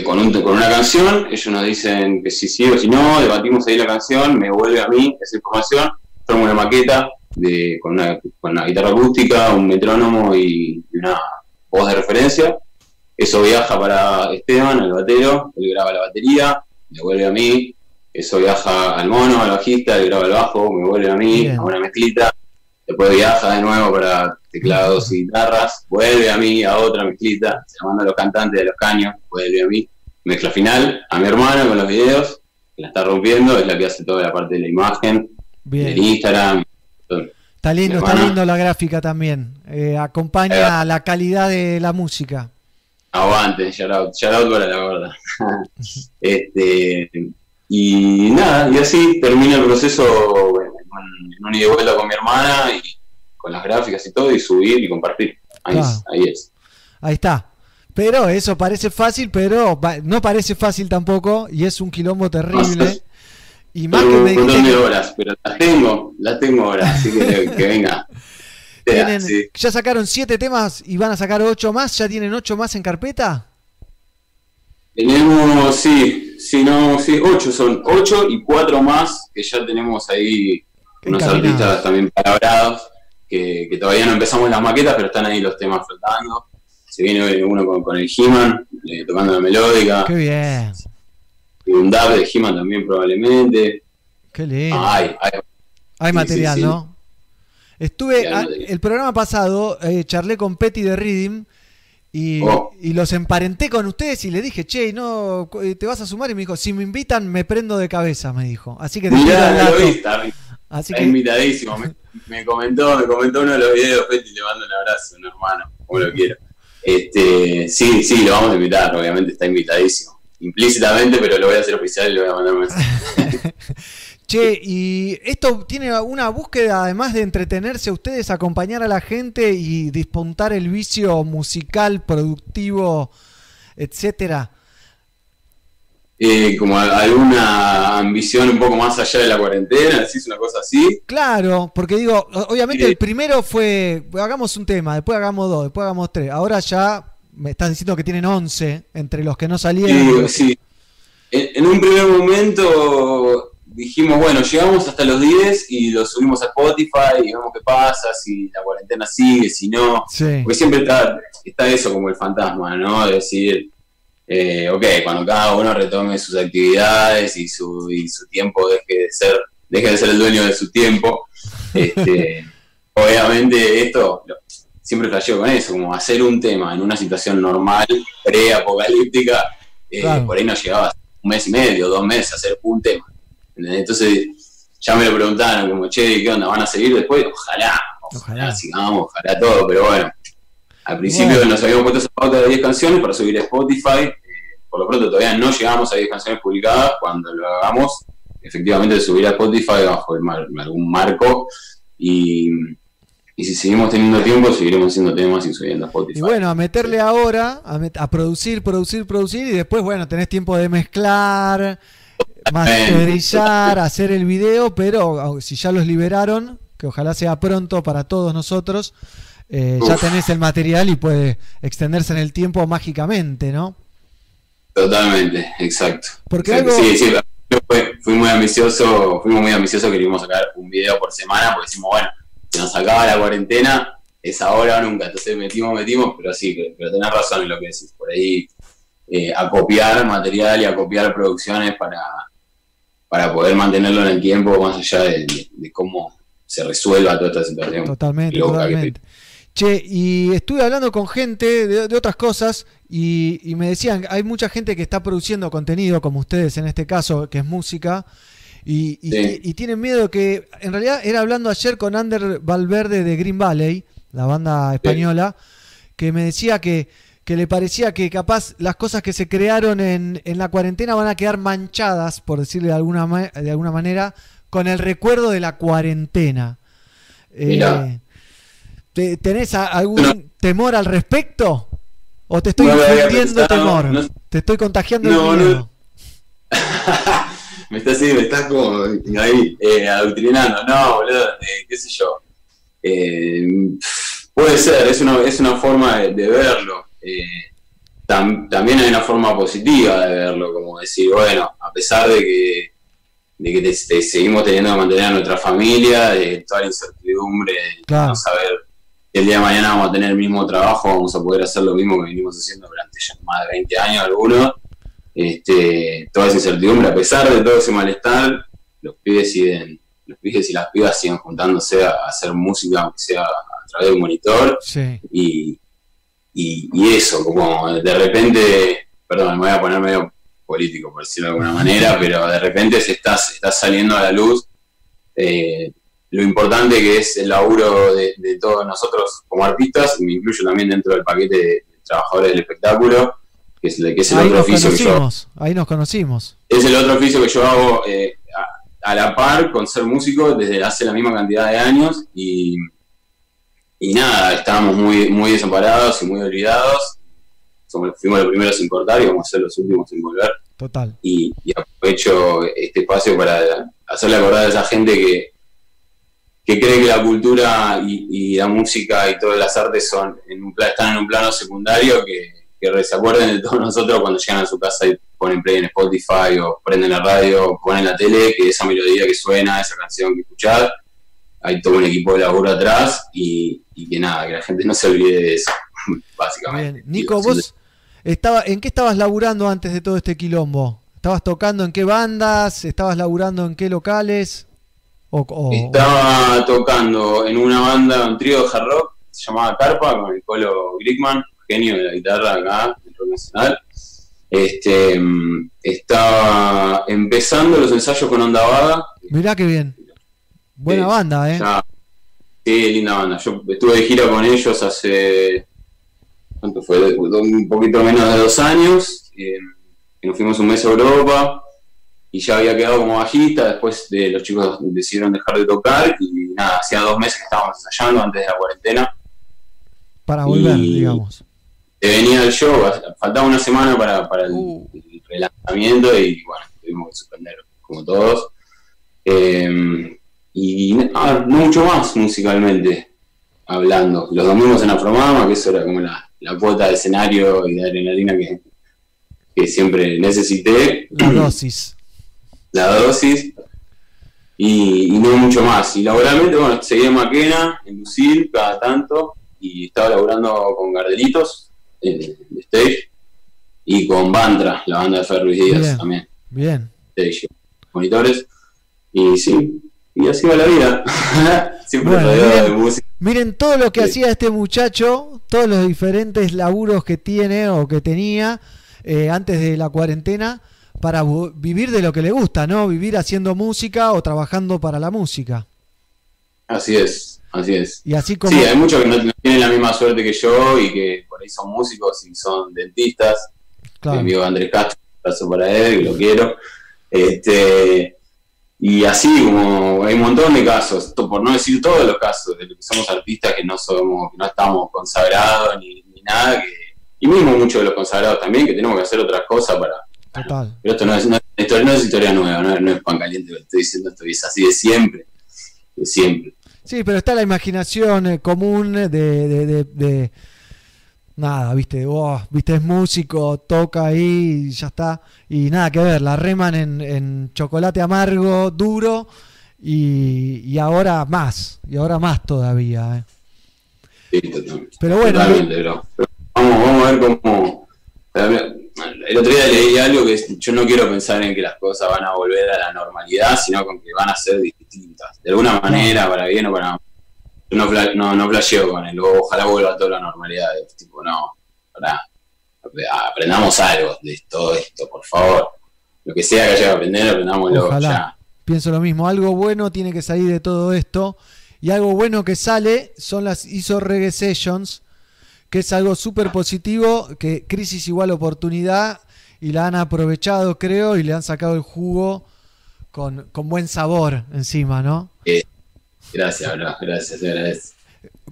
Speaker 14: con, un- con una canción. Ellos nos dicen que si sí o si no, debatimos ahí la canción, me vuelve a mí esa información. Formo una maqueta de, con, una, guitarra acústica, un metrónomo y una voz de referencia. Eso viaja para Esteban, el batero, él graba la batería, me vuelve a mí, eso viaja al mono, al bajista, él graba el bajo, me vuelve a mí,
Speaker 1: Bien.
Speaker 14: a una mezclita, después viaja de nuevo para teclados y guitarras, vuelve a mí, a otra mezclita, se manda a los cantantes de los caños, vuelve a mí, mezcla final, a mi hermana con los videos, que la está rompiendo, es la que hace toda la parte de la imagen,
Speaker 1: Bien.
Speaker 14: del Instagram, todo.
Speaker 1: Está lindo, está lindo la gráfica también. Eh, acompaña la calidad de la música.
Speaker 14: Aguante, shout out, shout out para la gorda. [laughs] este, y nada, y así termina el proceso bueno, en un- ida y vuelta con mi hermana y con las gráficas y todo, y subir y compartir. Ahí, es, ahí es.
Speaker 1: Ahí está. Pero eso parece fácil, pero no parece fácil tampoco y es un quilombo terrible. Y más que
Speaker 14: un montón de horas, pero las tengo, las tengo ahora, así que, que venga. [laughs] Sí.
Speaker 1: ya sacaron siete temas y van a sacar ocho más. ¿Ya tienen ocho más en carpeta?
Speaker 14: Tenemos, sí, sí, no, sí, ocho son, ocho y cuatro más que ya tenemos ahí unos artistas también palabrados, que, que todavía no empezamos las maquetas, pero están ahí los temas flotando. Se viene uno con, con el He-Man, eh, tocando la melódica,
Speaker 1: Qué bien,
Speaker 14: y un dub de He-Man también probablemente.
Speaker 1: qué lindo.
Speaker 14: Ay, ay,
Speaker 1: Hay
Speaker 14: sí,
Speaker 1: material,
Speaker 14: sí.
Speaker 1: ¿no? Estuve, a- el programa pasado, eh, charlé con Petty de Reading y,
Speaker 14: Oh.
Speaker 1: y los emparenté con ustedes y le dije, che, no, eh, te vas a sumar y me dijo, si me invitan me prendo de cabeza, me dijo. Así que te
Speaker 14: mirá, lo vi, está,
Speaker 1: Así
Speaker 14: está
Speaker 1: que
Speaker 14: invitadísimo. Me, me comentó, me comentó uno de los videos, Petty, le mando un abrazo, un hermano, como lo quiero. Este, sí, sí, lo vamos a invitar, obviamente está invitadísimo. Implícitamente, pero lo voy a hacer oficial y le voy a mandar un mensaje. [laughs]
Speaker 1: Che, y esto tiene una búsqueda, además de entretenerse a ustedes, acompañar a la gente y despuntar el vicio musical, productivo, etcétera.
Speaker 14: Eh, como alguna ambición un poco más allá de la cuarentena, decís una cosa así.
Speaker 1: Claro, porque digo, obviamente el primero fue, hagamos un tema, después hagamos dos, después hagamos tres. Ahora ya me están diciendo que tienen 11 entre los que no salieron.
Speaker 14: Sí, sí. En, en un primer momento dijimos, bueno, llegamos hasta los 10 y lo subimos a Spotify y vemos qué pasa, si la cuarentena sigue, si no.
Speaker 1: Sí.
Speaker 14: Porque siempre está, está eso como el fantasma, ¿no? De decir, eh, ok, cuando cada uno retome sus actividades y su, y su tiempo deje de ser, deje de ser el dueño de su tiempo, este, [laughs] obviamente esto lo- siempre flasheo con eso, como hacer un tema en una situación normal, pre-apocalíptica, eh,
Speaker 1: Claro.
Speaker 14: por ahí no llegaba un mes y medio, dos meses a hacer un tema. Entonces ya me lo preguntaron, como, che, ¿qué onda? ¿Van a seguir después? Ojalá, ojalá, sigamos, ojalá todo, pero bueno. Al principio
Speaker 1: Bueno.
Speaker 14: nos habíamos puesto esa pauta de 10 canciones para subir a Spotify. eh, por lo pronto todavía no llegamos a 10 canciones publicadas. Cuando lo hagamos, efectivamente subir a Spotify bajo el mar- algún marco. Y, y si seguimos teniendo tiempo, seguiremos haciendo temas y subiendo a Spotify.
Speaker 1: Y bueno, a meterle ahora, a, met- a producir, producir, producir, y después, bueno, tenés tiempo de mezclar, masterizar, hacer el video, pero au- si ya los liberaron, que ojalá sea pronto para todos nosotros, eh, ya tenés el material y puede extenderse en el tiempo mágicamente, ¿no?
Speaker 14: Totalmente, exacto.
Speaker 1: Porque
Speaker 14: Exacto.
Speaker 1: algo-
Speaker 14: Sí, sí, fue- fui muy ambicioso, fuimos muy ambiciosos, queríamos sacar un video por semana, porque decimos, bueno, si nos acaba la cuarentena, es ahora o nunca, entonces metimos, metimos, pero sí, pero, pero tenés razón en lo que decís, por ahí eh, acopiar material y acopiar producciones para, para poder mantenerlo en el tiempo, más allá de, de- de cómo se resuelva toda esta situación.
Speaker 1: Totalmente, totalmente. Che, y estuve hablando con gente de, de otras cosas y, y me decían, hay mucha gente que está produciendo contenido, como ustedes en este caso, que es música, y, y-
Speaker 14: Sí.
Speaker 1: y tienen miedo que, en realidad era hablando ayer con Ander Valverde de Green Valley, la banda española, que me decía que, que le parecía que capaz las cosas que se crearon en, en la cuarentena van a quedar manchadas, por decirle de alguna, ma- de alguna manera, con el recuerdo de la cuarentena. Eh,
Speaker 14: Mirá.
Speaker 1: ¿te- ¿Tenés a- algún temor al respecto? ¿O te estoy
Speaker 14: No
Speaker 1: infundiendo temor?
Speaker 14: no-
Speaker 1: Te estoy contagiando
Speaker 14: No,
Speaker 1: el
Speaker 14: no.
Speaker 1: miedo. [laughs]
Speaker 14: me estás, sí, me estás como ahí eh, adoctrinando. No, boludo, eh, qué sé yo. Eh, puede ser, es una, es una forma de, de verlo. Eh, tam- también hay una forma positiva de verlo, como decir, bueno, a pesar de que, de que te- te seguimos teniendo que mantener a nuestra familia, de toda la incertidumbre, de no saber si el día de mañana vamos a tener el mismo trabajo, vamos a poder hacer lo mismo que venimos haciendo durante ya más de 20 años algunos este, toda esa incertidumbre, a pesar de todo ese malestar, los pibes siguen, los pibes y las pibas siguen juntándose a, a hacer música, aunque sea a través de un monitor,
Speaker 1: Sí.
Speaker 14: y, y, y eso, como de repente, perdón, me voy a poner medio político por decirlo de alguna manera, [laughs] pero de repente se está, se está saliendo a la luz eh, lo importante que es el laburo de, de todos nosotros como artistas, y me incluyo también dentro del paquete de trabajadores del espectáculo, que es, el- que es el
Speaker 1: Ahí
Speaker 14: otro oficio que yo
Speaker 1: ahí nos conocimos.
Speaker 14: es el otro oficio que yo hago eh, a, a la par con ser músico desde hace la misma cantidad de años y, y nada, estábamos muy, muy desamparados y muy olvidados. Somos- fuimos los primeros en cortar y vamos a ser los últimos en volver.
Speaker 1: Total.
Speaker 14: Y, y aprovecho este espacio para hacerle acordar a esa gente que, que cree que la cultura y, y la música y todas las artes son en un están en un plano secundario, que, que se acuerden de todos nosotros cuando llegan a su casa y ponen play en Spotify o prenden la radio o ponen la tele, que esa melodía que suena, esa canción que escuchás, hay todo un equipo de laburo atrás y, y que nada, que la gente no se olvide de eso, [laughs] básicamente.
Speaker 1: Bien. Nico, vos estaba, ¿en qué estabas laburando antes de todo este quilombo? ¿Estabas tocando en qué bandas? ¿Estabas laburando en qué locales? O, o-
Speaker 14: Estaba tocando en una banda, un trío de hard rock, se llamaba Carpa, con el Colo Glickman, genio de la guitarra acá, del rock nacional. Este, mm, estaba empezando los ensayos con Onda Vaga.
Speaker 1: Mirá qué bien. Buena banda, ¿eh?
Speaker 14: ya- sí, linda banda. Yo estuve de gira con ellos hace, ¿cuánto fue? Un poquito menos de dos años. eh, que nos fuimos un mes a Europa y ya había quedado como bajista, después de los chicos decidieron dejar de tocar y nada, hacía dos meses que estábamos ensayando antes de la cuarentena.
Speaker 1: Para volver,
Speaker 14: y-
Speaker 1: digamos.
Speaker 14: Te venía el show, faltaba una semana para, para el,
Speaker 1: Uh.
Speaker 14: el relanzamiento y bueno, tuvimos que suspender como todos. Eh, y ah, no mucho más musicalmente hablando. Los domingos en Afromama, que eso era como la, la cuota de escenario y de adrenalina que, que siempre necesité.
Speaker 1: La dosis. [clears throat]
Speaker 14: la dosis y, y no mucho más. Y laboralmente, bueno, seguí en Maquena, en Lucil, cada tanto, y estaba laburando con Gardelitos, eh, de stage, y con Bantra, la banda de Ferris Díaz
Speaker 1: Bien.
Speaker 14: también,
Speaker 1: Bien.
Speaker 14: stage, monitores, y sí, y así va la vida. [laughs] Siempre
Speaker 1: Bueno,
Speaker 14: rodeado de
Speaker 1: miren,
Speaker 14: música.
Speaker 1: miren todo lo que hacía este muchacho, todos los diferentes laburos que tiene o que tenía eh, antes de la cuarentena para vivir de lo que le gusta, ¿no? Vivir haciendo música o trabajando para la música.
Speaker 14: Así es, así es.
Speaker 1: Y así como...
Speaker 14: Sí, hay muchos que no, no tienen la misma suerte que yo y que por ahí son músicos y son dentistas.
Speaker 1: Claro.
Speaker 14: Mi amigo Andrés Castro, un abrazo para él, que lo quiero. Este, y así como hay un montón de casos, to- por no decir todos los casos, de los que somos artistas que no somos, que no estamos consagrados ni, ni nada, que, y mismo muchos de los consagrados también, que tenemos que hacer otras cosas para,
Speaker 1: Total.
Speaker 14: Pero esto no es, no es historia, no es historia nueva, no, es- no es pan caliente lo que estoy diciendo, esto es así de siempre, de siempre.
Speaker 1: Sí, pero está la imaginación eh, común de, de, de- de- nada, viste, oh, viste, es músico, toca ahí y ya está. Y nada que ver, la reman en, en chocolate amargo, duro, y, y ahora más, y ahora más todavía. eh.
Speaker 14: Sí, totalmente.
Speaker 1: Pero bueno,
Speaker 14: Totalmente, pero- pero vamos, vamos a ver cómo. El otro día leí algo que es- yo no quiero pensar en que las cosas van a volver a la normalidad, sino con que van a ser distintas. De alguna manera, para bien o para mal. No, no, no flasheo con él, ojalá vuelva toda la normalidad. Es tipo, no, pará. aprendamos algo de todo esto, por favor. Lo que sea que haya que aprender, aprendámoslo
Speaker 1: Ojalá.
Speaker 14: ya.
Speaker 1: Pienso lo mismo, algo bueno tiene que salir de todo esto. Y algo bueno que sale son las ISO Reggae Sessions, que es algo súper positivo, que crisis igual oportunidad, y la han aprovechado, creo, y le han sacado el jugo con, con buen sabor encima, ¿no?
Speaker 14: Eh, gracias, bro, gracias.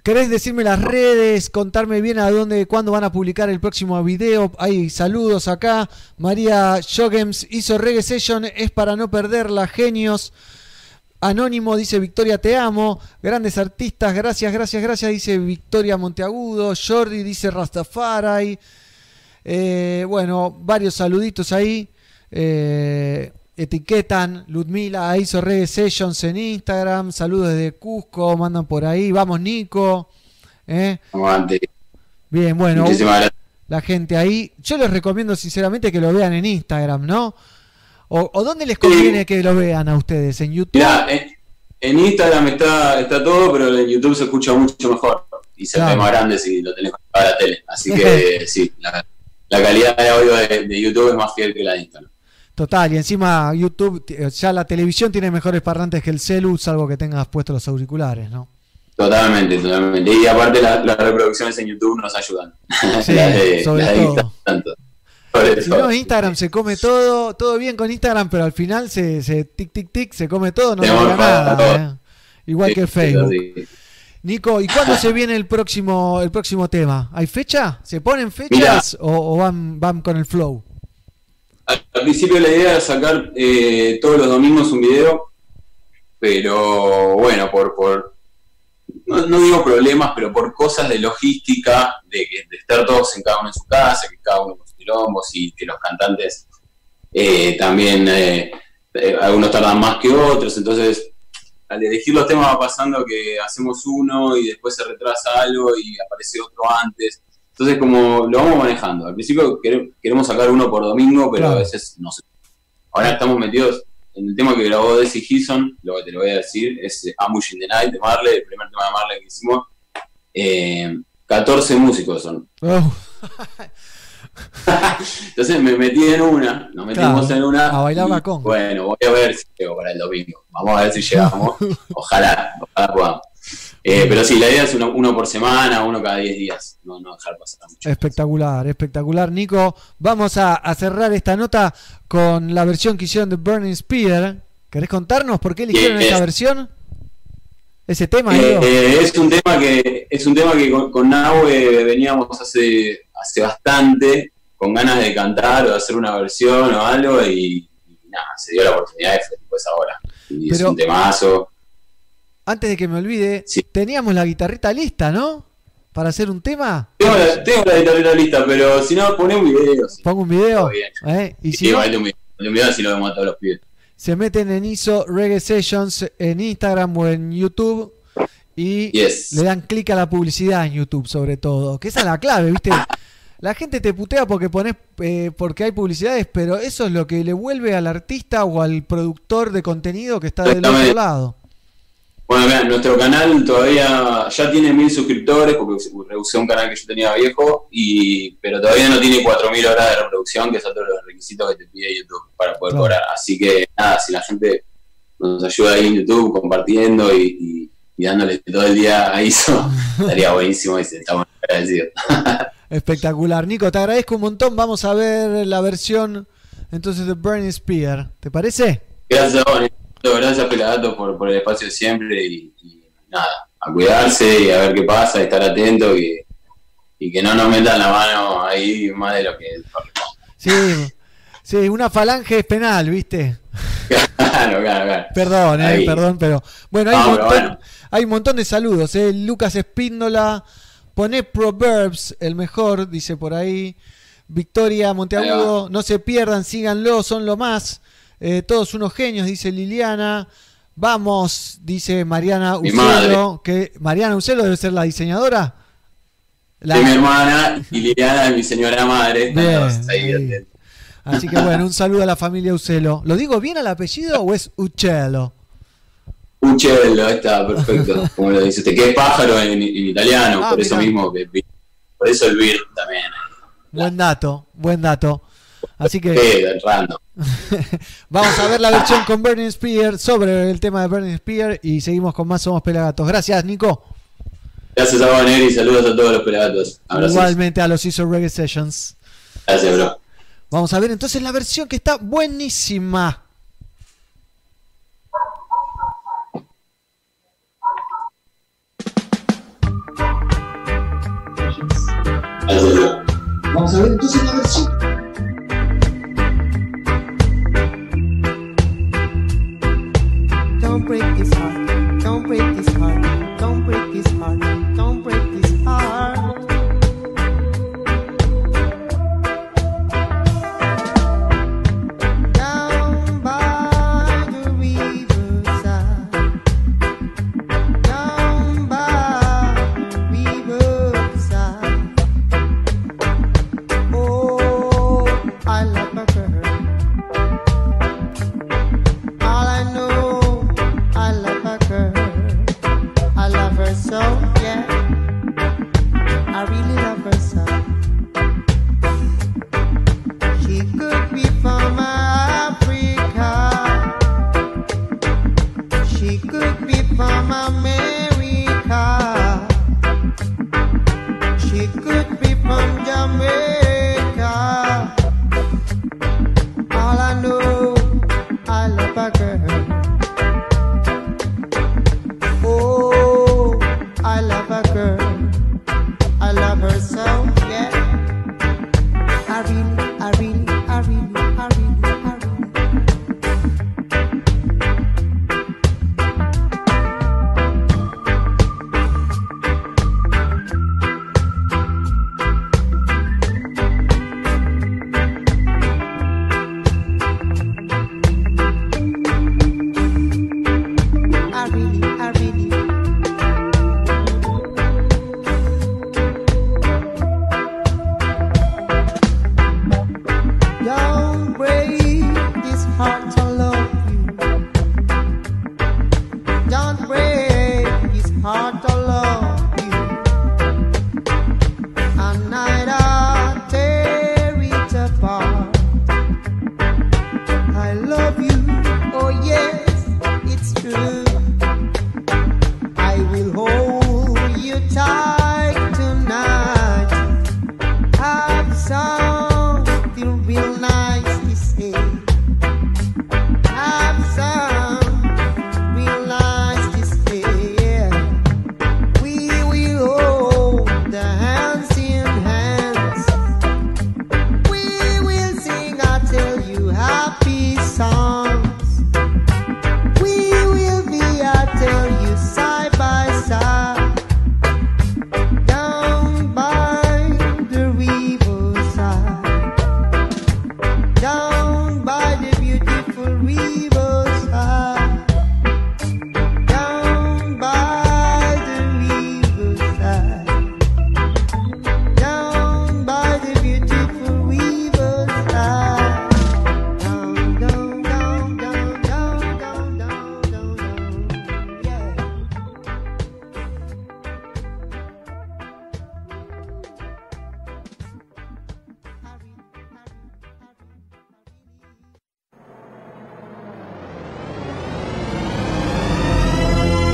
Speaker 1: ¿Querés decirme las redes, contarme bien a dónde, cuándo van a publicar el próximo video? Hay saludos acá. María Jogems hizo Reggae Session, es para no perderla, genios. Anónimo dice Victoria te amo. Grandes artistas, gracias, gracias, gracias, dice Victoria Monteagudo. Jordi dice Rastafari. Eh, bueno, varios saluditos ahí. Eh, etiquetan Ludmila hizo Reggae Sessions en Instagram. Saludos desde Cusco, mandan por ahí. Vamos, Nico. Eh. Bien, bueno.
Speaker 14: Muchísimas gracias.
Speaker 1: La gente ahí. Yo les recomiendo sinceramente que lo vean en Instagram, ¿no? ¿O, o dónde les conviene que lo vean a ustedes? ¿En YouTube?
Speaker 14: Mirá, en, en Instagram está, está todo, pero en YouTube se escucha mucho mejor. Y se
Speaker 1: Claro.
Speaker 14: ve más grande si lo tenés conectado a la tele. Así [laughs] que sí, la, la calidad de audio de, de YouTube es más fiel que la de Instagram.
Speaker 1: Total, y encima YouTube, t- ya la televisión tiene mejores parlantes que el celu, salvo que tengas puestos los auriculares, ¿no?
Speaker 14: Totalmente, totalmente. Y aparte la- las reproducciones en YouTube nos ayudan. [laughs]
Speaker 1: Sí,
Speaker 14: de,
Speaker 1: sobre todo.
Speaker 14: Instagram tanto. Sobre
Speaker 1: Si
Speaker 14: todo.
Speaker 1: no, Instagram se come todo, todo bien con Instagram, pero al final se, se tic, tic, tic, se come todo, no
Speaker 14: Se
Speaker 1: nada. ¿eh? Igual
Speaker 14: Sí,
Speaker 1: que Facebook.
Speaker 14: sí.
Speaker 1: Nico, ¿y cuándo se viene el próximo, el próximo tema? ¿Hay fecha? ¿Se ponen fechas o, o van, van con el flow?
Speaker 14: Al, principio la idea era sacar eh, todos los domingos un video, pero bueno, por, por no, no digo problemas, pero por cosas de logística, de, de estar todos en cada uno en su casa, que cada uno con sus quilombos y que los cantantes eh, también, eh, eh, algunos tardan más que otros, entonces al elegir los temas va pasando que hacemos uno y después se retrasa algo y aparece otro antes. Entonces, como lo vamos manejando. Al principio quere- queremos sacar uno por domingo, pero
Speaker 1: Claro.
Speaker 14: a veces no sé. Ahora estamos metidos en el tema que grabó Desi Gilson, lo que te lo voy a decir, es eh, Ambush in the Night de Marley, el primer tema de Marley que hicimos. Eh, 14 músicos son.
Speaker 1: Oh, [laughs]
Speaker 14: Entonces me metí en una, nos metimos
Speaker 1: Claro,
Speaker 14: en una.
Speaker 1: a bailar la conga.
Speaker 14: Bueno, voy a ver si llego para el domingo. Vamos a ver si llegamos. [laughs] ojalá, ojalá podamos. Eh, pero sí, la idea es uno, uno por semana, uno cada 10 días. No, no dejar pasar mucho.
Speaker 1: espectacular, espectacular, Nico. Vamos a, a cerrar esta nota con la versión que hicieron de Burning Spear. ¿Querés contarnos por qué eligieron
Speaker 14: Yes.
Speaker 1: esa versión? Ese tema,
Speaker 14: Eh, eh, es un tema que es un tema que con, con Nahue veníamos hace hace bastante con ganas de cantar o de hacer una versión o algo y, y nada se dio la oportunidad fue después ahora y es un temazo
Speaker 1: Antes de que me olvide, teníamos la guitarrita lista, ¿no? Para hacer un tema.
Speaker 14: tengo la, tengo la guitarrera lista pero si no poné un video sí.
Speaker 1: Pongo un video. ¿eh? Y si
Speaker 14: Sí,
Speaker 1: no,
Speaker 14: ponete un video, un video así lo vemos a todos los pibes
Speaker 1: se meten en ISO Reggae Sessions en Instagram o en YouTube y
Speaker 14: Yes.
Speaker 1: le dan clic a la publicidad en YouTube sobre todo. Que esa es la clave, ¿viste? [laughs] La gente te putea porque pones eh, porque hay publicidades, pero eso es lo que le vuelve al artista o al productor de contenido que está del otro lado.
Speaker 14: Bueno, mira, nuestro canal todavía ya tiene mil suscriptores porque reusé un canal que yo tenía viejo, y pero todavía no tiene 4.000 horas de reproducción, que es otro de los requisitos que te pide YouTube para poder
Speaker 1: Claro.
Speaker 14: cobrar. Así que nada, si la gente nos ayuda ahí en YouTube compartiendo y, y- y dándole todo el día a eso, [laughs] estaría buenísimo y estamos agradecidos. [laughs]
Speaker 1: Espectacular. Nico, te agradezco un montón. Vamos a ver la versión entonces de Burning Spear. ¿Te parece?
Speaker 14: Gracias Nico. Gracias Pelagato por, por el espacio de siempre y, y nada, a cuidarse y a ver qué pasa, estar atento y, y que no nos metan la mano ahí más de lo que
Speaker 1: Sí,
Speaker 2: Sí, una falange es penal, ¿viste?
Speaker 14: Claro, claro, claro.
Speaker 2: Perdón, eh, perdón, pero bueno, hay,
Speaker 14: No,
Speaker 2: un montón,
Speaker 14: bueno.
Speaker 2: hay un montón de saludos. Eh. Lucas Espíndola, pone Proverbs, el mejor, dice por ahí. Victoria Monteagudo, no se pierdan, síganlo, son lo más. Eh, todos unos genios, dice Liliana. Vamos, dice Mariana Ucelo, que Mariana Ucelo debe ser la diseñadora. La-
Speaker 14: mi hermana y Liliana mi señora madre.
Speaker 2: Bien. Así que bueno, un saludo a la familia Ucelo. ¿Lo digo bien al apellido o es Uccello?
Speaker 14: Uccello, está, perfecto. Como lo dice usted, que es pájaro en, en italiano,
Speaker 2: Ah,
Speaker 14: por eso mismo, que, por eso el beer también.
Speaker 2: Buen dato, buen dato. Así que
Speaker 14: Sí, [laughs]
Speaker 2: vamos a ver la versión con Burning Spear sobre el tema de Burning Spear y seguimos con más Somos Pelagatos. Gracias, Nico.
Speaker 14: Gracias a vos, Neri, saludos a todos los pelagatos. Abrazos.
Speaker 2: Igualmente a los ISO Reggae Sessions.
Speaker 14: Gracias, bro.
Speaker 2: Vamos a ver entonces la versión que está buenísima.
Speaker 14: Gracias, bro.
Speaker 2: Vamos a ver entonces la versión.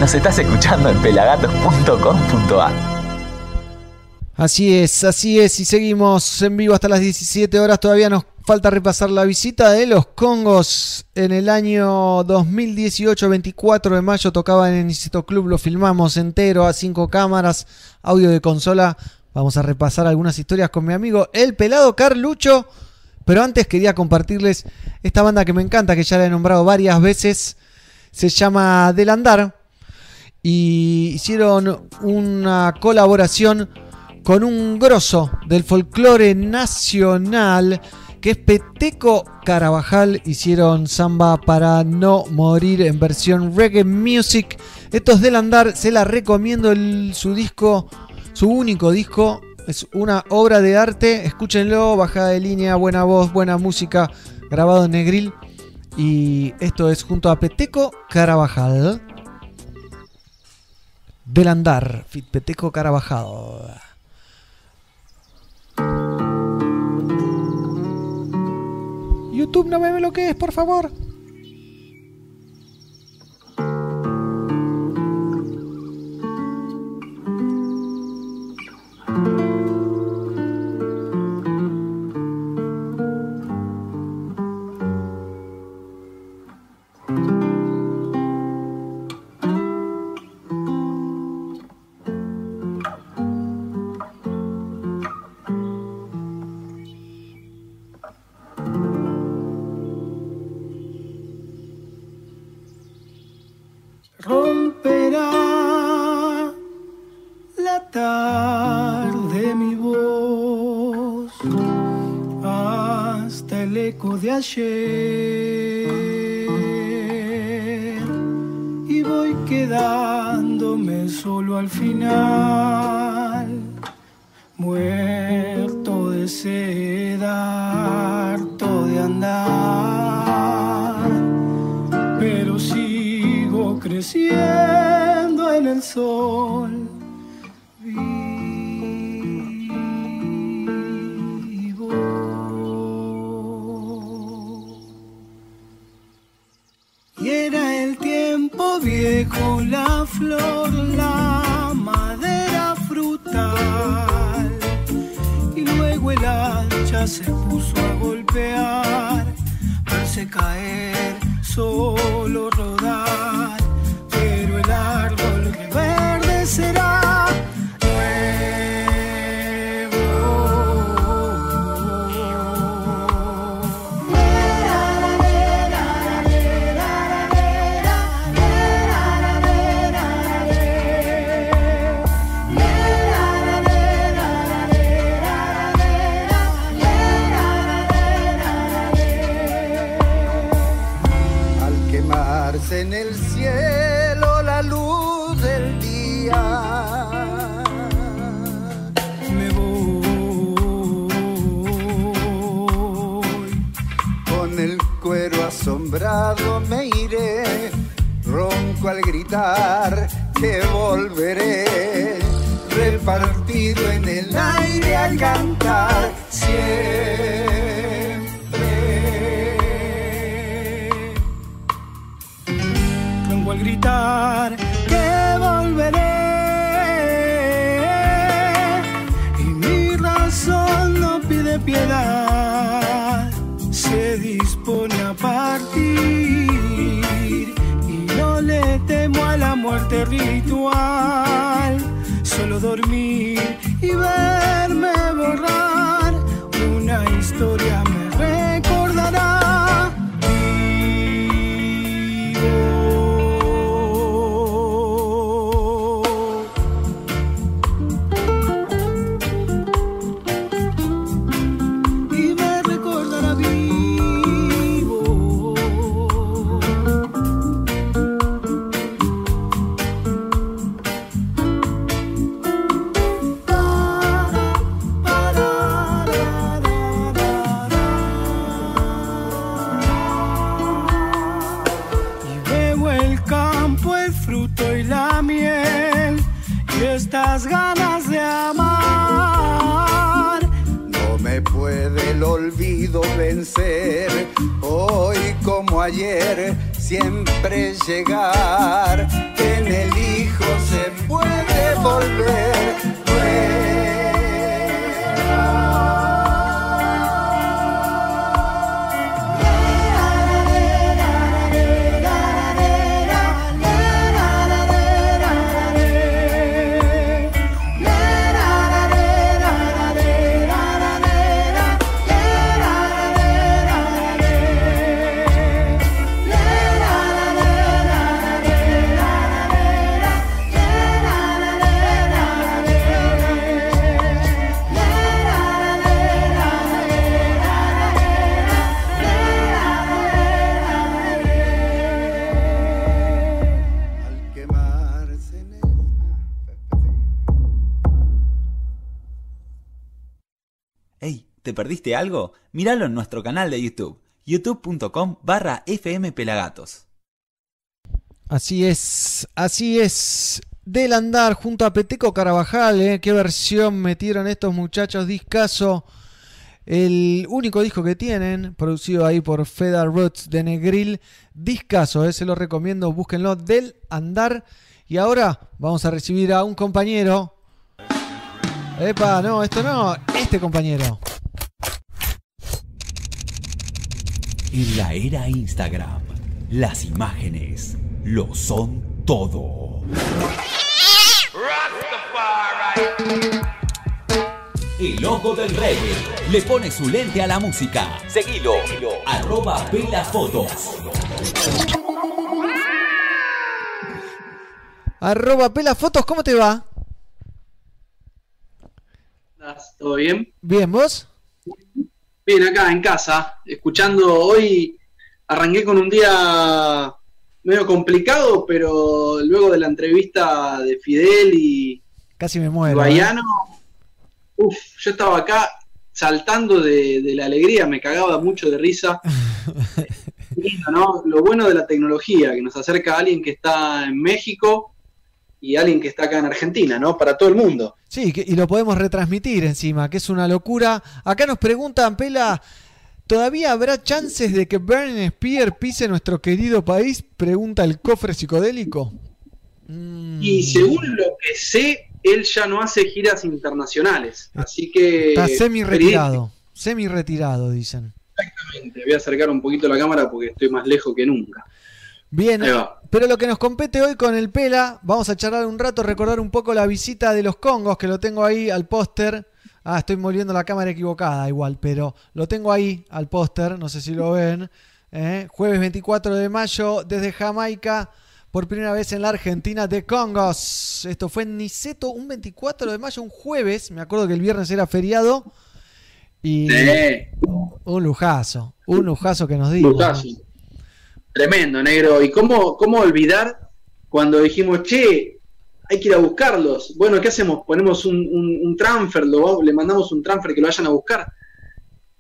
Speaker 13: Nos estás escuchando en pelagatos.com.ar.
Speaker 2: Así es, así es, y seguimos en vivo hasta las 17 horas. Todavía nos falta repasar la visita de los Congos en el año 2018, 24 de mayo. Tocaban en el Instituto Club, lo filmamos entero a cinco cámaras, audio de consola. Vamos a repasar algunas historias con mi amigo el pelado Carlucho,
Speaker 1: Pero antes quería compartirles esta banda que me encanta, que ya la he nombrado varias veces. Se llama Del Andar. Y hicieron una colaboración con un grosso del folclore nacional que es Peteco Carabajal. Hicieron samba para no morir en versión reggae music. Esto es del andar, se la recomiendo su disco, su único disco. Es una obra de arte, escúchenlo, bajada de línea, buena voz, buena música, grabado en Negril. Y esto es junto a Peteco Carabajal. Del andar, fit Peteco Carabajal. YouTube, no me lo que es, por favor.
Speaker 15: Y voy quedándome solo al final muerto de sed harto de andar pero sigo creciendo en el sol. Flor, la madera frutal. Y luego el hacha se puso a golpear, verse caer, solo que
Speaker 4: volveré, repartido en el aire a cantar
Speaker 15: la
Speaker 4: ayer, siempre llegar.
Speaker 13: Algo? Míralo en nuestro canal de YouTube, youtube.com barra fmpelagatos.
Speaker 1: Así es, así es. Del andar junto a Peteco Carabajal, ¿eh? qué versión metieron estos muchachos, discaso. El único disco que tienen, producido ahí por Feda Roots de Negril, discaso, ¿eh? se lo recomiendo, búsquenlo, Del andar. Y ahora vamos a recibir a un compañero. Epa, no, esto no, este compañero.
Speaker 7: En la era Instagram, las imágenes lo son todo. El ojo del reggae le pone su lente a la música. Seguilo, arroba pelafotos.
Speaker 1: Arroba Pela Fotos, ¿cómo te va?
Speaker 16: ¿Todo bien?
Speaker 1: Bien, ¿vos?
Speaker 16: Bien, acá en casa, escuchando hoy, arranqué con un día medio complicado, pero luego de la entrevista de Fidel y
Speaker 1: Casi me muero. ¿eh?
Speaker 16: Guayano, uff, yo estaba acá saltando de, de la alegría, me cagaba mucho de risa. [laughs] Lindo, ¿no? Lo bueno de la tecnología, que nos acerca a alguien que está en México y alguien que está acá en Argentina, ¿no? Para todo el mundo.
Speaker 1: Sí, que- y lo podemos retransmitir encima, que es una locura. Acá nos preguntan, Pela, ¿todavía habrá chances de que Burning Spear pise nuestro querido país? Pregunta el cofre psicodélico.
Speaker 16: Y según lo que sé, él ya no hace giras internacionales. Así que.
Speaker 1: Está semi retirado. Semi retirado, dicen.
Speaker 16: Te voy a acercar un poquito la cámara porque estoy más lejos que nunca.
Speaker 1: Bien, pero lo que nos compete hoy con el Pela, vamos a charlar un rato, recordar un poco la visita de los Congos, que lo tengo ahí al póster. Ah, estoy moviendo la cámara equivocada igual, pero lo tengo ahí al póster, no sé si lo ven. ¿eh? Jueves 24 de mayo, desde Jamaica, por primera vez en la Argentina, de Congos. Esto fue en Niceto, un 24 de mayo, un jueves, me acuerdo que el viernes era feriado. Y
Speaker 16: Sí.
Speaker 1: un lujazo, un lujazo que nos dio.
Speaker 16: Lujazo. Tremendo, negro. ¿Y cómo, cómo olvidar cuando dijimos, che, hay que ir a buscarlos? Bueno, ¿qué hacemos? Ponemos un, un, un transfer, lo- le mandamos un transfer que lo vayan a buscar.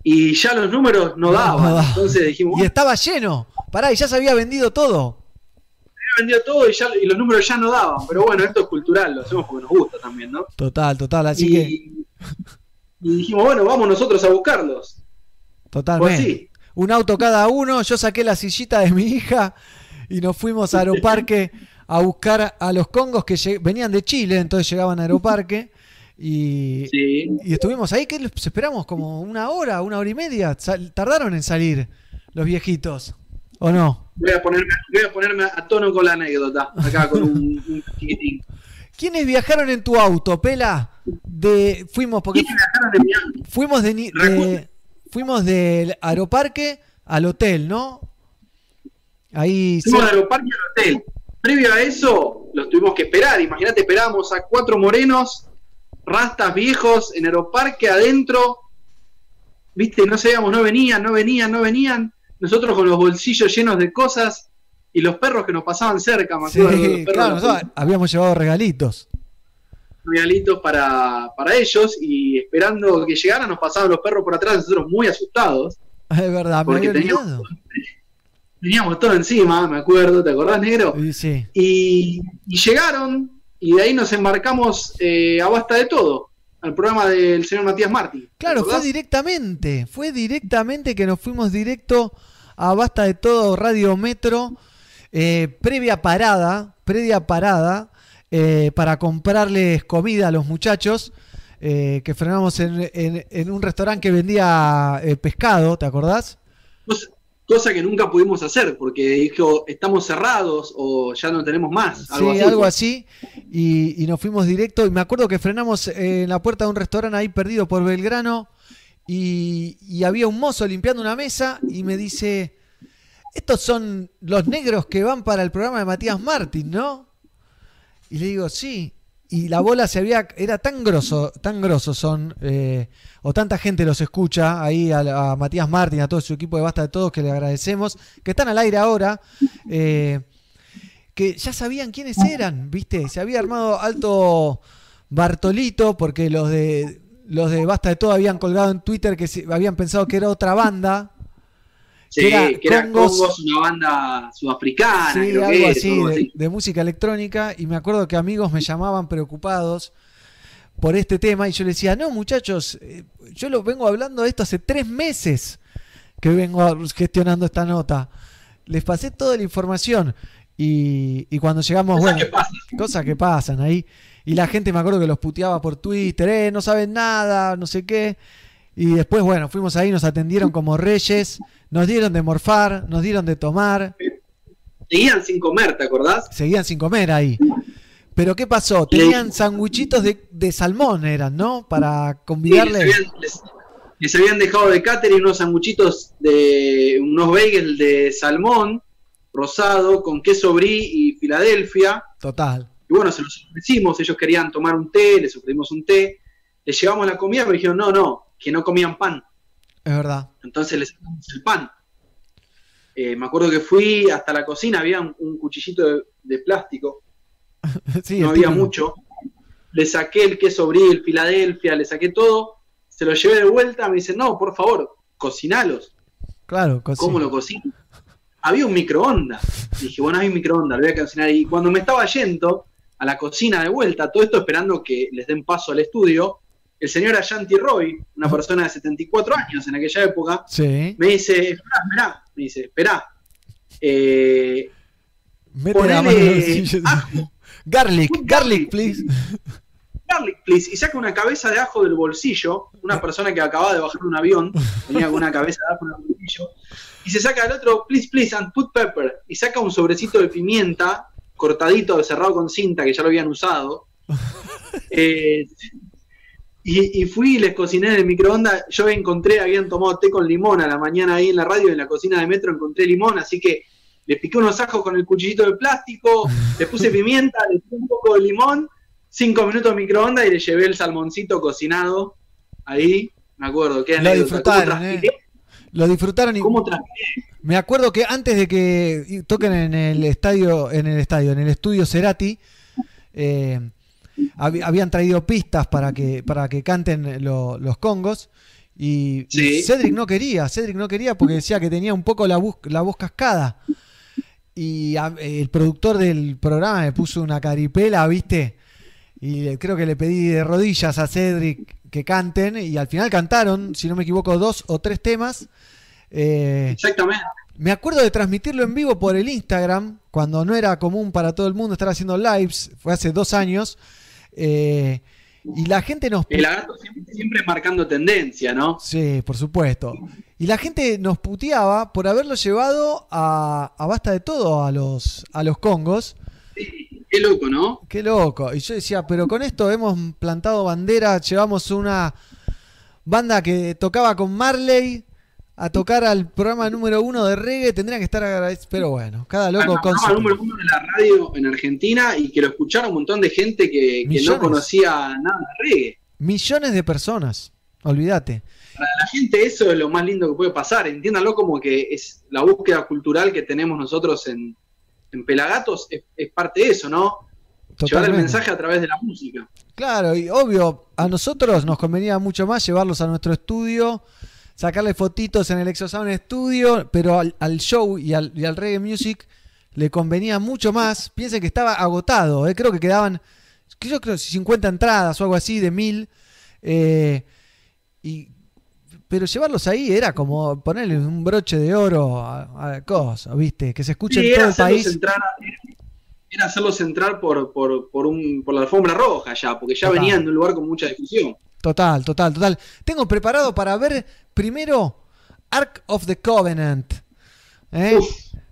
Speaker 16: Y ya los números no daban.
Speaker 1: No daba.
Speaker 16: Entonces dijimos,
Speaker 1: Y estaba lleno. Pará, y ya se había vendido todo.
Speaker 16: vendió todo y, ya, y los números ya no daban. Pero bueno, esto es cultural, lo hacemos porque nos gusta también, ¿no?
Speaker 1: Total, total. Así
Speaker 16: y,
Speaker 1: que, [laughs]
Speaker 16: y dijimos, bueno, vamos nosotros a buscarlos.
Speaker 1: totalmente.
Speaker 16: Pues sí.
Speaker 1: Un auto cada uno. Yo saqué la sillita de mi hija y nos fuimos a Aeroparque a buscar a los congos que venían de Chile, entonces llegaban a Aeroparque. Y, y estuvimos ahí, que los esperamos como una hora, una hora y media. Tardaron en salir los viejitos, ¿o no?
Speaker 16: Voy a ponerme, voy a, ponerme a tono con la anécdota, acá con un, un chiquitín.
Speaker 1: ¿Quiénes viajaron en tu auto, Pela? De, fuimos porque fuimos de, de- fuimos del aeroparque al hotel, ¿no? Ahí
Speaker 16: Fuimos al aeroparque al hotel. Previo a eso, los tuvimos que esperar. Imagínate, esperábamos a cuatro morenos, rastas viejos, en aeroparque adentro. Viste, no sabíamos, no venían, no venían, no venían. Nosotros con los bolsillos llenos de cosas y los perros que nos pasaban cerca, me
Speaker 1: Sí,
Speaker 16: acuerdo. los perros
Speaker 1: claro, nosotros habíamos llevado regalitos.
Speaker 16: Regalitos para, para ellos y esperando que llegaran nos pasaban los perros por atrás, nosotros muy asustados. [laughs]
Speaker 1: Es verdad,
Speaker 16: Porque teníamos, teníamos todo encima, me acuerdo, ¿te acordás, negro?
Speaker 1: Sí, sí.
Speaker 16: Y, y llegaron y de ahí nos embarcamos eh, a basta de todo, al programa del señor Matías Martín.
Speaker 1: Claro, fue directamente, fue directamente que nos fuimos directo a Basta de Todo Radio Metro, eh, previa parada, previa parada, eh, para comprarles comida a los muchachos, eh, que frenamos en, en- en un restaurante que vendía eh, pescado, ¿te acordás?
Speaker 16: Cosa, que nunca pudimos hacer porque dijo, estamos cerrados o ya no tenemos más. Algo
Speaker 1: sí,
Speaker 16: así.
Speaker 1: algo así. Y, y nos fuimos directo. Y me acuerdo que frenamos en la puerta de un restaurante ahí perdido por Belgrano. Y, y había un mozo limpiando una mesa y me dice, estos son los negros que van para el programa de Matías Martín, ¿no? Y le digo, sí. Y la bola se había, era tan grosso, tan grosso son, eh, o tanta gente los escucha ahí a, Matías Martín, a todo su equipo de Basta de Todos, que le agradecemos, que están al aire ahora, eh, que ya sabían quiénes eran, ¿viste? Se había armado alto Bartolito, porque los de los de Basta de Todo habían colgado en Twitter que habían pensado que era otra banda.
Speaker 16: Sí,
Speaker 1: que era
Speaker 16: que era
Speaker 1: Congos.
Speaker 16: Congos, una banda sudafricana,
Speaker 1: Sí,
Speaker 16: creo
Speaker 1: algo
Speaker 16: que es,
Speaker 1: así, de, música electrónica. Y me acuerdo que amigos me llamaban preocupados por este tema. Y yo les decía, no, muchachos, eh, yo lo vengo hablando de esto hace tres meses que vengo gestionando esta nota. Les pasé toda la información. Y, y cuando llegamos, bueno, cosas que pasan ahí. Y la gente me acuerdo que los puteaba por Twitter, eh, no saben nada, no sé qué. Y después, bueno, fuimos ahí, nos atendieron como reyes, nos dieron de morfar, nos dieron de tomar,
Speaker 16: Seguían sin comer, ¿te acordás?
Speaker 1: seguían sin comer ahí. Pero ¿qué pasó? Tenían sandwichitos de, de salmón, eran, ¿no? Para
Speaker 16: Sí, les,
Speaker 1: convidarle.
Speaker 16: habían, les- les habían dejado de catering unos sanguchitos de unos bagels de salmón rosado con queso brie y Filadelfia.
Speaker 1: Total.
Speaker 16: Y bueno, se los ofrecimos, ellos querían tomar un té, les ofrecimos un té, les llevamos la comida, pero dijeron, no, no, que no comían pan.
Speaker 1: Es verdad.
Speaker 16: Entonces les sacamos el pan. Eh, me acuerdo que fui hasta la cocina, había un, un cuchillito de, de plástico, [laughs]
Speaker 1: Sí,
Speaker 16: no había mucho. Le saqué el queso brie, el Filadelfia, le saqué todo, se lo llevé de vuelta, me dice, no, por favor, cocinalos.
Speaker 1: Claro, cocina.
Speaker 16: ¿Cómo lo cocino? Había un microondas. Dije, bueno, hay un microondas, lo voy a cocinar. Y cuando me estaba yendo a la cocina de vuelta, todo esto esperando que les den paso al estudio, el señor Ashanti Roy, una persona de 74 años en aquella época,
Speaker 1: Sí.
Speaker 16: me dice, esperá, esperá, me dice, esperá. Eh, ponele ajo,
Speaker 1: Garlic, garlic, please.
Speaker 16: garlic, please, y saca una cabeza de ajo del bolsillo, una persona que acababa de bajar un avión, venía con una cabeza de ajo en el bolsillo, y se saca el otro, please, please, and put pepper, y saca un sobrecito de pimienta, cortadito, cerrado con cinta, que ya lo habían usado. [laughs] Eh, y, y fui y les cociné en el microondas. Yo encontré, habían tomado té con limón a la mañana ahí en la radio, en la cocina de metro encontré limón, así que le piqué unos ajos con el cuchillito de plástico, [laughs] le puse pimienta, le puse un poco de limón, cinco minutos en microondas y le llevé el salmoncito cocinado ahí. Me acuerdo, qué
Speaker 1: Lo disfrutaron, eh. Lo disfrutaron y.
Speaker 16: cómo.
Speaker 1: Me acuerdo que antes de que toquen en el estadio, en el estadio, en el estudio Cerati, eh, hab- habían traído pistas para que, para que canten lo- los congos. Y, y
Speaker 16: Sí.
Speaker 1: Cedric no quería, Cedric no quería porque decía que tenía un poco la, voz- la voz cascada. Y a- el productor del programa me puso una caripela, ¿viste? Y creo que le pedí de rodillas a Cedric que canten. Y al final cantaron, si no me equivoco, dos o tres temas. Eh,
Speaker 16: Exactamente.
Speaker 1: me acuerdo de transmitirlo en vivo por el Instagram, cuando no era común para todo el mundo estar haciendo lives, fue hace dos años. Eh, y la gente nos...
Speaker 16: El lagarto siempre, siempre marcando tendencia, ¿no?
Speaker 1: Sí, por supuesto. Y la gente nos puteaba por haberlo llevado a, a basta de todo a los, a los congos.
Speaker 16: Qué loco, ¿no?
Speaker 1: Qué loco. Y yo decía, pero con esto hemos plantado bandera, llevamos una banda que tocaba con Marley a tocar al programa número uno de reggae, tendrían que estar agradecidos. Pero bueno, cada loco
Speaker 16: Al
Speaker 1: con
Speaker 16: programa
Speaker 1: su...
Speaker 16: número uno de la radio en Argentina y que lo escucharon un montón de gente que, que no conocía nada de reggae.
Speaker 1: Millones de personas, olvídate.
Speaker 16: Para la gente eso es lo más lindo que puede pasar. Entiéndanlo como que es la búsqueda cultural que tenemos nosotros en, en Pelagatos, es, es parte de eso, ¿no? Llevar el mensaje a través de la música.
Speaker 1: Claro, y obvio, a nosotros nos convenía mucho más llevarlos a nuestro estudio, sacarle fotitos en el Exosound Studio, pero al, al show y al, y al reggae music le convenía mucho más. Piensen que estaba agotado, ¿eh? creo que quedaban, que yo creo 50 entradas o algo así de mil. eh, y, pero llevarlos ahí era como ponerle un broche de oro a, la cosa, ¿viste? Que se escuche
Speaker 16: Sí,
Speaker 1: en todo
Speaker 16: era
Speaker 1: el país.
Speaker 16: entrar, era hacerlos entrar por, por, por, un, por la alfombra roja ya, porque ya
Speaker 1: Total.
Speaker 16: venían de un lugar con mucha difusión.
Speaker 1: Total, total, total. Tengo preparado para ver primero Ark of the Covenant. ¿eh?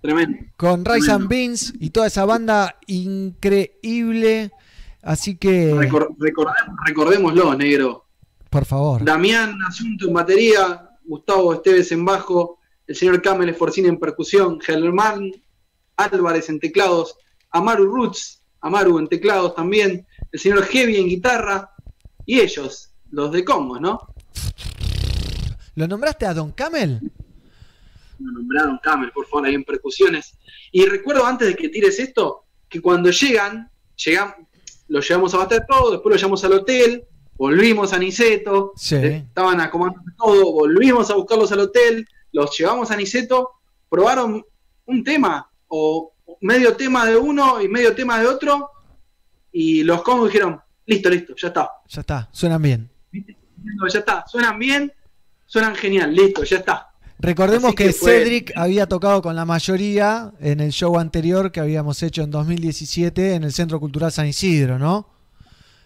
Speaker 16: Tremendo.
Speaker 1: Con Rice and Beans y toda esa banda increíble. Así que,
Speaker 16: Recor- recordemos- recordémoslo, negro.
Speaker 1: por favor.
Speaker 16: Damián Asunto en batería, Gustavo Esteves en bajo, el señor Camel Esforcín en percusión, Germán Álvarez en teclados, Amaru Roots, Amaru en teclados también, el señor Heavy en guitarra, y ellos, los de Congos, ¿no?
Speaker 1: ¿Lo nombraste a Don Camel?
Speaker 16: Lo nombraron Camel, por favor, ahí en percusiones. Y recuerdo antes de que tires esto, que cuando llegan, llegan, lo llevamos a de todo, después lo llevamos al hotel, volvimos a Niceto,
Speaker 1: Sí.
Speaker 16: estaban acomodando todo, volvimos a buscarlos al hotel, los llevamos a Niceto, probaron un tema, o medio tema de uno y medio tema de otro, y los Congos dijeron, listo, listo, ya está,
Speaker 1: Ya está, suenan bien.
Speaker 16: ya está, suenan bien, suenan genial, listo, ya está.
Speaker 1: Recordemos
Speaker 16: Así
Speaker 1: que,
Speaker 16: que fue-
Speaker 1: Cedric había tocado con la mayoría en el show anterior que habíamos hecho en 2017 en el Centro Cultural San Isidro, ¿no?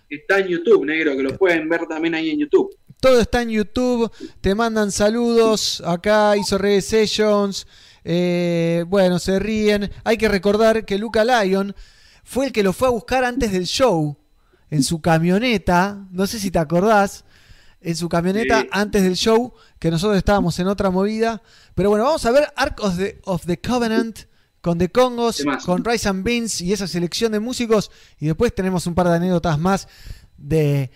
Speaker 16: Está en YouTube, negro, que lo pueden ver también ahí en YouTube.
Speaker 1: Todo está en YouTube, te mandan saludos, acá hizo Reggae Sessions, eh, bueno, se ríen. Hay que recordar que Luca Lyon fue el que lo fue a buscar antes del show, en su camioneta, no sé si te acordás, en su camioneta
Speaker 16: Sí.
Speaker 1: antes del show, que nosotros estábamos en otra movida. Pero bueno, vamos a ver Ark of the, of the Covenant con The Congos, con Rice and Beans y esa selección de músicos. Y después tenemos un par de anécdotas más de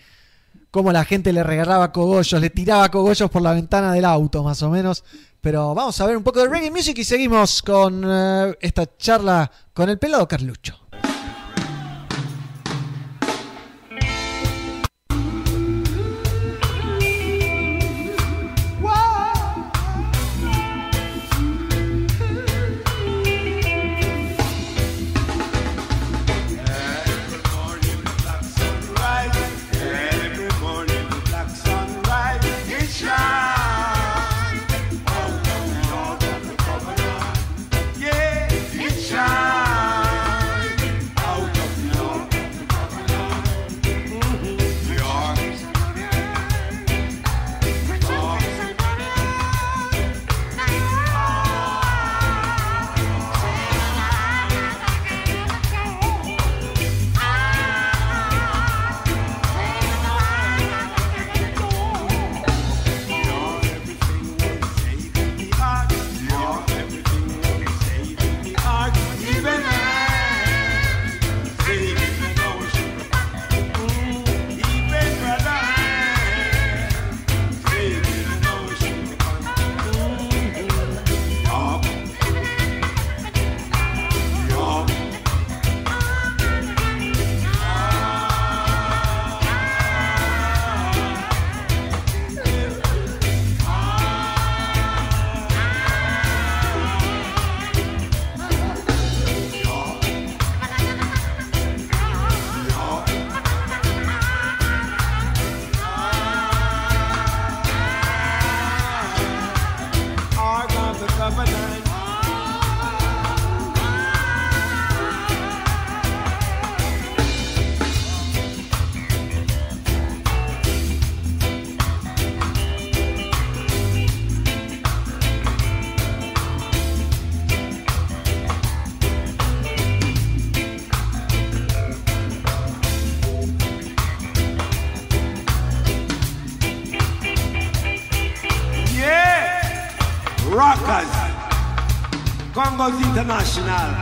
Speaker 1: cómo la gente le regalaba cogollos, le tiraba cogollos por la ventana del auto, más o menos. Pero vamos a ver un poco de reggae music y seguimos con eh, esta charla con el pelado Carlucho.
Speaker 11: sinal.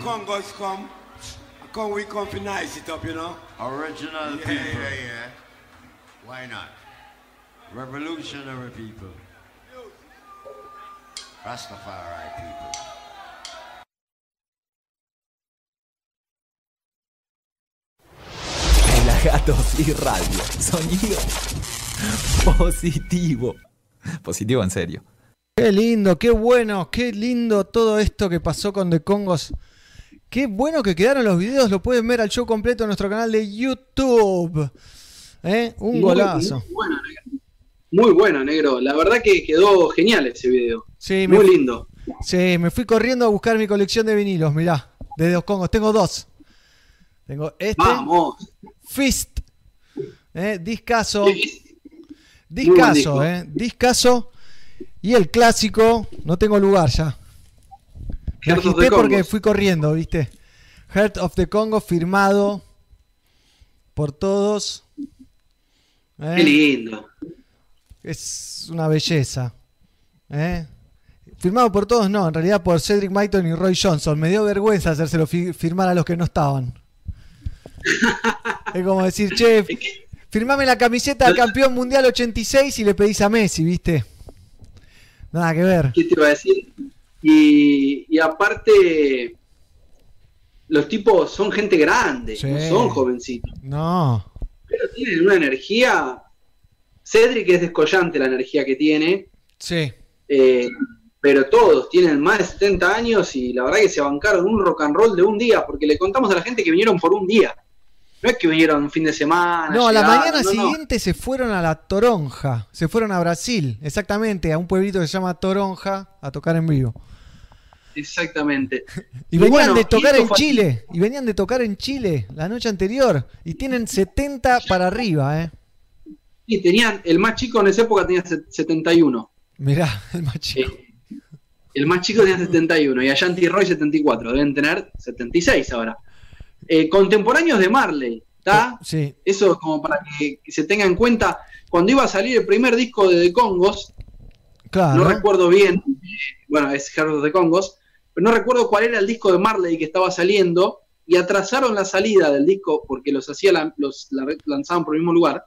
Speaker 15: When Congos come, come we come to nice it up, you know?
Speaker 11: Original
Speaker 15: Yeah,
Speaker 11: people.
Speaker 15: yeah, yeah.
Speaker 11: Why not? Revolutionary people. Rastafari people.
Speaker 13: Pelagatos y radio. Sonido positivo. Positivo en serio.
Speaker 1: Qué lindo, qué bueno, qué lindo todo esto que pasó con The Congos. Qué bueno que quedaron los videos, lo pueden ver al show completo en nuestro canal de YouTube. ¿Eh? Un
Speaker 16: Muy-
Speaker 1: golazo.
Speaker 16: Muy bueno, negro. Muy bueno, negro. La verdad que quedó genial ese video.
Speaker 1: Sí,
Speaker 16: Muy
Speaker 1: me-
Speaker 16: lindo.
Speaker 1: Sí, me fui corriendo a buscar mi colección de vinilos, mirá, de los Congos. Tengo dos. Tengo este.
Speaker 16: Vamos.
Speaker 1: Fist. ¿eh? Discaso. Discaso. ¿eh? Discaso. Y el clásico, no tengo lugar ya. Me agité porque fui corriendo, ¿viste? Heart of the Congo firmado por todos. ¿eh?
Speaker 16: Qué lindo.
Speaker 1: Es una belleza. ¿eh? Firmado por todos, no, en realidad por Cedric Maiton y Roy Johnson. Me dio vergüenza hacérselo fi- firmar a los que no estaban. es como decir, che, firmame la camiseta del campeón mundial 86 y le pedís a Messi, ¿viste? Nada que ver.
Speaker 16: ¿Qué te iba a decir? Y, y aparte, los tipos son gente grande,
Speaker 1: Sí.
Speaker 16: no son jovencitos.
Speaker 1: No.
Speaker 16: Pero tienen una energía. Cedric es descollante la energía que tiene.
Speaker 1: Sí.
Speaker 16: eh, pero todos tienen más de 70 años y la verdad que se bancaron un rock and roll de un día, porque le contamos a la gente que vinieron por un día. No es que vinieron un fin de semana.
Speaker 1: No, a la mañana
Speaker 16: no, no.
Speaker 1: siguiente se fueron a la Toronja. Se fueron a Brasil, exactamente, a un pueblito que se llama Toronja, a tocar en vivo.
Speaker 16: Exactamente.
Speaker 1: Y venían
Speaker 16: bueno,
Speaker 1: de tocar en Chile. Y venían de tocar en Chile la noche anterior. Y tienen 70 para arriba, ¿eh?
Speaker 16: Y tenían, el más chico en esa época tenía se- 71.
Speaker 1: Mirá, [laughs] el más chico.
Speaker 16: El más chico tenía 71 y a Shanti Roy 74. Deben tener 76 ahora. Eh, contemporáneos de Marley, ¿está?
Speaker 1: Sí.
Speaker 16: Eso como para que, se tenga en cuenta. Cuando iba a salir el primer disco de The Congos,
Speaker 1: Claro.
Speaker 16: no recuerdo bien, eh, bueno, es Heart of the Congos, pero no recuerdo cuál era el disco de Marley que estaba saliendo y atrasaron la salida del disco porque los hacía la- los la lanzaban por el mismo lugar.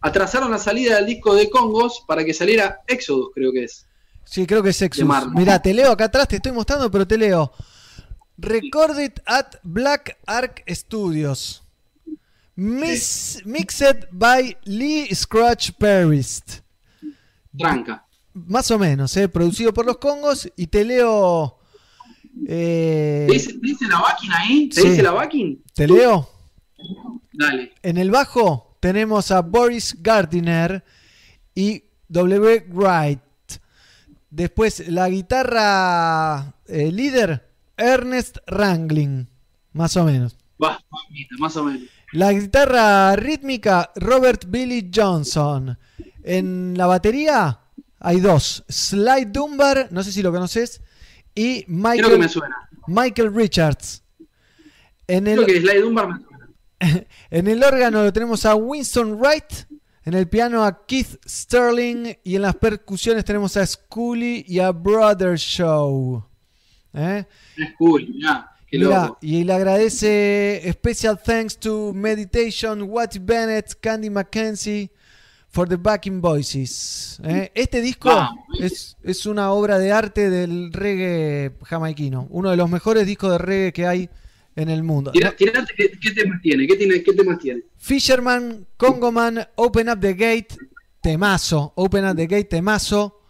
Speaker 16: Atrasaron la salida del disco de Congos para que saliera Exodus, creo que es.
Speaker 1: Sí, creo que es
Speaker 16: Marley.
Speaker 1: Mirá, te leo acá atrás, te estoy mostrando, pero te leo. Recorded at Black Ark Studios. Mis- Mixed by Lee Scratch Paris.
Speaker 16: Tranca.
Speaker 1: Más o menos, ¿eh? producido por los Congos. Y te leo. eh,
Speaker 16: ¿Te dice, te dice la backing ahí? ¿Te
Speaker 1: Sí.
Speaker 16: dice la backing?
Speaker 1: ¿Te leo?
Speaker 16: Dale.
Speaker 1: En el bajo tenemos a Boris Gardiner y W. Wright. Después la guitarra eh, líder, Ernest Wrangling, más o menos.
Speaker 16: Más o menos.
Speaker 1: La guitarra rítmica, Robert Billy Johnson. En la batería hay dos, Sly Dunbar, no sé si lo conoces, y
Speaker 16: Creo que
Speaker 1: Michael,
Speaker 16: me suena.
Speaker 1: Michael Richards. En el,
Speaker 16: Creo que Sly Dunbar me suena. [laughs]
Speaker 1: en el órgano lo tenemos a Winston Wright, en el piano a Keith Sterling y en las percusiones tenemos a Scully y a Brother Show. ¿Eh?
Speaker 16: Cool, mirá,
Speaker 1: Mirá, y le agradece special thanks to Meditation, Watty Bennett, Candy Mackenzie for the backing voices. ¿eh? Este disco
Speaker 16: Vamos,
Speaker 1: es, es una obra de arte del reggae jamaiquino, uno de los mejores discos de reggae que hay en el mundo.
Speaker 16: Tira- tirate, ¿qué, qué temas tiene? ¿Qué, tiene? ¿Qué temas tiene?
Speaker 1: Fisherman, Congoman, Open Up the Gate, temazo. Open Up the Gate, temazo.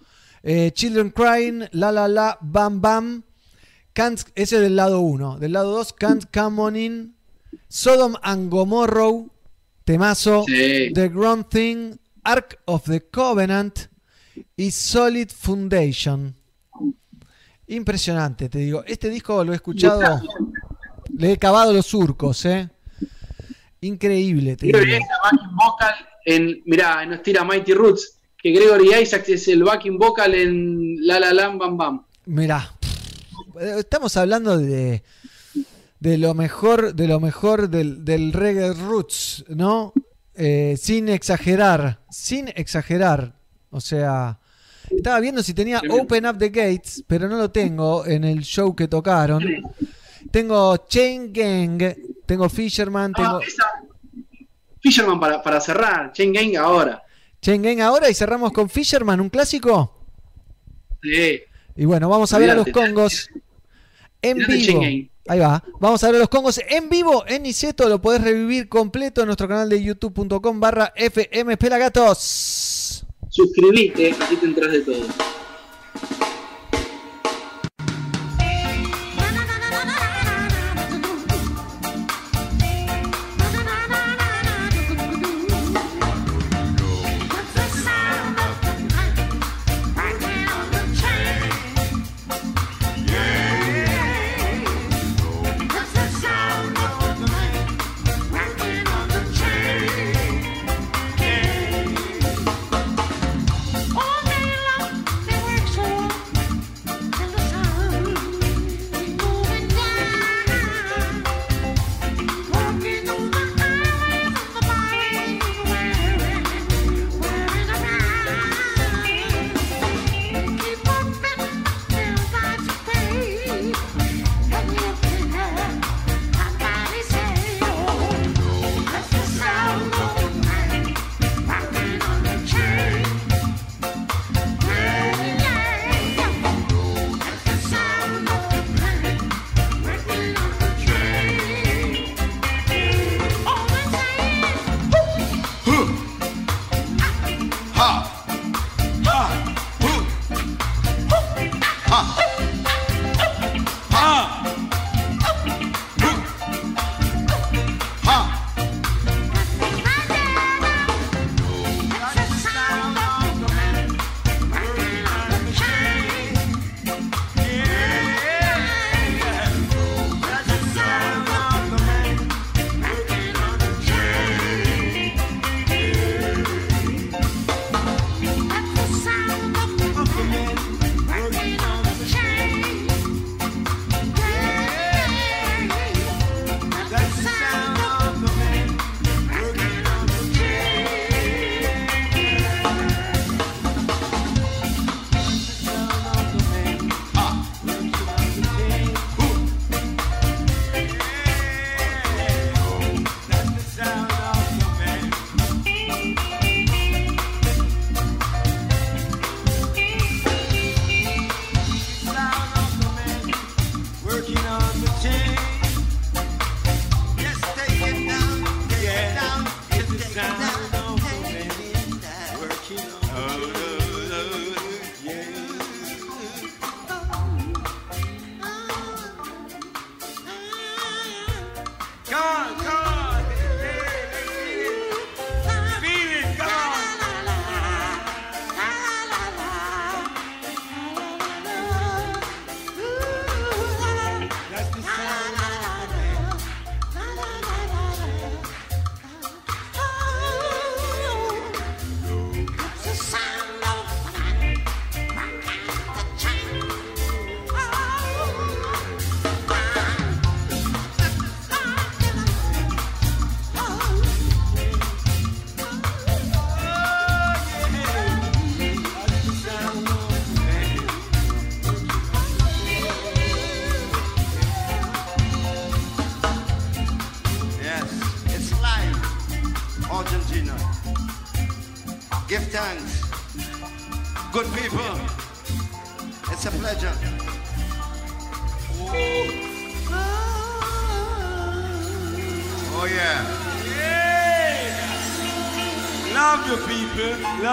Speaker 1: Eh, Children Crying, La La La, Bam Bam. Can't, ese es del lado 1. Del lado 2, Can't Come On In. Sodom and Gomorrow, temazo.
Speaker 16: Sí.
Speaker 1: The Ground Thing, Ark of the Covenant y Solid Foundation. Impresionante, te digo. Este disco lo he escuchado. Le he cavado los surcos, ¿eh? Increíble, te
Speaker 16: Quiero
Speaker 1: digo.
Speaker 16: backing vocal en, mirá, nos tira Mighty Roots,
Speaker 11: que Gregory Isaacs es el backing vocal en La La Lam Bam Bam.
Speaker 1: Mirá, estamos hablando de, de lo mejor, de lo mejor del, del reggae roots, ¿no? Eh, sin exagerar, sin exagerar. O sea, estaba viendo si tenía Open Up the Gates, pero no lo tengo en el show que tocaron. Tengo Chain Gang, tengo Fisherman, tengo
Speaker 11: Ah, esa. Fisherman para, para cerrar, Chain Gang ahora.
Speaker 1: Chain Gang ahora y cerramos con Fisherman, un clásico.
Speaker 11: Sí.
Speaker 1: Y bueno, vamos a ver a los. Congos en vivo. Ahí va. Vamos a ver los Congos en vivo en Niceto. Lo podés revivir completo en nuestro canal de youtube.com barra FM Pelagatos.
Speaker 11: Suscribite, así te entras de todo.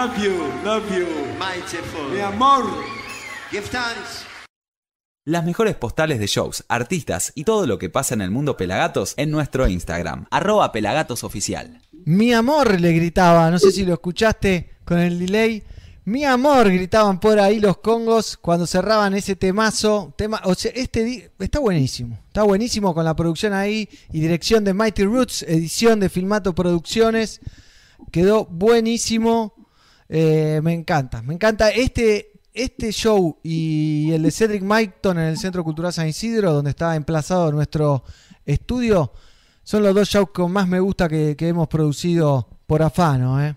Speaker 17: Love you, love you. Mi amor.
Speaker 18: Give thanks.
Speaker 13: Las mejores postales de shows, artistas y todo lo que pasa en el mundo Pelagatos en nuestro Instagram, arroba pelagatosoficial.
Speaker 1: Mi amor, le gritaba, no sé si lo escuchaste con el delay. Mi amor, gritaban por ahí los congos cuando cerraban ese temazo. Tema, o sea, este está buenísimo. Está buenísimo con la producción ahí y dirección de Mighty Roots, edición de Filmato Producciones. Quedó buenísimo. Eh, me encanta, me encanta este, este show y el de Cedric Maiton en el Centro Cultural San Isidro, donde está emplazado nuestro estudio, son los dos shows que más me gusta que, hemos producido por afano. ¿eh?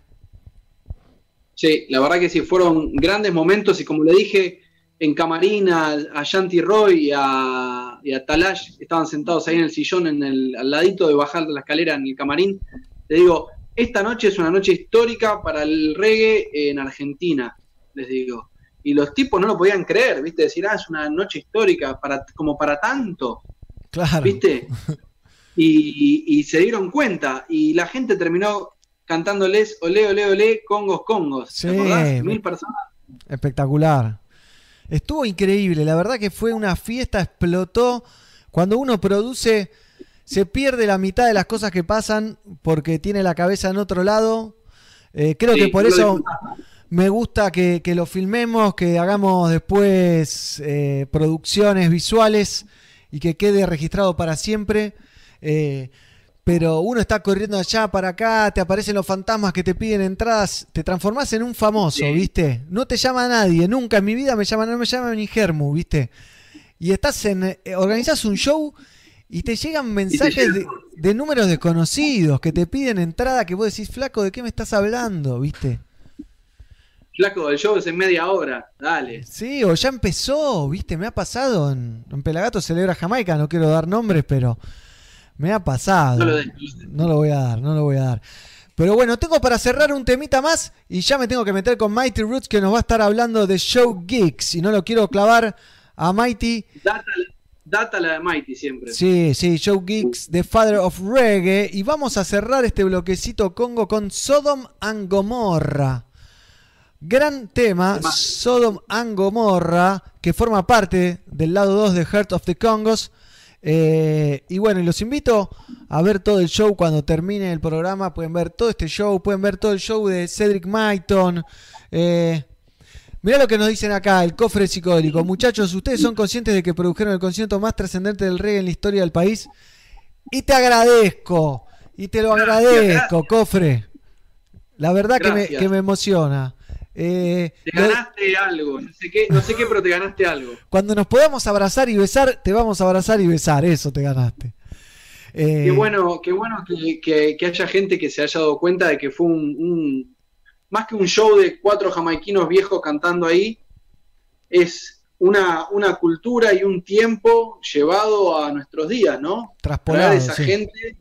Speaker 16: Sí, la verdad que sí, fueron grandes momentos y como le dije, en camarín a, a Shanti Roy y a, y Talash, estaban sentados ahí en el sillón, en el, al ladito de bajar la escalera en el camarín, le digo, esta noche es una noche histórica para el reggae en Argentina, les digo. Y los tipos no lo podían creer, ¿viste? Decir, ah, es una noche histórica, para, como para tanto,
Speaker 1: Claro.
Speaker 16: ¿viste? [laughs] Y, y se dieron cuenta, y la gente terminó cantándoles olé, olé, olé, congos, congos.
Speaker 1: Sí,
Speaker 16: ¿Te Mil personas.
Speaker 1: Espectacular. Estuvo increíble, la verdad que fue una fiesta, explotó. Cuando uno produce, se pierde la mitad de las cosas que pasan porque tiene la cabeza en otro lado. Eh, creo
Speaker 16: Sí,
Speaker 1: que por eso me gusta que, que lo filmemos, que hagamos después eh, producciones visuales y que quede registrado para siempre. Eh, pero uno está corriendo allá para acá, te aparecen los fantasmas que te piden entradas, te transformás en un famoso, ¿viste? No te llama nadie, nunca en mi vida me llama, no me llama ni Germu, ¿viste? Y estás en, organizás un show y te llegan mensajes de, de números desconocidos que te piden entrada que vos decís, flaco, ¿de qué me estás hablando? ¿Viste?
Speaker 16: Flaco, el show es en media hora, dale.
Speaker 1: Sí, o ya empezó, ¿viste? Me ha pasado en, en Pelagato Celebra Jamaica, no quiero dar nombres, pero me ha pasado.
Speaker 16: No lo des.
Speaker 1: No lo voy a dar, no lo voy a dar. Pero bueno, tengo para cerrar un temita más y ya me tengo que meter con Mighty Roots que nos va a estar hablando de show gigs y no lo quiero clavar a Mighty.
Speaker 16: Data la de Mighty siempre.
Speaker 1: Sí, sí, Show Geeks, The Father of Reggae. Y vamos a cerrar este bloquecito Congo con Sodom and Gomorra. Gran tema, Sodom and Gomorra, que forma parte del lado 2 de Heart of the Congos. Eh, y bueno, los invito a ver todo el show cuando termine el programa. Pueden ver todo este show, pueden ver todo el show de Cedric Maiton. Eh, Mirá lo que nos dicen acá, el cofre psicodélico. Muchachos, ¿ustedes son conscientes de que produjeron el concierto más trascendente del reggae en la historia del país? Y te agradezco, y te lo agradezco, cofre. La verdad que me, que me emociona. Eh,
Speaker 16: Te
Speaker 1: lo-
Speaker 16: ganaste algo, no sé qué, no sé qué, pero te ganaste algo.
Speaker 1: cuando nos podamos abrazar y besar, te vamos a abrazar y besar, eso te ganaste. Eh,
Speaker 16: Qué bueno, qué bueno que, que- que haya gente que se haya dado cuenta de que fue un, un- más que un show de cuatro jamaiquinos viejos cantando ahí, es una, una cultura y un tiempo llevado a nuestros días, ¿no?
Speaker 1: Traspolado,
Speaker 16: Traer esa
Speaker 1: sí.
Speaker 16: gente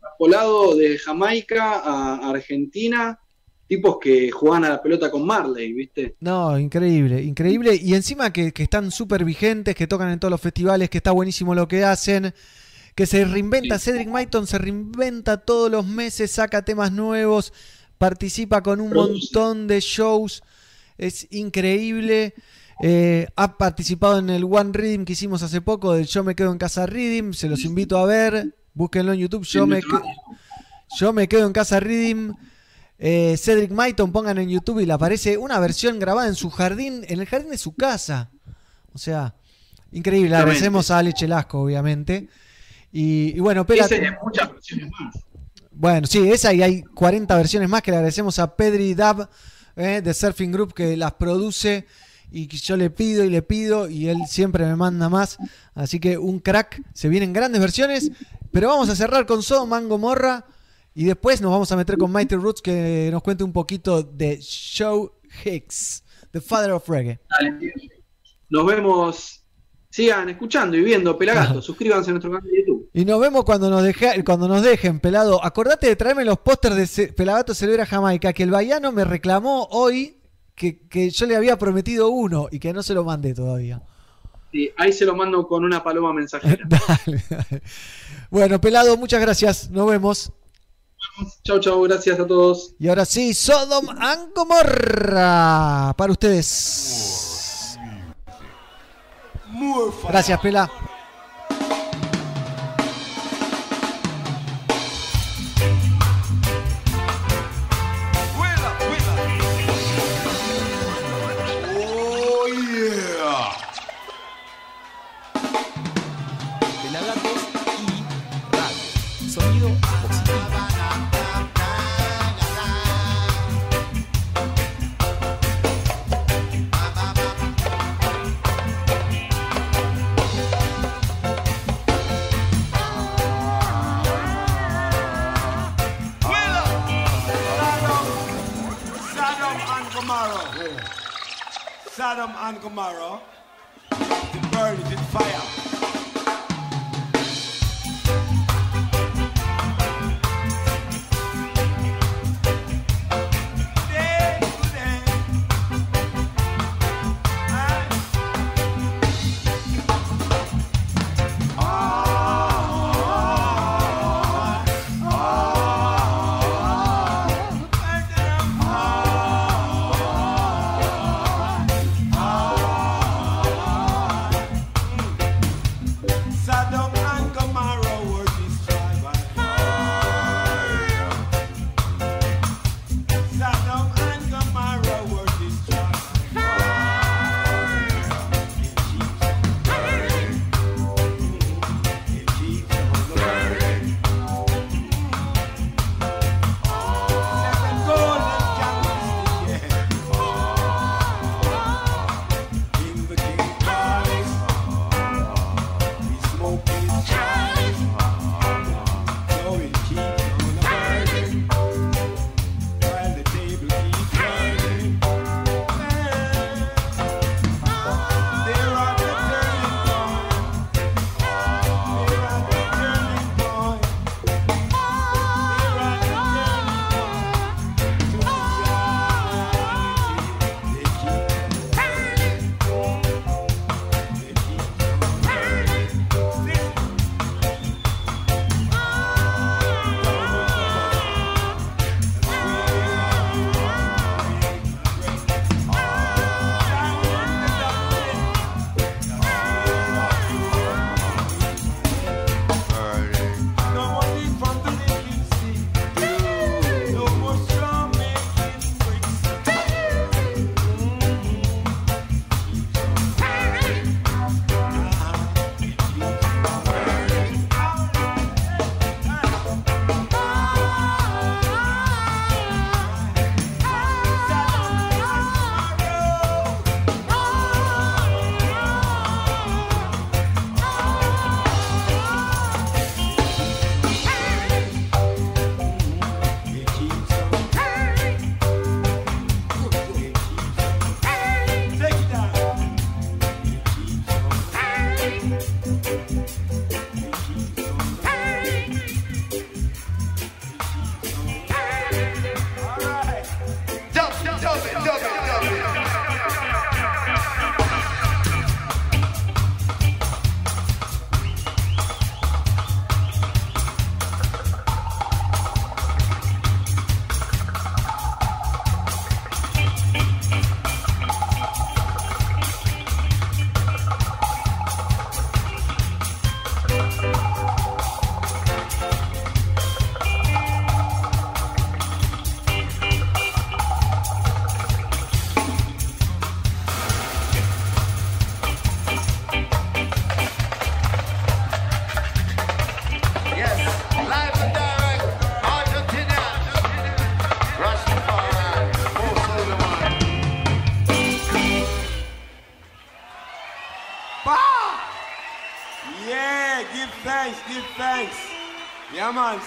Speaker 16: traspolado de Jamaica a Argentina, tipos que jugaban a la pelota con Marley, ¿viste?
Speaker 1: No, increíble, increíble. Y encima que, que están súper vigentes, que tocan en todos los festivales, que está buenísimo lo que hacen, que se reinventa. Cedric Maiton se reinventa todos los meses, saca temas nuevos, participa con un montón de shows. Es increíble. Eh, ha participado en el One Rhythm que hicimos hace poco, del Yo me quedo en casa Rhythm. Se los invito a ver. Búsquenlo en YouTube. Yo, me, yo me quedo en casa Rhythm. Eh, Cedric Maiton, pongan en YouTube y le aparece una versión grabada en su jardín, en el jardín de su casa. O sea, increíble. Agradecemos a Ale Chelasco, obviamente. Y, y bueno, Pela,
Speaker 16: muchas versiones más.
Speaker 1: Bueno, sí, esa y hay 40 versiones más que le agradecemos a Pedri Dab eh, de Surfing Group que las produce y que yo le pido y le pido y él siempre me manda más. Así que un crack, se vienen grandes versiones, pero vamos a cerrar con Sodom and Gomorra y después nos vamos a meter con Mighty Roots que nos cuente un poquito de Show Hicks, The Father of Reggae.
Speaker 16: Dale. Nos vemos. Sigan escuchando y viendo Pelagato. [laughs] Suscríbanse a nuestro canal de YouTube.
Speaker 1: Y nos vemos cuando nos, deje- cuando nos dejen, pelado. Acordate de traerme los pósters de Pelagato Celebra Jamaica, que el Bayano me reclamó hoy que, que yo le había prometido uno y que no se lo mandé todavía.
Speaker 16: Sí, ahí se lo mando con una paloma mensajera. [laughs]
Speaker 1: Dale, dale. Bueno, pelado, muchas gracias. Nos vemos.
Speaker 16: Chau, chau, gracias a todos.
Speaker 1: Y ahora sí, Sodom and Gomorra para ustedes. Gracias, Pela.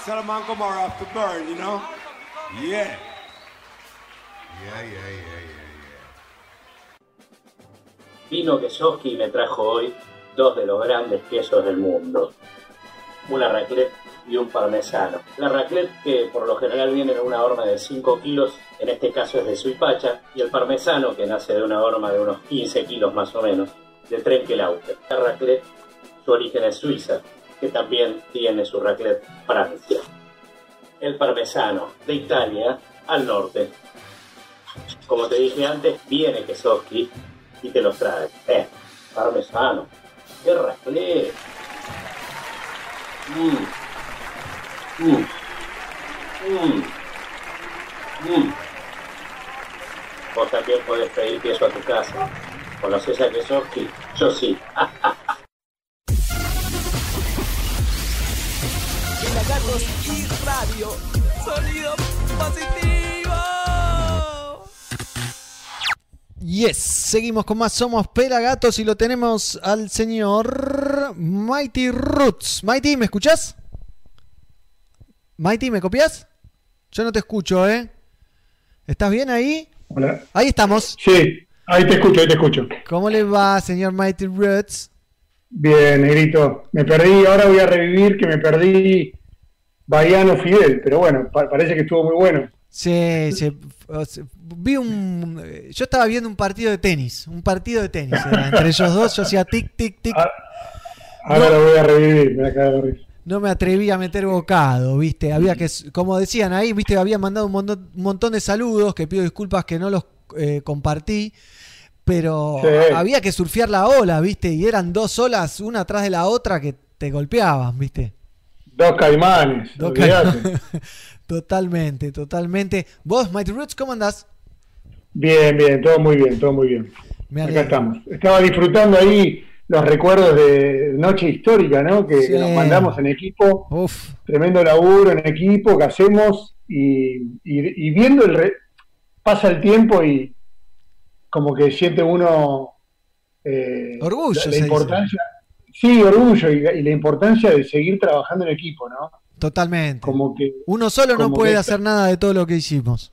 Speaker 19: Yeah,
Speaker 15: burn, you know? Yeah.
Speaker 11: Yeah, yeah, yeah, yeah.
Speaker 5: Vino Kesoski me trajo hoy dos de los grandes quesos del mundo. Una raclette y un parmesano. La raclette que por lo general viene en una horma de 5 kilos, en este caso es de Suipacha, y el parmesano que nace de una horma de unos 15 kilos más o menos, de Trenkelauter. La raclette, su origen es Suiza, que también tiene su raclette Francia. Parmesano, de Italia al norte. Como te dije antes, viene Kesoski y te los trae. Eh, parmesano. ¡Qué raclette! Mm. Mm. Mm. Mm. Vos también podés pedir queso a tu casa. ¿Conoces a Kesoski? Yo sí. [laughs]
Speaker 2: Pelagatos y radio. Sonido positivo.
Speaker 1: Yes, seguimos con más Somos Pelagatos y lo tenemos al señor Mighty Roots. Mighty, ¿me escuchás? Mighty, ¿me copias? Yo no te escucho, ¿eh? ¿Estás bien ahí?
Speaker 20: Hola.
Speaker 1: Ahí estamos.
Speaker 20: Sí, Ahí te escucho, ahí te escucho.
Speaker 1: ¿Cómo le va, señor Mighty Roots?
Speaker 20: Bien, negrito. Me perdí, ahora voy a revivir que me perdí Baiano Fidel, pero bueno, pa- parece que estuvo muy bueno.
Speaker 1: Sí, sí, vi un. Yo estaba viendo un partido de tenis. Un partido de tenis. era entre [laughs] ellos dos, yo hacía tic, tic, tic.
Speaker 20: Ahora lo voy a revivir, me voy a cagar de.
Speaker 1: No me atreví a meter bocado, ¿viste? Había que, como decían ahí, ¿viste? Había mandado un montón, un montón de saludos, que pido disculpas que no los eh, compartí, pero
Speaker 20: Sí.
Speaker 1: había que surfear la ola, ¿viste? Y eran dos olas, una atrás de la otra, que te golpeaban, ¿viste?
Speaker 20: Dos caimanes,
Speaker 1: Dos
Speaker 20: olvidate.
Speaker 1: ca- [laughs] totalmente, totalmente. ¿Vos, Mighty Roots, cómo andás?
Speaker 20: Bien, bien, todo muy bien, todo muy bien.
Speaker 1: Me
Speaker 20: Acá estamos. Estaba disfrutando ahí los recuerdos de Noche Histórica, ¿no? Que,
Speaker 1: Sí.
Speaker 20: que nos mandamos en equipo.
Speaker 1: Uf.
Speaker 20: Tremendo laburo en equipo que hacemos y, y- y viendo el... re- pasa el tiempo y como que siente uno... eh,
Speaker 1: Orgullo,
Speaker 20: La, la
Speaker 1: dice.
Speaker 20: Sí, orgullo y la, y la importancia de seguir trabajando en equipo, ¿no?
Speaker 1: Totalmente.
Speaker 20: Como que...
Speaker 1: Uno solo no puede hacer nada de todo lo que hicimos.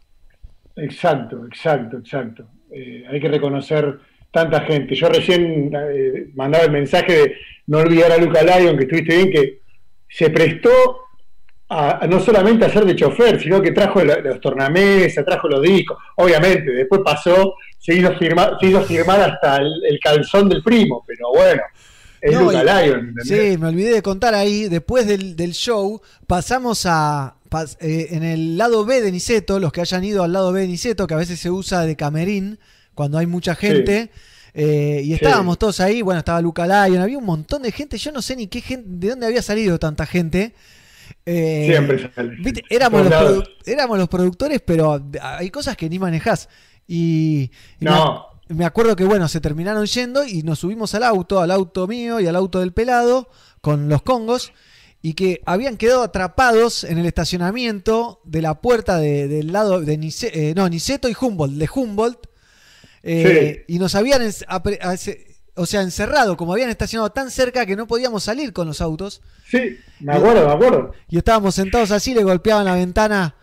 Speaker 20: Exacto, exacto, exacto. Eh, hay que reconocer tanta gente. Yo recién eh, mandaba el mensaje de no olvidar a Luca Lyon, que estuviste bien, que se prestó a, a no solamente a ser de chofer, sino que trajo la- los tornamesas, trajo los discos. Obviamente, después pasó, se hizo firmar, se hizo firmar hasta el, el calzón del primo, pero bueno, es
Speaker 1: No,
Speaker 20: Luca
Speaker 1: y-.
Speaker 20: ¿entendés?
Speaker 1: Sí, me olvidé de contar ahí. Después del, del show, pasamos a. pas- eh, en el lado B de Niceto, los que hayan ido al lado B de Niceto, que a veces se usa de camerín cuando hay mucha gente. eh, y estábamos todos ahí. Bueno, estaba Luca Lyon, había un montón de gente. Yo no sé ni qué gente, de dónde había salido tanta gente. Eh,
Speaker 20: Siempre sale.
Speaker 1: viste, éramos, los
Speaker 20: Todos lados.
Speaker 1: produ- éramos los productores, pero hay cosas que ni manejás. Y, y
Speaker 20: No.
Speaker 1: Me, acuerdo que, bueno, se terminaron yendo y nos subimos al auto, al auto mío y al auto del pelado, con los congos, y que habían quedado atrapados en el estacionamiento de la puerta de- del lado de Nice- eh, no, Niceto y Humboldt, de Humboldt, eh, y nos habían, o sea, encerrado, como habían estacionado tan cerca que no podíamos salir con los autos.
Speaker 20: Sí, me acuerdo, me acuerdo.
Speaker 1: Y estábamos sentados así, le golpeaban la ventana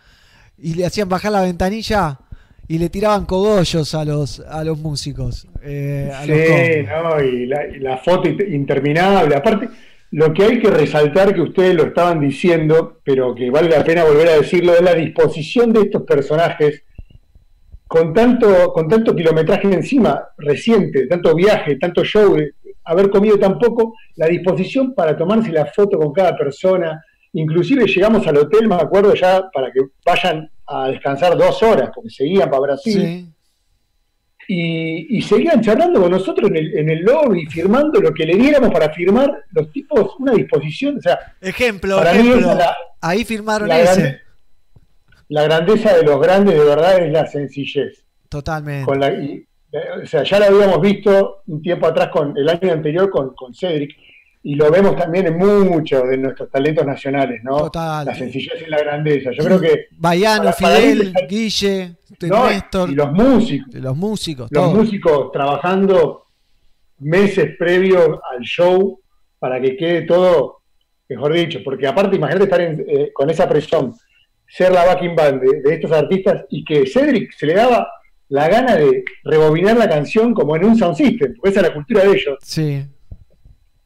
Speaker 1: y le hacían bajar la ventanilla y le tiraban cogollos a los, a los músicos. eh, a
Speaker 20: Sí, no, y la, y la foto int- interminable. Aparte, lo que hay que resaltar que ustedes lo estaban diciendo, pero que vale la pena volver a decirlo, es la disposición de estos personajes con tanto, con tanto kilometraje encima reciente, tanto viaje, tanto show, haber comido tan poco, la disposición para tomarse la foto con cada persona. Inclusive llegamos al hotel, me acuerdo ya, para que vayan a descansar dos horas, porque seguían para Brasil
Speaker 1: Sí.
Speaker 20: y, y seguían charlando con nosotros en el, en el lobby, firmando lo que le diéramos para firmar, los tipos, una disposición, o sea,
Speaker 1: Ejemplo,
Speaker 20: Para mí
Speaker 1: ejemplo.
Speaker 20: esa la-
Speaker 1: Ahí firmaron
Speaker 20: la,
Speaker 1: ese.
Speaker 20: grande- la grandeza de los grandes de verdad es la sencillez.
Speaker 1: Totalmente.
Speaker 20: Con la, y, eh, o sea, ya lo habíamos visto un tiempo atrás, con el año anterior con, con Cedric, y lo vemos también en muchos de nuestros talentos nacionales, ¿no?
Speaker 1: Total.
Speaker 20: La sencillez y la grandeza. Yo creo que
Speaker 1: Baiano,
Speaker 20: para
Speaker 1: Fidel, Guille,
Speaker 20: No,
Speaker 1: Néstor.
Speaker 20: y los músicos.
Speaker 1: Los músicos,
Speaker 20: los
Speaker 1: todos.
Speaker 20: músicos trabajando meses previos al show para que quede todo, mejor dicho, porque aparte imagínate estar en, eh, con esa presión, ser la backing band de, de estos artistas y que Cedric se le daba la gana de rebobinar la canción como en un sound system, porque esa es la cultura de ellos.
Speaker 1: Sí.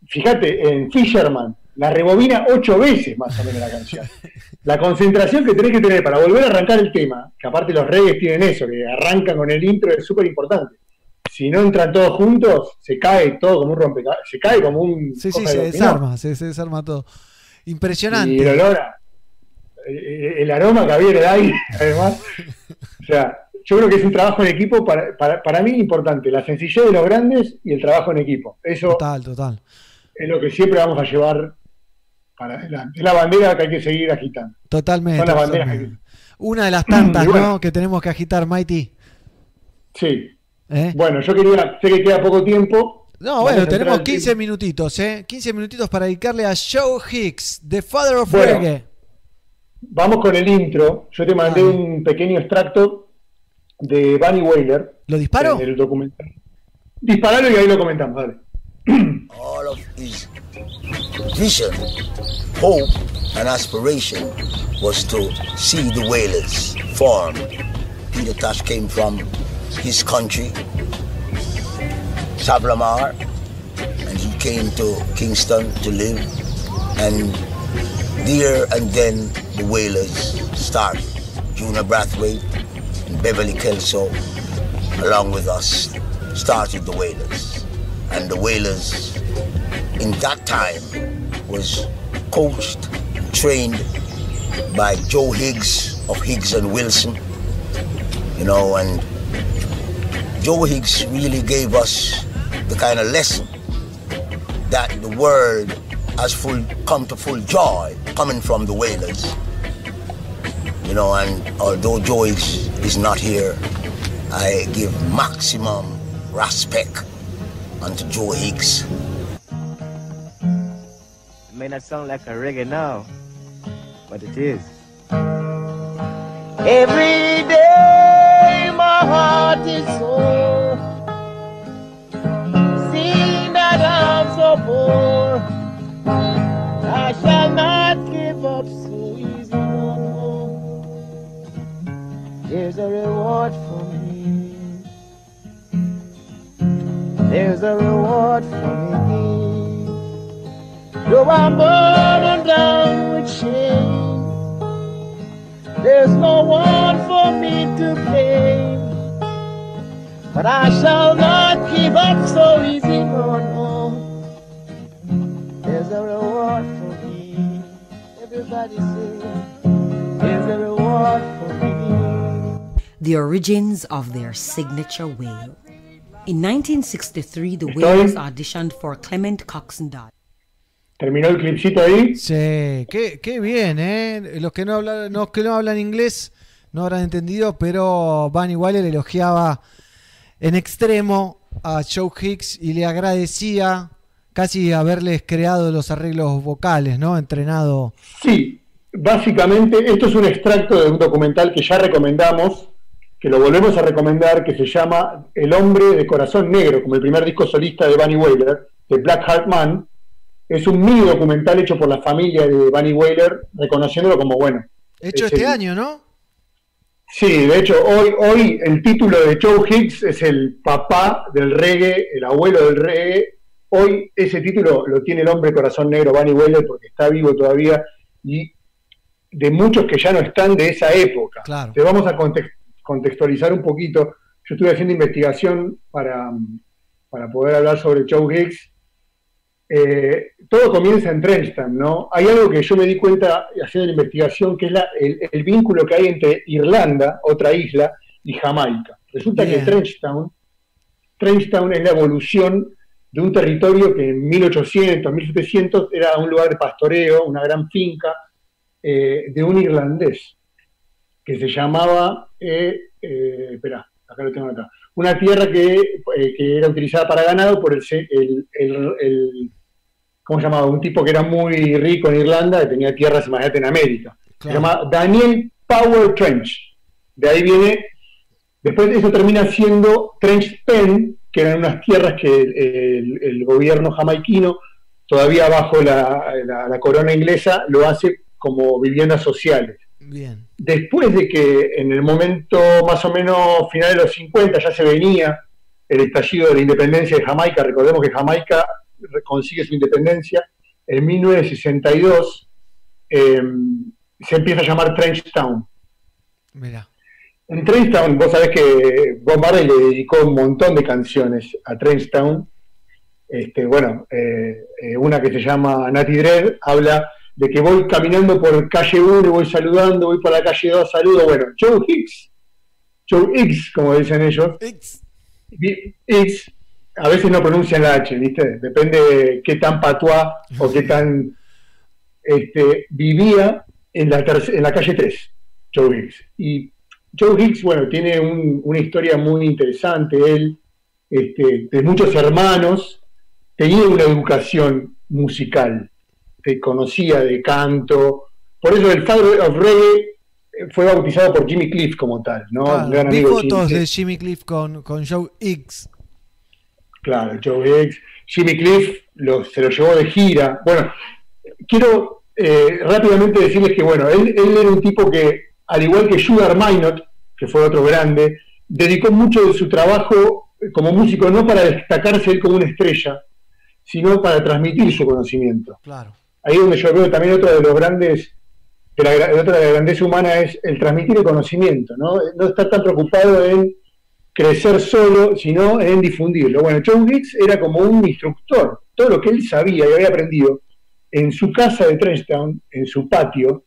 Speaker 20: Fíjate, en Fisherman, la rebobina ocho veces más o menos la canción. La concentración que tenés que tener para volver a arrancar el tema, que aparte los reggae tienen eso, que arrancan con el intro, es súper importante. Si no entran todos juntos, se cae todo como un rompecabezas, se cae como un...
Speaker 1: Sí, sí, se
Speaker 20: de
Speaker 1: desarma, se, se desarma todo. Impresionante.
Speaker 20: Y el olor, a- el, el aroma que había en el aire, [laughs] además. O sea, yo creo que es un trabajo en equipo para, para, para mí importante, la sencillez de los grandes y el trabajo en equipo. Eso
Speaker 1: Total, total.
Speaker 20: Es lo que siempre vamos a llevar para adelante. Es la bandera que hay que seguir agitando.
Speaker 1: Totalmente.
Speaker 20: Son las banderas
Speaker 1: totalmente. Una de las tantas, [clears throat]
Speaker 20: bueno.
Speaker 1: ¿no? Que tenemos que agitar, Mighty.
Speaker 20: Sí.
Speaker 1: ¿Eh?
Speaker 20: Bueno, yo quería, sé que queda poco tiempo.
Speaker 1: No, bueno, tenemos
Speaker 20: al
Speaker 1: 15 minutitos, ¿eh? 15 minutitos para dedicarle a Joe Hicks, The Father of
Speaker 20: Bueno.
Speaker 1: Reggae.
Speaker 20: Vamos con el intro. Yo te mandé un pequeño extracto de Bunny Wailer.
Speaker 1: ¿Lo disparo?
Speaker 20: En el documental. Disparalo y ahí lo comentamos, dale.
Speaker 21: All of his vision, hope, and aspiration was to see the whalers form. Peter Tosh came from his country, Savlamar, and he came to Kingston to live. And there and then the Whalers started. Junior Brathwaite and Beverly Kelso, along with us, started the Whalers. And the Whalers, in that time, was coached, trained by Joe Higgs of Higgs and Wilson, you know, and Joe Higgs really gave us the kind of lesson that the world has full come to full joy coming from the whalers. You know, and although Joe Higgs is not here, I give maximum respect unto Joe Higgs.
Speaker 22: It may not sound like a reggae now, but it is.
Speaker 12: Every day my heart is sore. Seeing that I'm so poor, I shall not give up so easy no more. There's a reward for me. There's a reward for me. Though I'm burdened down with shame. There's no one for me to blame. But I shall not give up so easy, no, no. There's a reward for me. Everybody say, there's a reward for me.
Speaker 23: The origins of their signature wail. In 1963, the Wailers auditioned for Clement Coxon Dodd.
Speaker 20: ¿Terminó el clipcito ahí?
Speaker 1: Sí, qué, qué bien, ¿eh? Los que no hablan, los que no hablan inglés no habrán entendido, pero Bunny Waller elogiaba en extremo a Joe Hicks y le agradecía casi haberles creado los arreglos vocales, ¿no? Entrenado.
Speaker 20: Sí, básicamente esto es un extracto de un documental que ya recomendamos, que lo volvemos a recomendar, que se llama El hombre de corazón negro, como el primer disco solista de Bunny Wailer, de Black Heart Man. Es un mini documental hecho por la familia de Bunny Wailer, reconociéndolo como bueno.
Speaker 1: Hecho
Speaker 20: Es
Speaker 1: este
Speaker 20: el-
Speaker 1: año, ¿no?
Speaker 20: Sí, de hecho, hoy, hoy el título de Joe Hicks es el papá del reggae, el abuelo del reggae. Hoy ese título lo tiene el hombre corazón negro, Bunny Wailer, porque está vivo todavía y de muchos que ya no están de esa época.
Speaker 1: Claro.
Speaker 20: Te vamos a context- contextualizar un poquito. Yo estuve haciendo investigación para, para poder hablar sobre Joe Hicks. Eh, todo comienza en Trenchtown, ¿no? Hay algo que yo me di cuenta haciendo la investigación, que es la- el, el vínculo que hay entre Irlanda, otra isla, y Jamaica. Resulta
Speaker 1: Bien.
Speaker 20: que Trenchtown, Trenchtown es la evolución de un territorio que en 1800, 1700 era un lugar de pastoreo, una gran finca eh, de un irlandés que se llamaba, eh, eh, espera, acá lo tengo acá, una tierra que, eh, que era utilizada para ganado por el, el, el- el- ¿cómo se llamaba? Un tipo que era muy rico en Irlanda, que tenía tierras, imagínate, en América. Se llama Daniel Power Trench. De ahí viene, después eso termina siendo Trench Pen, que eran unas tierras que el, el- el gobierno jamaiquino, todavía bajo la, la- la corona inglesa, lo hace como viviendas sociales.
Speaker 1: Bien.
Speaker 20: Después de que en el momento más o menos final de los 50 ya se venía el estallido de la independencia de Jamaica, recordemos que Jamaica consigue su independencia en 1962, eh, se empieza a llamar Trenchtown.
Speaker 1: Mira.
Speaker 20: En Trenchtown, vos sabés que Bob Marley le dedicó un montón de canciones a Trenchtown. Este, bueno, eh, eh, una que se llama Natty Dread habla de que voy caminando por calle 1 y voy saludando, voy por la calle 2, saludo. Bueno, Joe Hicks, Joe X, como dicen ellos, Vi- X, a veces no pronuncian la H, ¿viste? Depende de qué tan patuá o qué tan [laughs] este, vivía en la, en la calle 3, Joe Hicks. Y Joe Hicks, bueno, tiene un- una historia muy interesante. Él, este, de muchos hermanos, tenía una educación musical, que conocía de canto. Por eso el Father of Reggae eh, fue bautizado por Jimmy Cliff como tal, ¿no?
Speaker 1: Claro,
Speaker 20: Un gran
Speaker 1: vi
Speaker 20: amigo
Speaker 1: fotos de Jimmy Cliff con, con Joe X.
Speaker 20: Claro, Joe X. Jimmy Cliff lo- se lo llevó de gira. Bueno, quiero eh, rápidamente decirles que, bueno, él, él era un tipo que, al igual que Sugar Minot, que fue otro grande, dedicó mucho de su trabajo como músico no para destacarse él como una estrella, sino para transmitir su conocimiento.
Speaker 1: Claro.
Speaker 20: Ahí es donde yo veo también otro de los grandes, de la, otra de la grandeza humana es el transmitir el conocimiento, ¿no? No estar tan preocupado en crecer solo, sino en difundirlo. Bueno, Joe Hicks era como un instructor, todo lo que él sabía y había aprendido en su casa de Trenchtown, en su patio,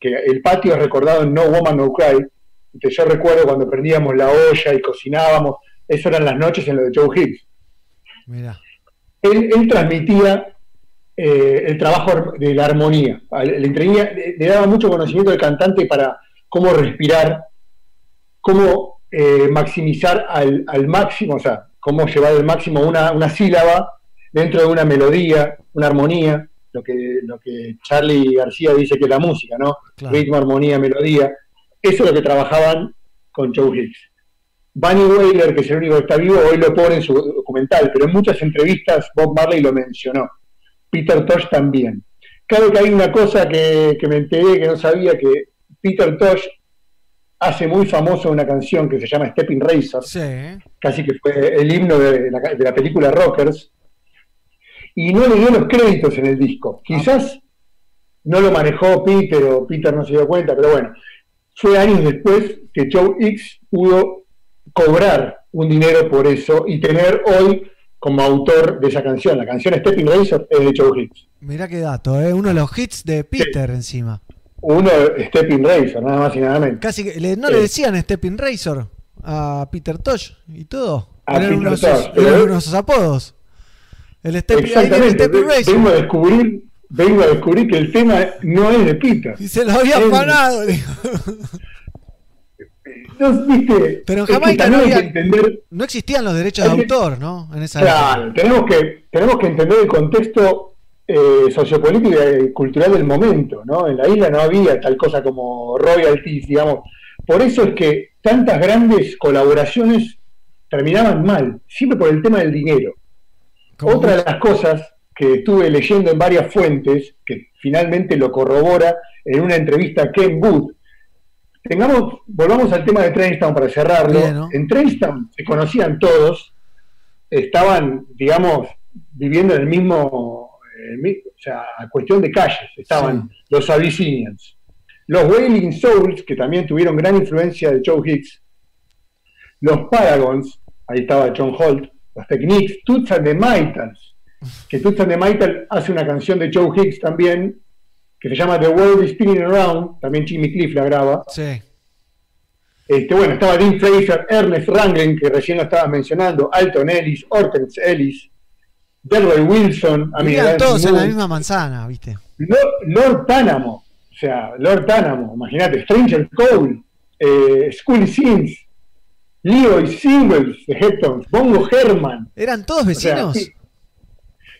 Speaker 20: que el patio es recordado en No Woman No Cry, que yo recuerdo cuando prendíamos la olla y cocinábamos, eso eran las noches en lo de Joe Hicks.
Speaker 1: Mira.
Speaker 20: Él, él transmitía eh, el trabajo de la armonía, le, le le- le daba mucho conocimiento al cantante para cómo respirar, cómo eh, maximizar al, al máximo, o sea, cómo llevar al máximo una, una sílaba dentro de una melodía, una armonía, lo que, lo que Charlie García dice que es la música, ¿no?
Speaker 1: Claro.
Speaker 20: Ritmo, armonía, melodía. Eso es lo que trabajaban con Joe Hicks. Bunny Wailer, que es el único que está vivo, hoy lo pone en su documental, pero en muchas entrevistas Bob Marley lo mencionó. Peter Tosh también. Claro que hay una cosa que, que me enteré, que no sabía, que Peter Tosh hace muy famoso una canción que se llama Stepping Razor,
Speaker 1: Sí.
Speaker 20: casi que fue el himno de la, de la película Rockers, y no le dio los créditos en el disco. Quizás no lo manejó Peter o Peter no se dio cuenta, pero bueno, fue años después que Joe X pudo cobrar un dinero por eso y tener hoy como autor de esa canción. La canción Stepping Razor es de Joe Hicks.
Speaker 1: Mirá qué dato, ¿eh? Uno de los hits de Peter encima.
Speaker 20: Uno, Stepping Razor, nada más y nada menos.
Speaker 1: Casi que le- no
Speaker 20: Sí.
Speaker 1: le decían Stepping Razor a Peter Tosh y todo.
Speaker 20: A
Speaker 1: Eran
Speaker 20: Peter
Speaker 1: uno de
Speaker 20: Tosh,
Speaker 1: sus-
Speaker 20: pero-
Speaker 1: eran uno de sus apodos. El Stepping,
Speaker 20: Exactamente.
Speaker 1: Stepping Razor.
Speaker 20: Vengo a descubrir, vengo a descubrir que el tema no es de Peter.
Speaker 1: Y se lo había le- [laughs]
Speaker 20: No, ¿viste?
Speaker 1: Pero en Jamaica no,
Speaker 20: hay que
Speaker 1: había-
Speaker 20: entender
Speaker 1: no existían los derechos de autor, ¿no? En esa
Speaker 20: Claro,
Speaker 1: época.
Speaker 20: tenemos que, tenemos que entender el contexto eh, sociopolítico y cultural del momento, ¿no? En la isla no había tal cosa como royalties, digamos. Por eso es que tantas grandes colaboraciones terminaban mal, siempre por el tema del dinero. Otra de las cosas que estuve leyendo en varias fuentes, que finalmente lo corrobora en una entrevista a Ken tengamos, volvamos al tema de Trainstown para cerrarlo.
Speaker 1: Bien, ¿no?
Speaker 20: En Trainstown se conocían todos, estaban, digamos, viviendo en el mismo, mi- o sea, a cuestión de calles, estaban los Abyssinians. Los Wailing Souls, que también tuvieron gran influencia de Joe Hicks, los Paragons, ahí estaba John Holt, los Techniques, Toots and the Maytals, que Toots and the Maytals hace una canción de Joe Hicks también, que se llama The World is Spinning Around, también Jimmy Cliff la graba.
Speaker 1: Sí.
Speaker 20: Este, bueno, estaba Dean Fraser, Ernest Ranglin, que recién lo estabas mencionando, Alton Ellis, Hortense Ellis, Delroy Wilson, de
Speaker 1: todos en la misma manzana, ¿viste?
Speaker 20: Lord, Lord Tánamo, o sea, Lord Tánamo, imagínate, Stranger Cole, eh, School Sims, Leroy Singles de Heptones, Bongo Herman.
Speaker 1: ¿Eran todos
Speaker 20: O sea,
Speaker 1: vecinos?
Speaker 20: sí,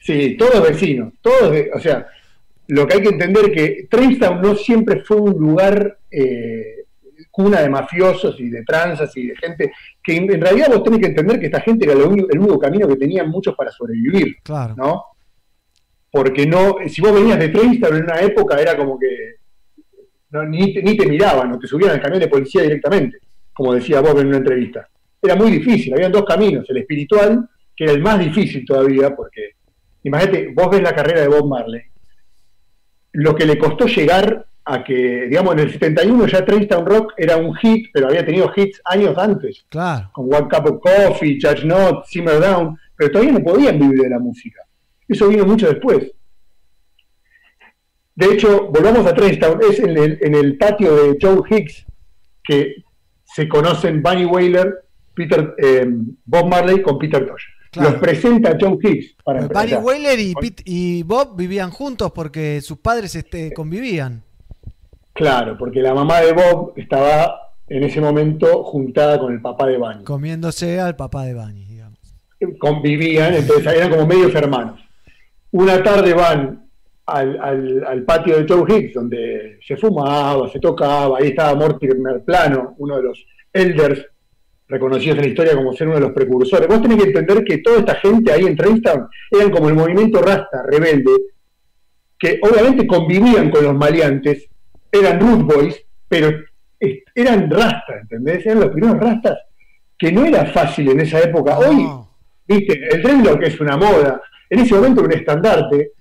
Speaker 20: sí, todos vecinos, todos, de- o sea, lo que hay que entender es que Trenchtown no siempre fue un lugar eh, cuna de mafiosos y de tranzas y de gente que en, en realidad vos tenés que entender que esta gente era lo único- el único camino que tenían muchos para sobrevivir,
Speaker 1: Claro.
Speaker 20: ¿no? Porque no, si vos venías de Trenchtown en una época era como que no, ni, te, ni te miraban, o te subían al camión de policía directamente, como decía Bob en una entrevista. Era muy difícil, habían dos caminos, el espiritual, que era el más difícil todavía, porque imagínate, vos ves la carrera de Bob Marley, lo que le costó llegar a que, digamos, en el 71 ya Trenchtown Rock era un hit, pero había tenido hits años antes,
Speaker 1: Claro.
Speaker 20: con One Cup of Coffee, Judge Not, Simmer Down, pero todavía no podían vivir de la música. Eso vino mucho después. De hecho, volvamos a Trenchtown, es en el, en el patio de Joe Hicks que se conocen Bunny Wailer, Peter, eh, Bob Marley con Peter Tosh.
Speaker 1: Claro.
Speaker 20: Los presenta Joe Hicks para
Speaker 1: Barry. Wheeler y, Pete- y Bob vivían juntos porque sus padres este, convivían.
Speaker 20: Claro, porque la mamá de Bob estaba en ese momento juntada con el papá de Bunny.
Speaker 1: Comiéndose al papá de Bunny, digamos.
Speaker 20: Convivían, entonces eran como medios hermanos. Una tarde van al, al- al patio de Joe Hicks, donde se fumaba, se tocaba, ahí estaba Mortimer Plano, uno de los elders reconocidos en la historia como ser uno de los precursores. Vos tenés que entender que toda esta gente ahí en eran como el movimiento rasta, rebelde, que obviamente convivían con los maleantes, eran root boys, pero eran rastas, ¿entendés? Eran los primeros rastas que no era fácil en esa época. Hoy, viste, el dreadlock es una moda. En ese momento era un estandarte.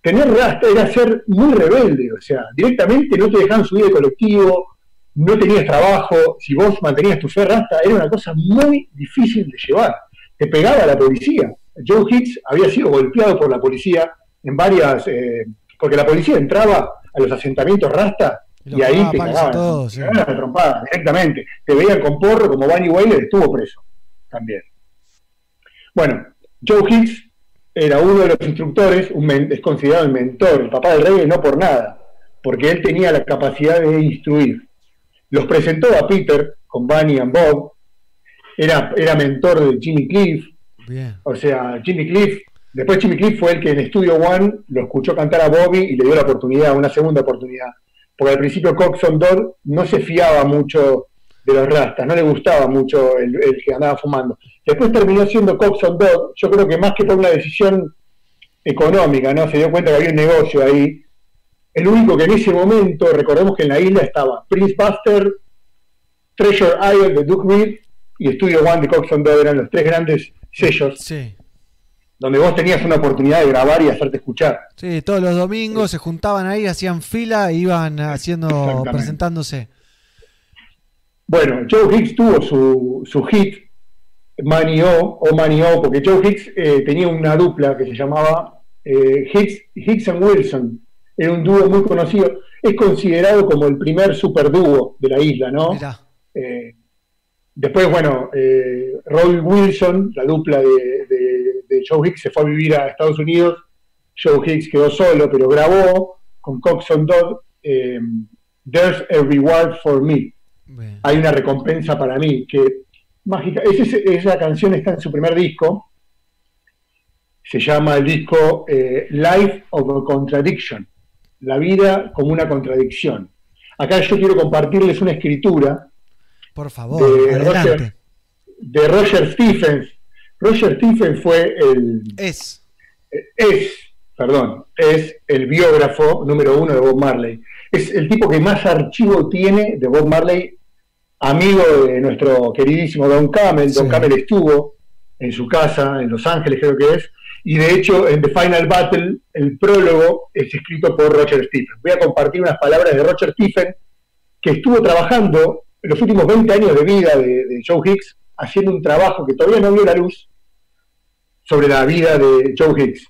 Speaker 20: Tener rasta era ser muy rebelde, o sea, directamente no te dejaban subir de colectivo, no tenías trabajo, si vos mantenías tu fe rasta, era una cosa muy difícil de llevar. Te pegaba la policía. Joe Hicks había sido golpeado por la policía en varias, eh, porque la policía entraba a los asentamientos rasta
Speaker 1: Y
Speaker 20: ahí te cagaban,
Speaker 1: todos,
Speaker 20: te
Speaker 1: sí.
Speaker 20: cagaban a trompadas directamente. Te veían con porro, como Bunny Wailer estuvo preso también. Bueno, Joe Hicks era uno de los instructores, un es considerado el mentor, el papá del reggae, no por nada, porque él tenía la capacidad de instruir. Los presentó a Peter con Bunny and Bob, era, era mentor de Jimmy Cliff,
Speaker 1: Bien.
Speaker 20: o sea, Jimmy Cliff, después Jimmy Cliff fue el que en Studio One lo escuchó cantar a Bobby y le dio la oportunidad, una segunda oportunidad. Porque al principio Coxon Dodd no se fiaba mucho de los rastas, no le gustaba mucho el, el que andaba fumando. Después terminó siendo Coxon Dodd, yo creo que más que por una decisión económica, ¿no? Se dio cuenta que había un negocio ahí. El único que en ese momento, recordemos que en la isla estaba Prince Buster, Treasure Isle de Duke Reed y Studio One de Coxon Dodd, eran los tres grandes sellos
Speaker 1: Sí.
Speaker 20: donde vos tenías una oportunidad de grabar y hacerte escuchar.
Speaker 1: Sí, todos los domingos se juntaban ahí, hacían fila e iban haciendo, presentándose.
Speaker 20: Bueno, Joe Hicks tuvo su, su hit, Money O, O, porque Joe Hicks eh, tenía una dupla que se llamaba eh, Hicks, Hicks and Wilson. Era un dúo muy conocido. Es considerado como el primer super dúo de la isla, ¿no? Eh, después, bueno, eh, Roy Wilson, la dupla de, de- de Joe Hicks, se fue a vivir a Estados Unidos. Joe Hicks quedó solo, pero grabó con Coxon Dodd eh, There's a Reward for Me. Hay una recompensa para mí, que mágica. Esa canción está en su primer disco. Se llama el disco eh, Life of a Contradiction. La vida como una contradicción. Acá yo quiero compartirles una escritura
Speaker 1: Por favor,
Speaker 20: de
Speaker 1: adelante.
Speaker 20: Roger, de Roger Stephens. Roger Stephens fue el.
Speaker 1: Es.
Speaker 20: Es, perdón, es el biógrafo número uno de Bob Marley. Es el tipo que más archivo tiene de Bob Marley, amigo de nuestro queridísimo Don Camel. Don
Speaker 1: Sí.
Speaker 20: Camel estuvo en su casa, en Los Ángeles, creo que es. Y de hecho, en The Final Battle, el prólogo es escrito por Roger Stephens. Voy a compartir unas palabras de Roger Stephens, que estuvo trabajando en los últimos 20 años de vida de, de Joe Hicks, haciendo un trabajo que todavía no vio la luz sobre la vida de Joe Hicks.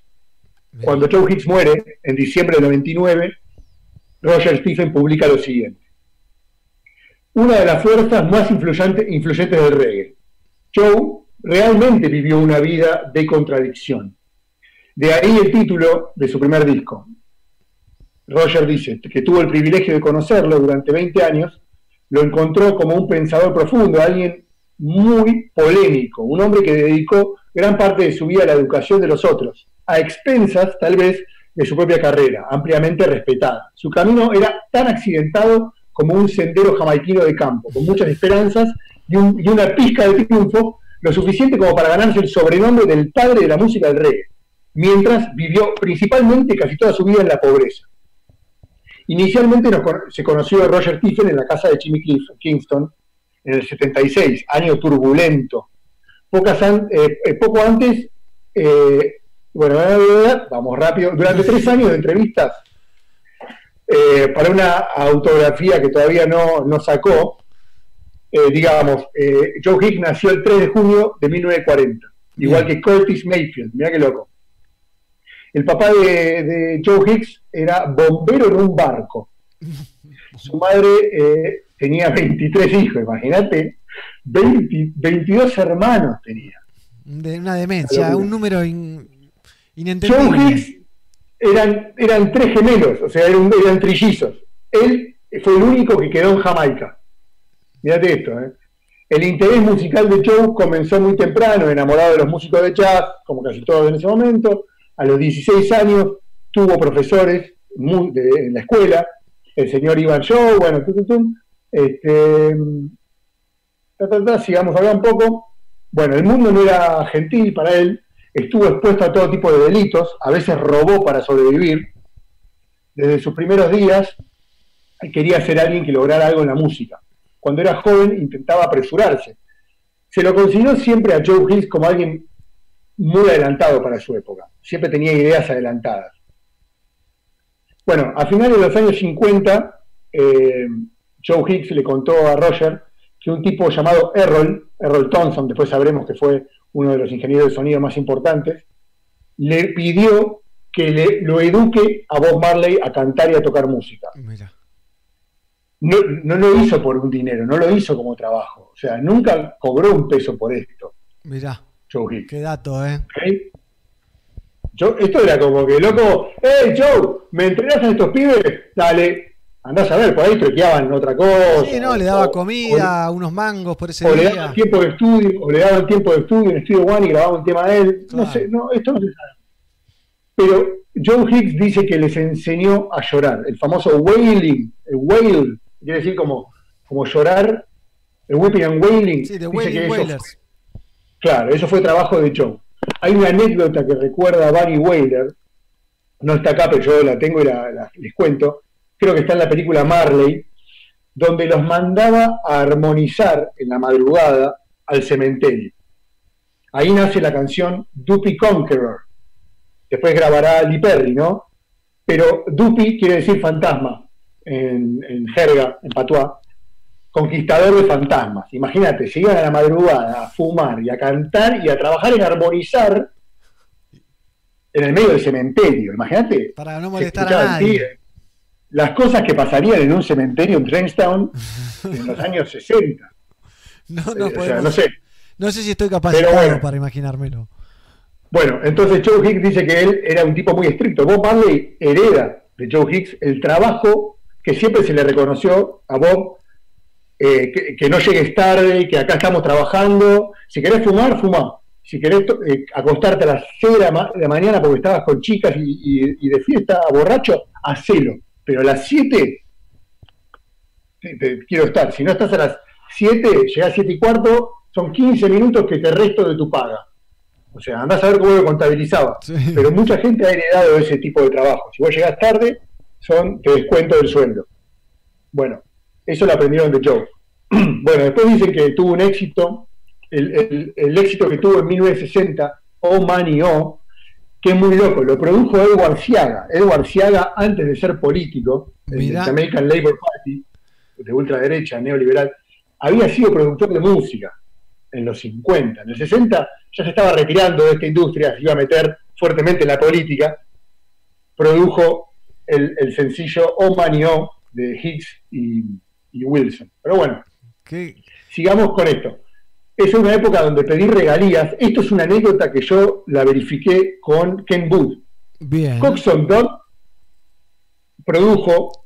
Speaker 20: Cuando Joe Hicks muere, en diciembre del 99, Roger Stephen publica lo siguiente. Una de las fuerzas más influyente- influyentes del reggae. Joe realmente vivió una vida de contradicción. De ahí el título de su primer disco. Roger dice que tuvo el privilegio de conocerlo durante 20 años, lo encontró como un pensador profundo, alguien muy polémico, un hombre que dedicó gran parte de su vida a la educación de los otros, a expensas tal vez de su propia carrera, ampliamente respetada. Su camino era tan accidentado como un sendero jamaiquino de campo, con muchas esperanzas y, y una pizca de triunfo, lo suficiente como para ganarse el sobrenombre del padre de la música del reggae, mientras vivió principalmente casi toda su vida en la pobreza. Inicialmente nos se conoció a Roger Stephen en la casa de Jimmy Kingston, en el 76, año turbulento. Pocas an- eh, eh, poco antes, eh, bueno, vamos rápido, durante tres años de entrevistas eh, para una autografía que todavía no, no sacó, digamos, Joe Hicks nació el 3 de junio de 1940, igual que Curtis Mayfield, mira qué loco. El papá de, de Joe Hicks era bombero en un barco. Su madre eh, tenía 23 hijos, imagínate, 20 22 hermanos tenía.
Speaker 1: De una demencia, un número in-
Speaker 20: Joe
Speaker 1: inentendible.
Speaker 20: Hicks eran, eran tres gemelos, o sea, eran, eran trillizos. Él fue el único que quedó en Jamaica. Mirate esto, ¿eh? El interés musical de Joe comenzó muy temprano, enamorado de los músicos de jazz, como casi todos en ese momento. A los 16 años tuvo profesores muy- en la escuela, el señor Ivan Joe, bueno, tum. Este, sigamos acá un poco. Bueno, el mundo no era gentil para él, estuvo expuesto a todo tipo de delitos, a veces robó para sobrevivir. Desde sus primeros días quería ser alguien que lograra algo en la música. Cuando era joven intentaba apresurarse. se lo consideró siempre a Joe Hicks como alguien muy adelantado para su época. Siempre tenía ideas adelantadas. Bueno, a finales de los años 50, eh, Joe Hicks le contó a Roger que un tipo llamado Errol, Errol Thompson, después sabremos que fue uno de los ingenieros de sonido más importantes, le pidió que le- lo eduque a Bob Marley a cantar y a tocar música. No, no lo hizo por un dinero, no lo hizo como trabajo. O sea, nunca cobró un peso por esto,
Speaker 1: Mirá,
Speaker 20: Joe Hicks.
Speaker 1: qué dato, ¿eh?
Speaker 20: Yo, esto era como que, loco, hey Joe, ¿me entrenás a estos pibes? Dale, andás a ver, por ahí trequeaban otra cosa.
Speaker 1: Sí, no, le daba comida, unos mangos por ese
Speaker 20: o le
Speaker 1: día.
Speaker 20: daban tiempo de estudio, o le daban tiempo de estudio en Studio One y grababa un tema de él. No sé, no, esto no se sabe. Pero Joe Hicks dice que les enseñó a llorar, el famoso wailing, el wail, quiere decir como, como llorar, el whipping and wailing.
Speaker 1: Sí, de
Speaker 20: dice
Speaker 1: Wailing Wailers.
Speaker 20: Claro, eso fue trabajo de Joe. Hay una anécdota que recuerda a Barry Whaler, no está acá, pero yo la tengo y la- les cuento. Creo que está en la película Marley, donde los mandaba a armonizar en la madrugada al cementerio. Ahí nace la canción Duppy Conqueror. Después grabará Lee Perry, ¿no? Pero Duppy quiere decir fantasma en, en jerga, en patuá conquistador de fantasmas. Imagínate, iban a la madrugada a fumar y a cantar y a trabajar en armonizar en el medio del cementerio. Imagínate.
Speaker 1: Para no molestar a nadie.
Speaker 20: eh, Las cosas que pasarían en un cementerio en Trenchtown [laughs] en los años 60.
Speaker 1: No,
Speaker 20: Eh,
Speaker 1: no,
Speaker 20: o sea,
Speaker 1: podemos-
Speaker 20: no sé.
Speaker 1: no sé si estoy capacitado
Speaker 20: bueno.
Speaker 1: para imaginármelo.
Speaker 20: Bueno, entonces Joe Hicks dice que él era un tipo muy estricto. Bob Marley hereda de Joe Hicks el trabajo que siempre se le reconoció a Bob, eh, que, que no llegues tarde, que acá estamos trabajando. Si querés fumar, fumá. Si querés eh, acostarte a las 6 de la, ma- de la mañana porque estabas con chicas y, y- y de fiesta, borracho, hacelo. Pero a las 7 te- te quiero estar. Si no estás a las 7, llegás a 7 y cuarto, son 15 minutos que te resto de tu paga. O sea, andás a ver cómo lo contabilizaba. Pero mucha gente ha heredado ese tipo de trabajo. Si vos llegás tarde, son te descuento del sueldo. Bueno, eso lo aprendieron de Joe. [clears throat] bueno, después dicen que tuvo un éxito, el, el- el éxito que tuvo en 1960, Oh Money Oh, que es muy loco, lo produjo Edward Ciaga. Edward Ciaga, antes de ser político, el American Labour Party, de ultraderecha, neoliberal, había sido productor de música en los 50. En el 60 ya se estaba retirando de esta industria, se iba a meter fuertemente en la política. Produjo el, el sencillo Oh Money Oh de Hicks y, y Wilson. Pero bueno, sigamos con esto. Es una época donde pedir regalías. Esto es una anécdota que yo la verifiqué con Ken Booth.
Speaker 1: Bien.
Speaker 20: Coxon Dog produjo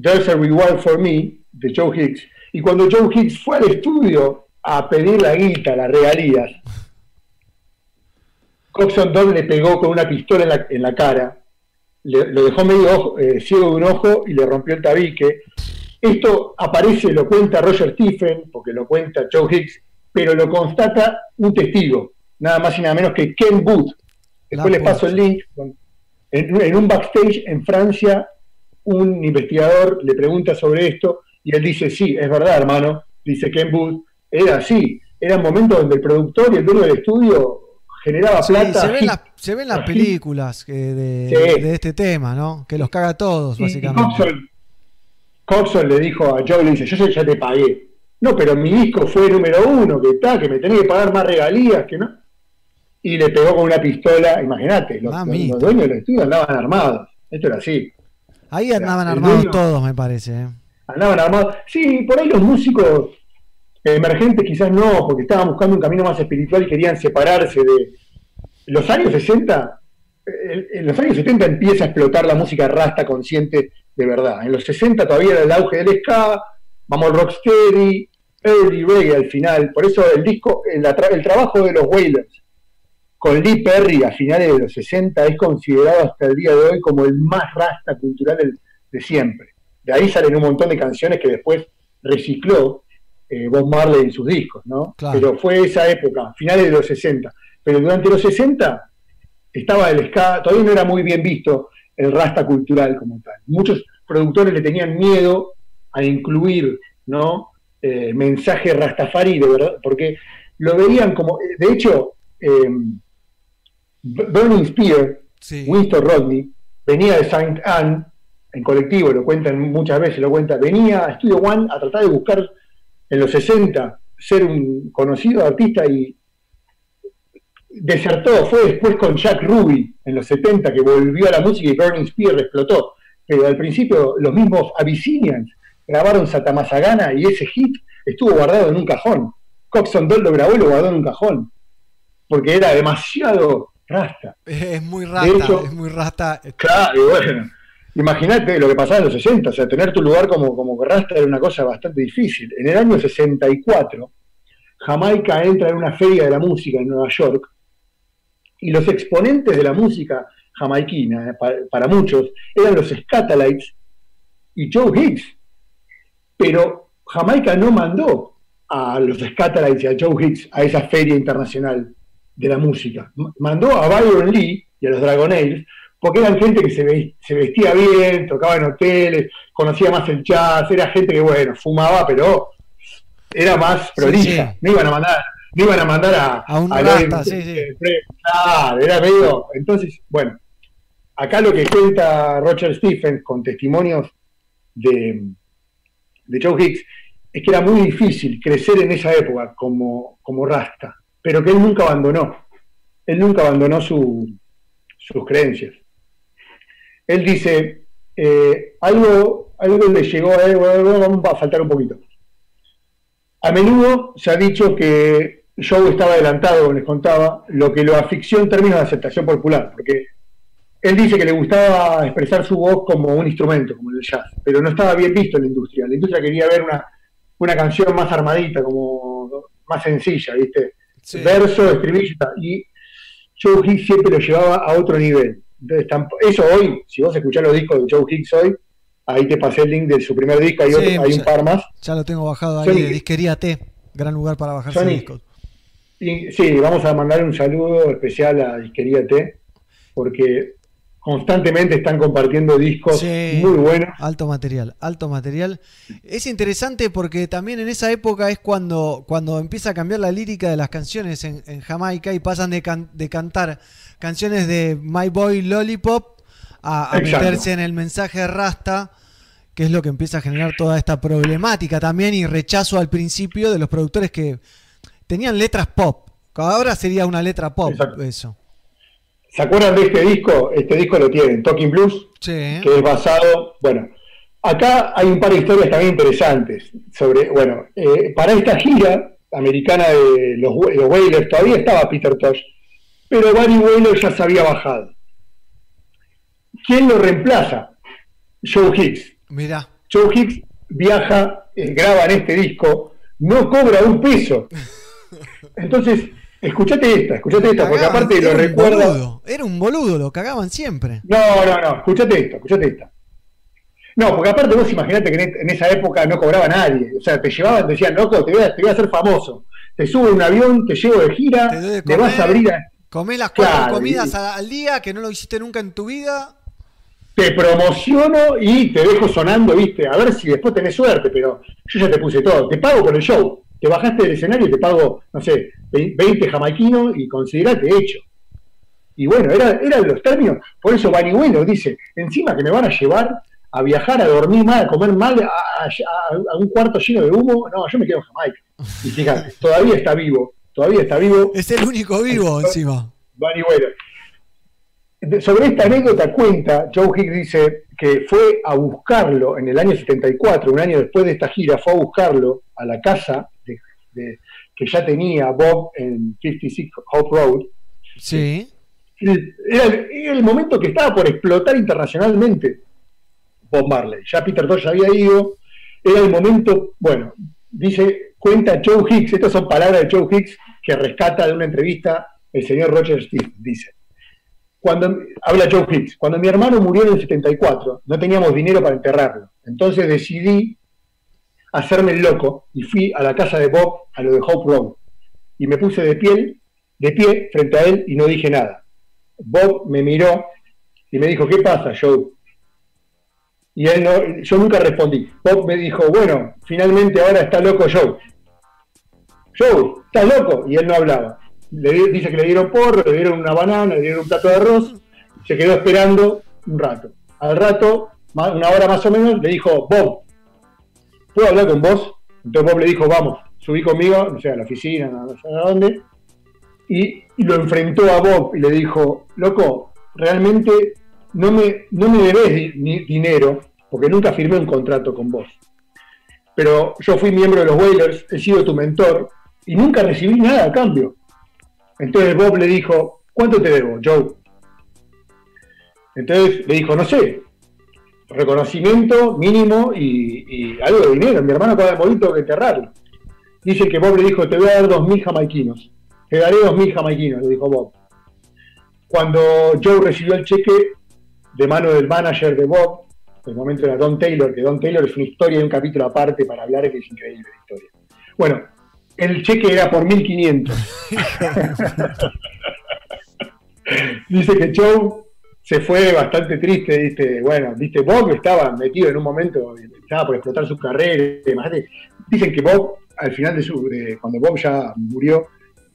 Speaker 20: There's a Reward for Me de Joe Hicks. Y cuando Joe Hicks fue al estudio a pedir la guita, las regalías, Coxon Dog le pegó con una pistola en la, en la cara, le- lo dejó medio ojo- eh, ciego de un ojo y le rompió el tabique. Esto aparece, lo cuenta Roger Stephen, porque lo cuenta Joe Hicks, pero lo constata un testigo, nada más y nada menos que Ken Booth. Después
Speaker 1: La
Speaker 20: les paso el link. En, en un backstage en Francia, un investigador le pregunta sobre esto y él dice, sí, es verdad, hermano, dice Ken Booth, era así, era un momento donde el productor y el dueño del estudio generaba
Speaker 1: Sí,
Speaker 20: plata.
Speaker 1: se, ven las, se ven las
Speaker 20: tras hit.
Speaker 1: películas que de,
Speaker 20: Sí.
Speaker 1: de este tema, ¿no? Que los caga a todos,
Speaker 20: Y- y
Speaker 1: básicamente.
Speaker 20: Coxon, le dijo a Joe, le dice, yo ya- te pagué. No, pero mi disco fue número uno, que está, que me tenés que pagar más regalías, que no. Y le pegó con una pistola, imagínate, los, los- dueños del estudio andaban armados. Esto era así.
Speaker 1: Ahí andaban armados
Speaker 20: dueño-
Speaker 1: todos, me parece. ¿eh?
Speaker 20: Andaban armados. Sí, por ahí los músicos emergentes quizás no, porque estaban buscando un camino más espiritual y querían separarse de los años 60. eh, En los años 70 empieza a explotar la música rasta consciente de verdad. En los 60 todavía era el auge del ska, vamos al rocksteady, early reggae al final. Por eso el disco, el, el trabajo de los Wailers con Lee Perry a finales de los 60 es considerado hasta el día de hoy como el más rasta cultural del- de siempre. De ahí salen un montón de canciones que después recicló eh, Bob Marley en sus discos, ¿no?
Speaker 1: Claro.
Speaker 20: Pero fue esa época, finales de los 60. Pero durante los 60 estaba el ska, todavía no era muy bien visto el rasta cultural como tal. Muchos productores le tenían miedo a incluir, ¿no? Eh, mensaje rastafari, de verdad, porque lo veían como, de hecho, eh, Burning Spear, Winston Rodney, venía de Saint Anne en colectivo, lo cuentan muchas veces, lo cuenta, venía a Studio One a tratar de buscar en los 60 ser un conocido artista y desertó, fue después con Jack Ruby en los 70 que volvió a la música y Burning Spear explotó. Pero al principio los mismos Abyssinians grabaron Satamasagana y ese hit estuvo guardado en un cajón. Coxon Doll lo grabó y lo guardó en un cajón. Porque era demasiado rasta.
Speaker 1: Es muy
Speaker 20: hecho-
Speaker 1: es muy rata.
Speaker 20: Claro, y bueno. Imagínate lo que pasaba en los 60, o sea, tener tu lugar como, como rasta era una cosa bastante difícil. En el año 64, Jamaica entra en una feria de la música en Nueva York y los exponentes de la música jamaiquina, eh, pa- para, muchos, eran los Scatalites y Joe Higgs. Pero Jamaica no mandó a los Scatalites y a Joe Higgs a esa feria internacional de la música. Mandó a Byron Lee y a los Dragonaires porque eran gente que se, ve- se vestía bien, tocaba en hoteles, conocía más el jazz, era gente que, bueno, fumaba, pero era más prolija. No iban a mandar, no iban a mandar a,
Speaker 1: A un
Speaker 20: Lloyd-
Speaker 1: rasta, sí, sí.
Speaker 20: Claro, era medio. Entonces, bueno, acá lo que cuenta Roger Stephens con testimonios de, de Joe Hicks es que era muy difícil crecer en esa época como, como rasta, pero que él nunca abandonó. Él nunca abandonó su- sus creencias. Él dice, eh, algo, algo le llegó a él, bueno, vamos a faltar un poquito. A menudo se ha dicho que Joe estaba adelantado, como les contaba, lo que lo asfixió en términos de aceptación popular, porque él dice que le gustaba expresar su voz como un instrumento, como el jazz, pero no estaba bien visto en la industria. La industria quería ver una, una canción más armadita, como más sencilla, ¿viste? Verso, estribillo y Joe Hicks siempre lo llevaba a otro nivel. Entonces, eso hoy, si vos escuchás los discos de Joe Hicks hoy, ahí te pasé el link de su primer disco, hay,
Speaker 1: Sí,
Speaker 20: otro- hay un par más.
Speaker 1: Ya lo tengo bajado ahí
Speaker 20: Sony-
Speaker 1: de Disquería T. Gran lugar para
Speaker 20: Sony,
Speaker 1: discos.
Speaker 20: Sí, vamos a mandar un saludo especial a Disquería T, porque constantemente están compartiendo discos
Speaker 1: Sí,
Speaker 20: muy buenos.
Speaker 1: Alto material, alto material. Es interesante porque también en esa época es cuando, cuando empieza a cambiar la lírica de las canciones en, en Jamaica y pasan de, can- de cantar canciones de My Boy Lollipop a, a meterse en el mensaje rasta, que es lo que empieza a generar toda esta problemática también y rechazo al principio de los productores que tenían letras pop. Ahora sería una letra pop eso.
Speaker 20: ¿Se acuerdan de este disco? Este disco lo tienen, Talking Blues,
Speaker 1: Sí.
Speaker 20: que es basado, bueno, acá hay un par de historias también interesantes sobre, bueno, eh, para esta gira americana de los, los Wailers todavía estaba Peter Tosh, pero Barry Wheeler ya se había bajado. ¿Quién lo reemplaza? Joe Hicks.
Speaker 1: Mirá.
Speaker 20: Joe Hicks viaja, eh, graba en este disco, no cobra un peso. [laughs] Entonces, escuchate esta, escuchate esta, porque aparte lo
Speaker 1: era un
Speaker 20: recuerda.
Speaker 1: boludo, Era un boludo, lo cagaban siempre.
Speaker 20: No, no, no, escuchate esto, escuchate esta. No, porque aparte vos imaginate que en, esa época no cobraba nadie. O sea, te llevaban, te decían, loco, te voy a, te voy a hacer famoso. Te subo en un avión, te llevo de gira, te vas a abrir, a-
Speaker 1: Comés las cuatro
Speaker 20: Claro,
Speaker 1: comidas
Speaker 20: y-
Speaker 1: a- al día que no lo hiciste nunca en tu vida.
Speaker 20: te promociono y te dejo sonando, viste, a ver si después tenés suerte, pero yo ya te puse todo. Te pago por el show. Te bajaste del escenario y te pago, no sé, vein- 20 jamaiquinos y considerate hecho. Y bueno, era- eran los términos. Por eso Bueno dice, encima que me van a llevar a viajar, a dormir mal, a comer mal, a, a- a- a un cuarto lleno de humo, no, yo me quedo en Jamaica. Y fíjate, [laughs] todavía está vivo, todavía está vivo.
Speaker 1: Es el único vivo encima.
Speaker 20: De- Sobre esta anécdota cuenta, Joe Hicks dice que fue a buscarlo en el año 74, un año después de esta gira, fue a buscarlo a la casa de- que ya tenía Bob en 56 Hope Road.
Speaker 1: Sí.
Speaker 20: Era el, era el momento que estaba por explotar internacionalmente Bob Marley. Ya Peter Tosh había ido, era el momento, bueno, dice, cuenta Joe Hicks, estas son palabras de Joe Hicks que rescata de una entrevista el señor Roger Steve, dice. Cuando, habla Joe Hicks, cuando mi hermano murió en el 74, no teníamos dinero para enterrarlo. Entonces decidí hacerme el loco y fui a la casa de Bob, a lo de Hope Road. Y me puse de de pie frente a él y no dije nada. Bob me miró y me dijo, ¿qué pasa, Joe? Y él no, yo nunca respondí. Bob me dijo, bueno, finalmente ahora está loco Joe. Joe, ¿estás loco? Y él no hablaba. Le di- dice que le dieron porro, le dieron una banana, le dieron un plato de arroz, se quedó esperando un rato. Al rato, una hora más o menos, le dijo, Bob, ¿puedo hablar con vos? Entonces Bob le dijo, vamos, subí conmigo, no sé, a la oficina, no sé a dónde, y, lo enfrentó a Bob y le dijo, loco, realmente no me, no me debes ni- dinero, porque nunca firmé un contrato con vos. Pero yo fui miembro de los Whalers, he sido tu mentor, y nunca recibí nada a cambio. Entonces Bob le dijo, ¿cuánto te debo, Joe? Entonces le dijo, no sé, reconocimiento mínimo y, algo de dinero. Mi hermano de morir, tengo que enterrarlo. Dice que Bob le dijo, te voy a dar dos mil jamaiquinos. Te daré dos mil jamaiquinos, le dijo Bob. Cuando Joe recibió el cheque de mano del manager de Bob, el momento era Don Taylor, que Don Taylor es una historia y un capítulo aparte para hablar, que es increíble la historia. Bueno, el cheque era por 1500. [laughs] Dice que Joe se fue bastante triste, dice, bueno, viste, Bob estaba metido en un momento, estaba por explotar su carrera, imagínate. Dicen que Bob, al final de su, de- cuando Bob ya murió,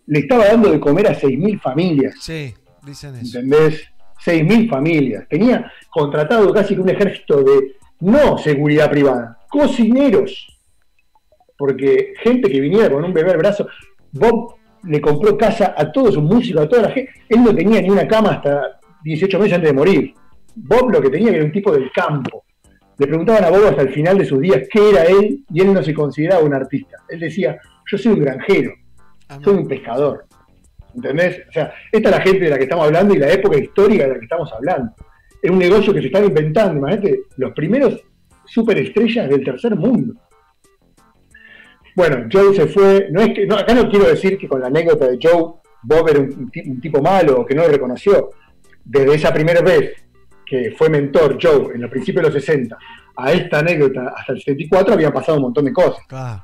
Speaker 20: le estaba dando de comer a 6.000 familias.
Speaker 1: Sí, dicen eso.
Speaker 20: ¿entendés? 6.000 familias. Tenía contratado casi que un ejército de no seguridad privada, cocineros. Porque gente que viniera con un bebé al brazo, Bob le compró casa a todos sus músicos, a toda la gente. Él no tenía ni una cama hasta 18 meses antes de morir. Bob lo que tenía era un tipo del campo. Le preguntaban a Bob hasta el final de sus días qué era él y él no se consideraba un artista. Él decía, yo soy un granjero, soy un pescador. ¿Entendés? O sea, esta es la gente de la que estamos hablando y la época histórica de la que estamos hablando. Es un negocio que se están inventando, imagínate, los primeros superestrellas del tercer mundo. Bueno, Joe se fue, no es que, no, acá no quiero decir que con la anécdota de Joe, Bob era un, un tipo malo o que no lo reconoció. Desde esa primera vez que fue mentor Joe en los principios de los 60 a esta anécdota hasta el 74 habían pasado un montón de cosas.
Speaker 1: Claro.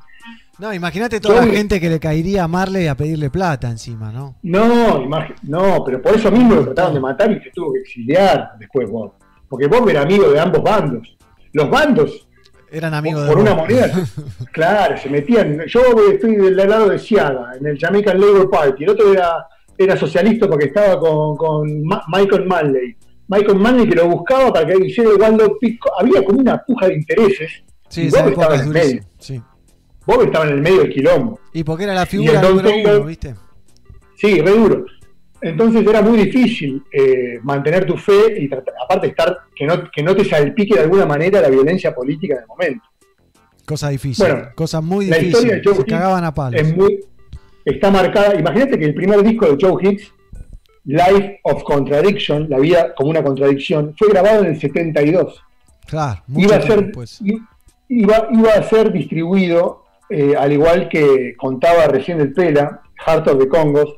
Speaker 1: No, imagínate toda la gente que le caería a Marley a pedirle plata encima, ¿no?
Speaker 20: No, no, pero por eso mismo lo trataron de matar y se tuvo que exiliar después Bob. Porque Bob era amigo de ambos bandos. Los bandos,
Speaker 1: Eran amigos
Speaker 20: por
Speaker 1: de
Speaker 20: una
Speaker 1: Bob.
Speaker 20: moneda, [laughs] claro, se metían. Yo estoy del lado de Siaga, en el Jamaican Labour Party. El otro era, era socialista porque estaba con, con Ma- Michael Manley. Michael Manley que lo buscaba para que hiciera Dog Pico. Había como una puja de intereses.
Speaker 1: Sí,
Speaker 20: y Bob estaba
Speaker 1: es
Speaker 20: en el medio.
Speaker 1: Sí.
Speaker 20: Bob estaba en el medio del quilombo.
Speaker 1: Y porque era la figura número uno, ¿viste?
Speaker 20: Sí, re duro. Entonces era muy difícil eh, mantener tu fe y tratar- aparte estar que no, que no te salpique de alguna manera la violencia política del momento.
Speaker 1: Cosa difícil.
Speaker 20: Bueno,
Speaker 1: cosa muy
Speaker 20: la historia
Speaker 1: difícil.
Speaker 20: de Joe
Speaker 1: Se cagaban a palos.
Speaker 20: es muy- está marcada. Imagínate que el primer disco de Joe Hicks, Life of Contradiction, La vida como una contradicción, fue grabado en el 72.
Speaker 1: Claro,
Speaker 20: Iba a, ser, iba a ser distribuido, eh, al igual que contaba recién el Pela, Heart of the Congos,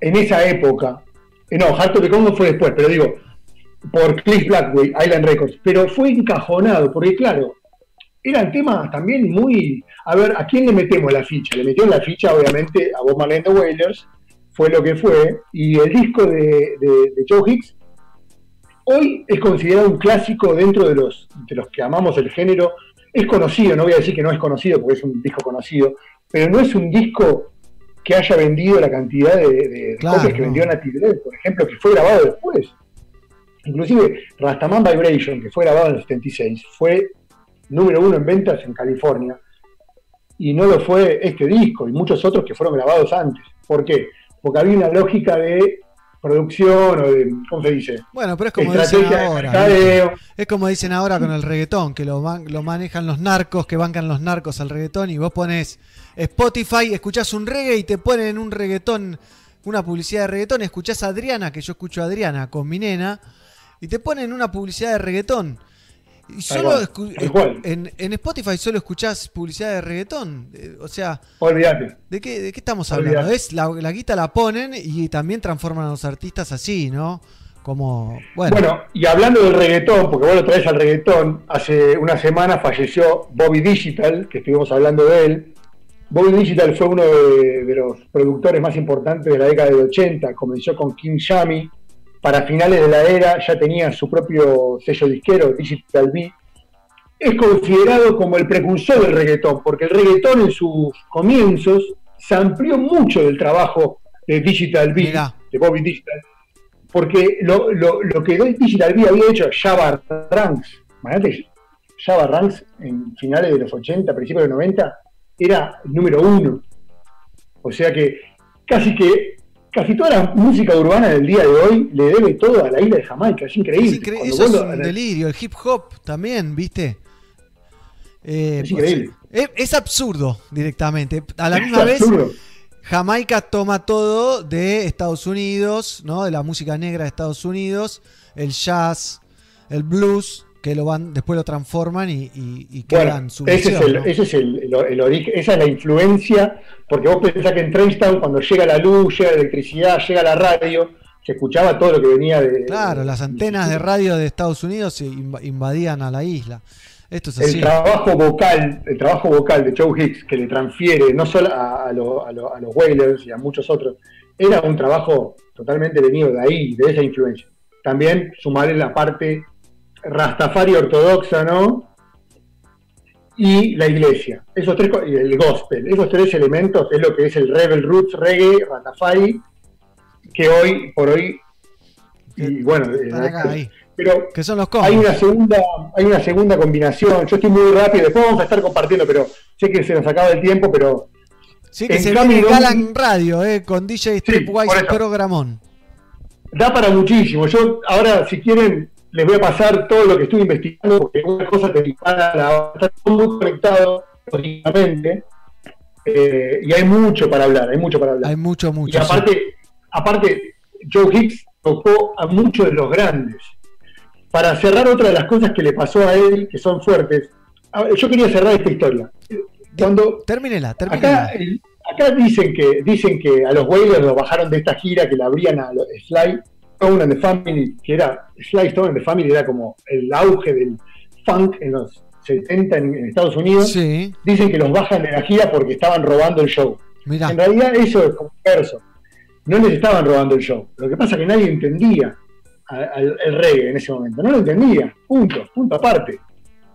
Speaker 20: en esa época. eh, no, Heart of the Congos fue después, pero digo, por Cliff Blackway, Island Records, pero fue encajonado, porque claro, eran temas también muy. A ver, ¿a quién le metemos la ficha? Le metieron la ficha, obviamente, a Bob the Wailers, fue lo que fue, y el disco de, de- de Joe Hicks hoy es considerado un clásico dentro de los, de los que amamos el género. Es conocido, no voy a decir que no es conocido porque es un disco conocido, pero no es un disco que haya vendido la cantidad de, de
Speaker 1: Claro,
Speaker 20: copias que
Speaker 1: no.
Speaker 20: vendió Native Dead, por ejemplo, que fue grabado después. Inclusive Rastaman Vibration, que fue grabado en el 76, fue número uno en ventas en California y no lo fue este disco y muchos otros que fueron grabados antes. ¿Por qué? Porque había una lógica de producción o de, ¿cómo se dice?
Speaker 1: Bueno, pero es como dicen
Speaker 20: Estrategia
Speaker 1: ahora. Es como dicen ahora con el reggaetón, que lo, man- lo manejan los narcos, que bancan los narcos al reggaetón, y vos pones Spotify, escuchás un reggae y te ponen un reggaetón, una publicidad de reggaetón, escuchás a Adriana, que yo escucho a Adriana con mi nena, y te ponen una publicidad de reggaetón. Y solo en, en Spotify solo escuchás publicidad de reggaetón. Eh, O sea,
Speaker 20: Olvídate.
Speaker 1: ¿de qué, de qué estamos hablando? Es la, la guita la ponen y también transforman a los artistas así, ¿no? Como, bueno,
Speaker 20: Bueno, y hablando del reggaetón, porque vos lo traes al reggaetón, hace una semana falleció Bobby Digital, que estuvimos hablando de él. Bobby Digital fue uno de, de los productores más importantes de la década del 80, comenzó con King Shami, para finales de la era ya tenía su propio sello disquero, Digital B. Es considerado como el precursor del reggaetón, porque el reggaetón en sus comienzos se amplió mucho del trabajo de Digital B, de Bobby Digital, porque lo, lo, lo que Digital B había hecho Java Ranks, imagínate, Java Ranks en finales de los 80, principios de los 90, era el número uno. O sea que casi que casi toda la música urbana del día de hoy le debe todo a la isla de Jamaica, es increíble.
Speaker 1: Es eso es un delirio. El hip hop también, ¿viste? Eh,
Speaker 20: Es increíble.
Speaker 1: Es, es absurdo directamente. A la
Speaker 20: Es
Speaker 1: misma vez. Jamaica toma todo de Estados Unidos, ¿no? De la música negra de Estados Unidos, el jazz, el blues, que lo van, después lo transforman y, y- y
Speaker 20: Bueno,
Speaker 1: su
Speaker 20: ese es, el,
Speaker 1: ¿no?
Speaker 20: ese es el, el- el origen, esa es la influencia, porque vos pensás que en Trainstown cuando llega la luz, llega la electricidad, llega la radio, se escuchaba todo lo que venía de...
Speaker 1: Claro, las antenas de radio de Estados Unidos invadían a la isla. Esto es así.
Speaker 20: el trabajo vocal, el trabajo vocal de Joe Hicks que le transfiere no solo a, a lo- a lo- a los Wailers y a muchos otros, era un trabajo totalmente venido de ahí, de esa influencia. También sumarle la parte Rastafari ortodoxa, ¿no? Y la iglesia. Esos tres, el gospel. Esos tres elementos es lo que es el Rebel Roots Reggae, Rastafari, que hoy por hoy, y bueno,
Speaker 1: Están
Speaker 20: eh,
Speaker 1: acá, ahí.
Speaker 20: pero
Speaker 1: Que son los
Speaker 20: hay una segunda, hay una segunda combinación. Yo estoy muy rápido, después vamos a estar compartiendo, pero sé que se nos acaba el tiempo, pero
Speaker 1: Sí, que
Speaker 20: en
Speaker 1: se viene Galan Radio, eh, con DJ Stripwise Programón.
Speaker 20: da para muchísimo. Yo ahora, si quieren, les voy a pasar todo lo que estuve investigando, porque una cosa te dispara a la otra. Está todo muy conectado, lógicamente, eh, y hay mucho para hablar, hay mucho para hablar.
Speaker 1: Hay mucho, mucho.
Speaker 20: Y aparte, aparte, Joe Hicks tocó a muchos de los grandes. Para cerrar otra de las cosas que le pasó a él, que son fuertes, yo quería cerrar esta historia. Cuando
Speaker 1: Termínela, termínela.
Speaker 20: acá, acá dicen que dicen que a los Wailers lo bajaron de esta gira, que la abrían a los Sly Stone and the Family, que era Sly Stone and the Family era como el auge del funk en los 70 en, en Estados Unidos. Dicen que los bajan de la gira porque estaban robando el show.
Speaker 1: Mirá.
Speaker 20: En realidad eso es converso. No les estaban robando el show. Lo que pasa es que nadie entendía al- el reggae en ese momento. No lo entendía. Punto. Punto aparte.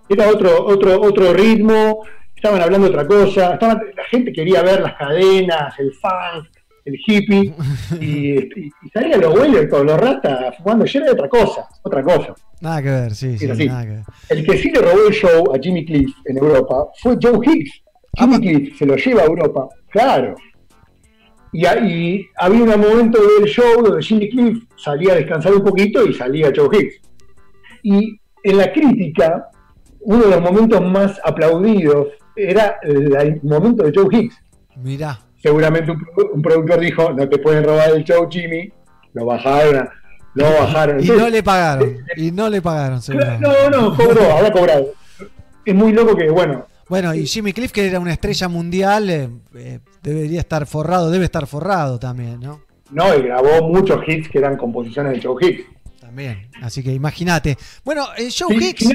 Speaker 20: Era otro, otro, otro ritmo. Estaban hablando otra cosa. estaban- la gente quería ver las cadenas, el funk, el hippie. Y, y- y salían los Wailers con los rastas fumando. Y era otra cosa. Otra cosa.
Speaker 1: Nada que ver, sí, sí, nada que ver.
Speaker 20: El que sí le robó el show a Jimmy Cliff en Europa fue Joe Hicks. Jimmy Cliff se lo lleva a Europa, claro. Y, ahí había un momento del show donde Jimmy Cliff salía a descansar un poquito y salía Joe Hicks. Y en la crítica, uno de los momentos más aplaudidos era el, el momento de Joe Hicks.
Speaker 1: Mirá.
Speaker 20: Seguramente un, un productor dijo, no te pueden robar el show, Jimmy. Lo bajaron, lo bajaron.
Speaker 1: Y no le pagaron. Y no le pagaron,
Speaker 20: no, no, cobró, habrá cobrado. Es muy loco que, bueno,
Speaker 1: Bueno, y Jimmy Cliff, que era una estrella mundial, eh, eh, debería estar forrado, debe estar forrado también, ¿no?
Speaker 20: no, y grabó muchos hits que eran composiciones de Joe Hicks.
Speaker 1: También. Así que imagínate. Bueno, eh, Joe Hicks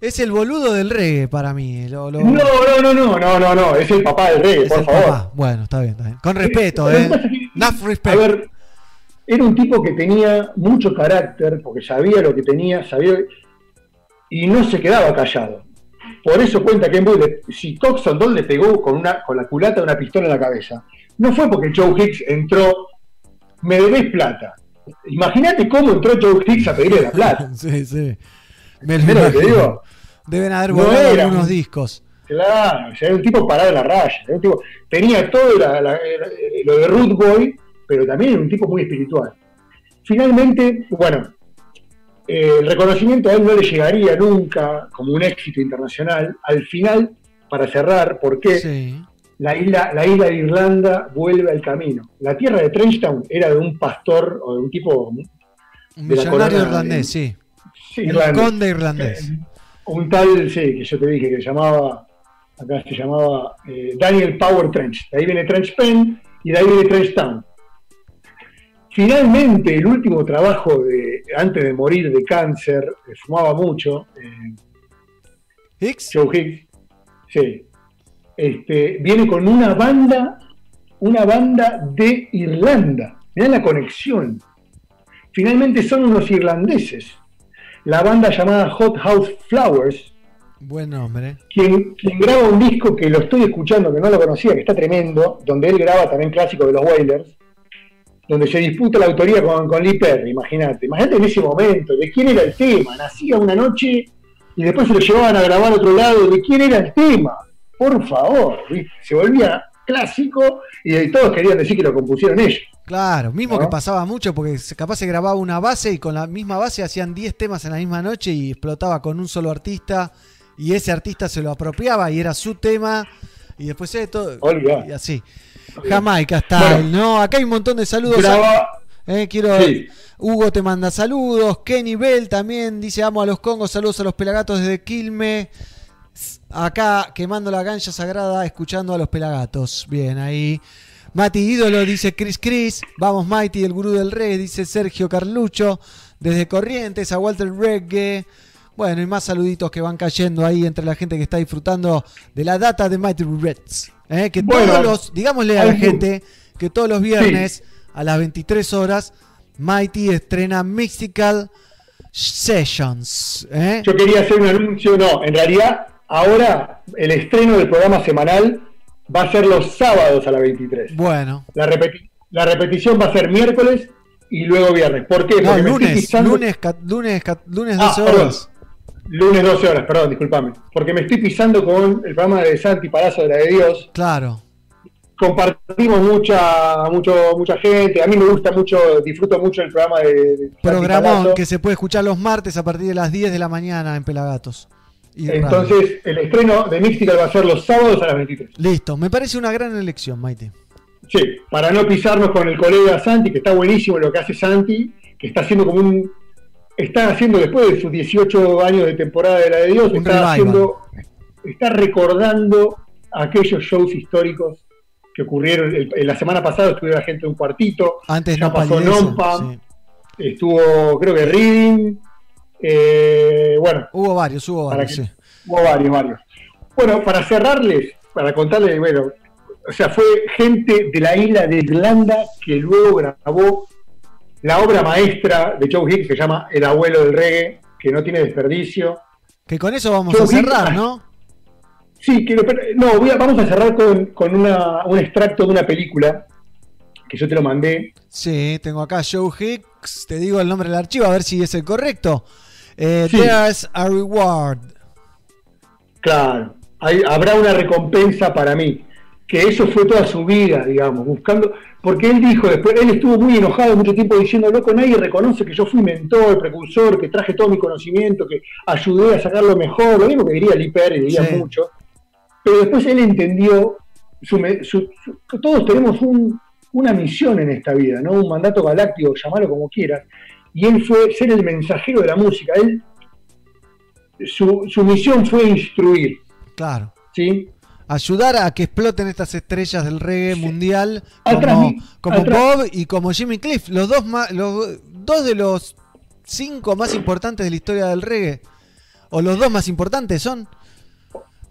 Speaker 1: es el boludo del reggae para mí. lo- lo-
Speaker 20: No, no, no, no, no, no, no, es el papá del reggae,
Speaker 1: es
Speaker 20: por favor.
Speaker 1: papá. Bueno, está bien, está bien. Con respeto,
Speaker 20: que
Speaker 1: ¿eh?
Speaker 20: que-
Speaker 1: Enough
Speaker 20: A
Speaker 1: respect.
Speaker 20: ver, era un tipo que tenía mucho carácter, porque sabía lo que tenía, sabía, y no se quedaba callado. Por eso cuenta le- si Coxon Doll le pegó con, una, con la culata de una pistola en la cabeza, no fue porque Joe Hicks entró, me debes plata. Imagínate cómo entró Joe Hicks a pedirle la plata. [laughs]
Speaker 1: sí, sí. Me lo
Speaker 20: ¿Sabés lo que digo?
Speaker 1: Deben haber
Speaker 20: No
Speaker 1: volado
Speaker 20: era
Speaker 1: algunos
Speaker 20: un-
Speaker 1: discos.
Speaker 20: Claro, era un tipo parado en la raya. era un tipo- tenía todo la- la- eh, lo de Root Boy, pero también era un tipo muy espiritual. Finalmente, bueno, eh, el reconocimiento a él no le llegaría nunca como un éxito internacional. Al final, para cerrar, ¿por qué? La, isla, la isla de Irlanda vuelve al camino. La tierra de Trenchtown era de un pastor o de un tipo.
Speaker 1: Un
Speaker 20: de
Speaker 1: millonario irlandés,
Speaker 20: de-
Speaker 1: sí.
Speaker 20: Sí,
Speaker 1: Un
Speaker 20: irlandés.
Speaker 1: conde irlandés.
Speaker 20: Un tal, sí, que yo te dije que se llamaba, acá se llamaba eh, Daniel Power Trench. De ahí viene Trench Pen y de ahí viene Trench Town. Finalmente, el último trabajo de antes de morir de cáncer, eh, fumaba mucho. eh,
Speaker 1: ¿Hicks?
Speaker 20: Joe Hicks. Sí. Este, viene con una banda, una banda de Irlanda. Mirá la conexión. Finalmente son unos irlandeses. La banda llamada Hot House Flowers,
Speaker 1: Buen nombre.
Speaker 20: quien, quien graba un disco que lo estoy escuchando, que no lo conocía, que está tremendo, donde él graba también clásicos de los Wailers, donde se disputa la autoría con, con Lee Perry, imagínate. Imagínate en ese momento, de quién era el tema. Nacía una noche y después se lo llevaban a grabar a otro lado, de quién era el tema. Por favor, ¿viste? se volvía clásico y todos querían decir que lo compusieron ellos.
Speaker 1: Claro, mismo
Speaker 20: ¿No?
Speaker 1: que pasaba mucho porque capaz se grababa una base y con la misma base hacían 10 temas en la misma noche y explotaba con un solo artista y ese artista se lo apropiaba y era su tema y después eh, todo
Speaker 20: Olvidá.
Speaker 1: y así. Jamaica Style, ¿no? Acá hay un montón de saludos.
Speaker 20: Graba-
Speaker 1: Eh, quiero
Speaker 20: Sí.
Speaker 1: Hugo te manda saludos, Kenny Bell también dice amo a los congos, saludos a los pelagatos desde Quilme. Acá quemando la gancha sagrada, escuchando a los pelagatos. Bien, ahí. Mati ídolo, dice Chris Chris. Vamos, Mighty, el gurú del rey, dice Sergio Carlucho. Desde Corrientes a Walter Reggae. Bueno, y más saluditos que van cayendo ahí entre la gente que está disfrutando de la data de Mighty Reds. ¿eh? Que
Speaker 20: Bueno,
Speaker 1: todos los, digámosle a la gente que todos los viernes a las 23 horas Mighty estrena Mystical Sessions. ¿eh?
Speaker 20: Yo quería hacer un anuncio, no, en realidad ahora el estreno del programa semanal va a ser los sábados a las 23.
Speaker 1: Bueno.
Speaker 20: La, repeti- la repetición va a ser miércoles y luego viernes. ¿Por qué?
Speaker 1: No,
Speaker 20: Porque me estoy
Speaker 1: lunes,
Speaker 20: pisando-
Speaker 1: lunes, lunes, ca- lunes
Speaker 20: Ah,
Speaker 1: 12
Speaker 20: perdón.
Speaker 1: horas.
Speaker 20: Lunes 12 horas, perdón, discúlpame. Porque me estoy pisando con el programa de Santi Palazzo de la de Dios.
Speaker 1: Claro.
Speaker 20: Compartimos mucha, mucho, mucha gente. A mí me gusta mucho, disfruto mucho el programa de, de
Speaker 1: Programón que se puede escuchar los martes a partir de las 10 de la mañana en Pelagatos. Y radio.
Speaker 20: Entonces, el estreno de Mystical va a ser los sábados a las 23.
Speaker 1: Listo, me parece una gran elección, Maite.
Speaker 20: Sí, para no pisarnos con el colega Santi, que está buenísimo lo que hace Santi, que está haciendo como un. Está haciendo después de sus 18 años de temporada de la de Dios,
Speaker 1: Un
Speaker 20: está
Speaker 1: revival.
Speaker 20: haciendo. Está recordando aquellos shows históricos que ocurrieron. El- la semana pasada estuvo la gente de un cuartito,
Speaker 1: Antes
Speaker 20: ya
Speaker 1: no
Speaker 20: pasó Nompa,
Speaker 1: sí.
Speaker 20: estuvo, creo que Reading. Eh, bueno,
Speaker 1: Hubo varios, hubo varios,
Speaker 20: que-
Speaker 1: sí.
Speaker 20: Hubo varios, varios. Bueno, para cerrarles, para contarles, bueno, o sea, fue gente de la isla de Irlanda que luego grabó la obra maestra de Joe Hicks, que se llama El abuelo del reggae, que no tiene desperdicio.
Speaker 1: Que con eso vamos
Speaker 20: Joe
Speaker 1: a cerrar,
Speaker 20: Hicks-
Speaker 1: ¿no?
Speaker 20: Sí, quiero, pero- no, voy a- vamos a cerrar con, con una- un extracto de una película que yo te lo mandé.
Speaker 1: Sí, tengo acá Joe Hicks, te digo el nombre del archivo a ver si es el correcto. Eh,
Speaker 20: Sí.
Speaker 1: There's a reward.
Speaker 20: Claro, hay- habrá una recompensa para mí. Que eso fue toda su vida, digamos, buscando. Porque él dijo, después, él estuvo muy enojado mucho tiempo diciendo, loco, nadie reconoce que yo fui mentor, precursor, que traje todo mi conocimiento, que ayudé a sacar lo mejor, lo mismo que diría Lee Perry, diría
Speaker 1: Sí.
Speaker 20: mucho. Pero después él entendió, su su- su- todos tenemos un- una misión en esta vida, ¿no? Un mandato galáctico, llamarlo como quieras. Y él fue ser el mensajero de la música. Él, su, su misión fue instruir.
Speaker 1: Claro.
Speaker 20: ¿Sí?
Speaker 1: Ayudar a que exploten estas estrellas del reggae mundial como, como
Speaker 20: atrás-
Speaker 1: Bob y como Jimmy Cliff, los dos, ma- los dos de los cinco más importantes de la historia del reggae, o los dos más importantes son,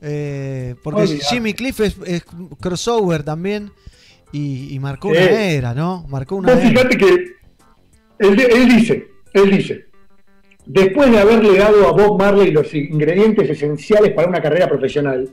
Speaker 1: eh, porque. Jimmy Cliff es, es crossover también y, y marcó una era, ¿no? Marcó una
Speaker 20: Vos
Speaker 1: era.
Speaker 20: fíjate que él, él dice, él dice, después de haberle dado a Bob Marley los ingredientes esenciales para una carrera profesional,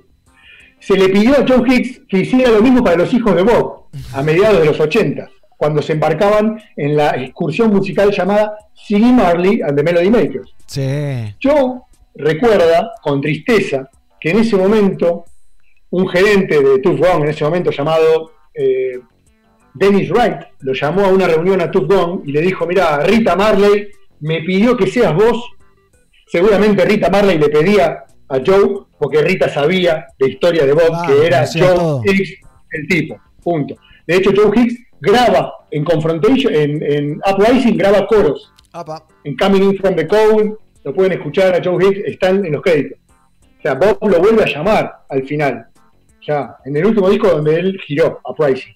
Speaker 20: se le pidió a John Hicks que hiciera lo mismo para los hijos de Bob, a mediados de los 80, cuando se embarcaban en la excursión musical llamada Siggy Marley and the Melody Makers.
Speaker 1: Sí.
Speaker 20: Joe recuerda con tristeza que en ese momento un gerente de Tuff en ese momento llamado eh, Dennis Wright, lo llamó a una reunión a Tuff Gong y le dijo, mira, Rita Marley me pidió que seas vos. Seguramente Rita Marley le pedía a Joe, porque Rita sabía de historia de Bob,
Speaker 1: Ah,
Speaker 20: que era Joe
Speaker 1: todo.
Speaker 20: Hicks el tipo. Punto. De hecho, Joe Hicks graba en Confrontation, en, en Uprising, graba coros
Speaker 1: Apa.
Speaker 20: en Coming In From The Cold, lo pueden escuchar a Joe Hicks, están en los créditos. O sea, Bob lo vuelve a llamar al final, ya, en el último disco donde él giró, Uprising.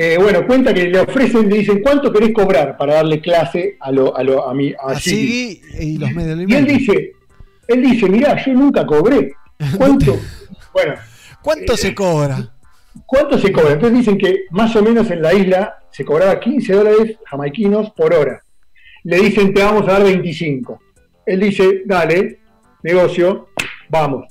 Speaker 20: Eh, bueno, cuenta que le ofrecen, le dicen, ¿cuánto querés cobrar para darle clase a, lo, a, lo, a, mi, a
Speaker 1: A
Speaker 20: Ziggy?"
Speaker 1: Ziggy y los medios
Speaker 20: Y él dice, él dice, mirá, yo nunca cobré. [laughs] ¿Cuánto? bueno,
Speaker 1: ¿Cuánto se cobra?
Speaker 20: ¿Cuánto se cobra? Entonces dicen que más o menos en la isla se cobraba 15 dólares jamaiquinos por hora. Le dicen, te vamos a dar 25. Él dice, dale. negocio, vamos.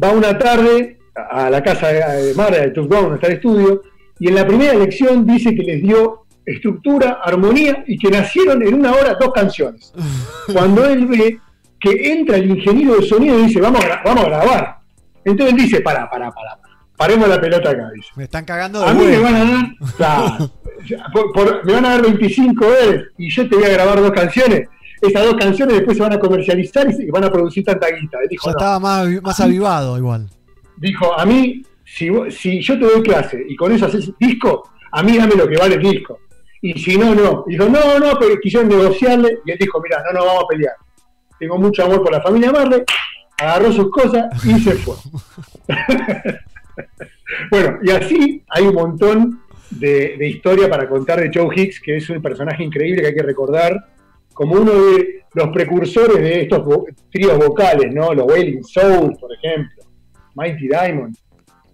Speaker 20: Va una tarde a la casa de de Mara, de Tucson, donde está el estudio, y en la primera lección dice que les dio estructura, armonía y que nacieron en una hora dos canciones. [laughs] Cuando él ve que entra el ingeniero de sonido y dice, vamos a, vamos a grabar. Entonces él dice, pará, pará, pará, pará. paremos la pelota acá, dice.
Speaker 1: Me están cagando de
Speaker 20: A mí me van a dar, [laughs] claro, por- por- me van a dar 25 dólares y yo te voy a grabar dos canciones. Esas dos canciones después se van a comercializar y se- y van a producir tanta guita. Él dijo,
Speaker 1: Ya
Speaker 20: "No".
Speaker 1: estaba más, más avivado igual.
Speaker 20: dijo, a mí, si, si yo te doy clase y con eso haces disco, a mí dame lo que vale el disco. Y si no, no. Dijo, no, no, pero quisieron negociarle y él dijo, mira, no nos vamos a pelear. Tengo mucho amor por la familia Marley, agarró sus cosas y se fue. [laughs] bueno, y así hay un montón de, historia para contar de Joe Hicks, que es un personaje increíble que hay que recordar como uno de los precursores de estos tríos vocales, ¿no? Los Wailing Souls, por ejemplo, Mighty Diamond.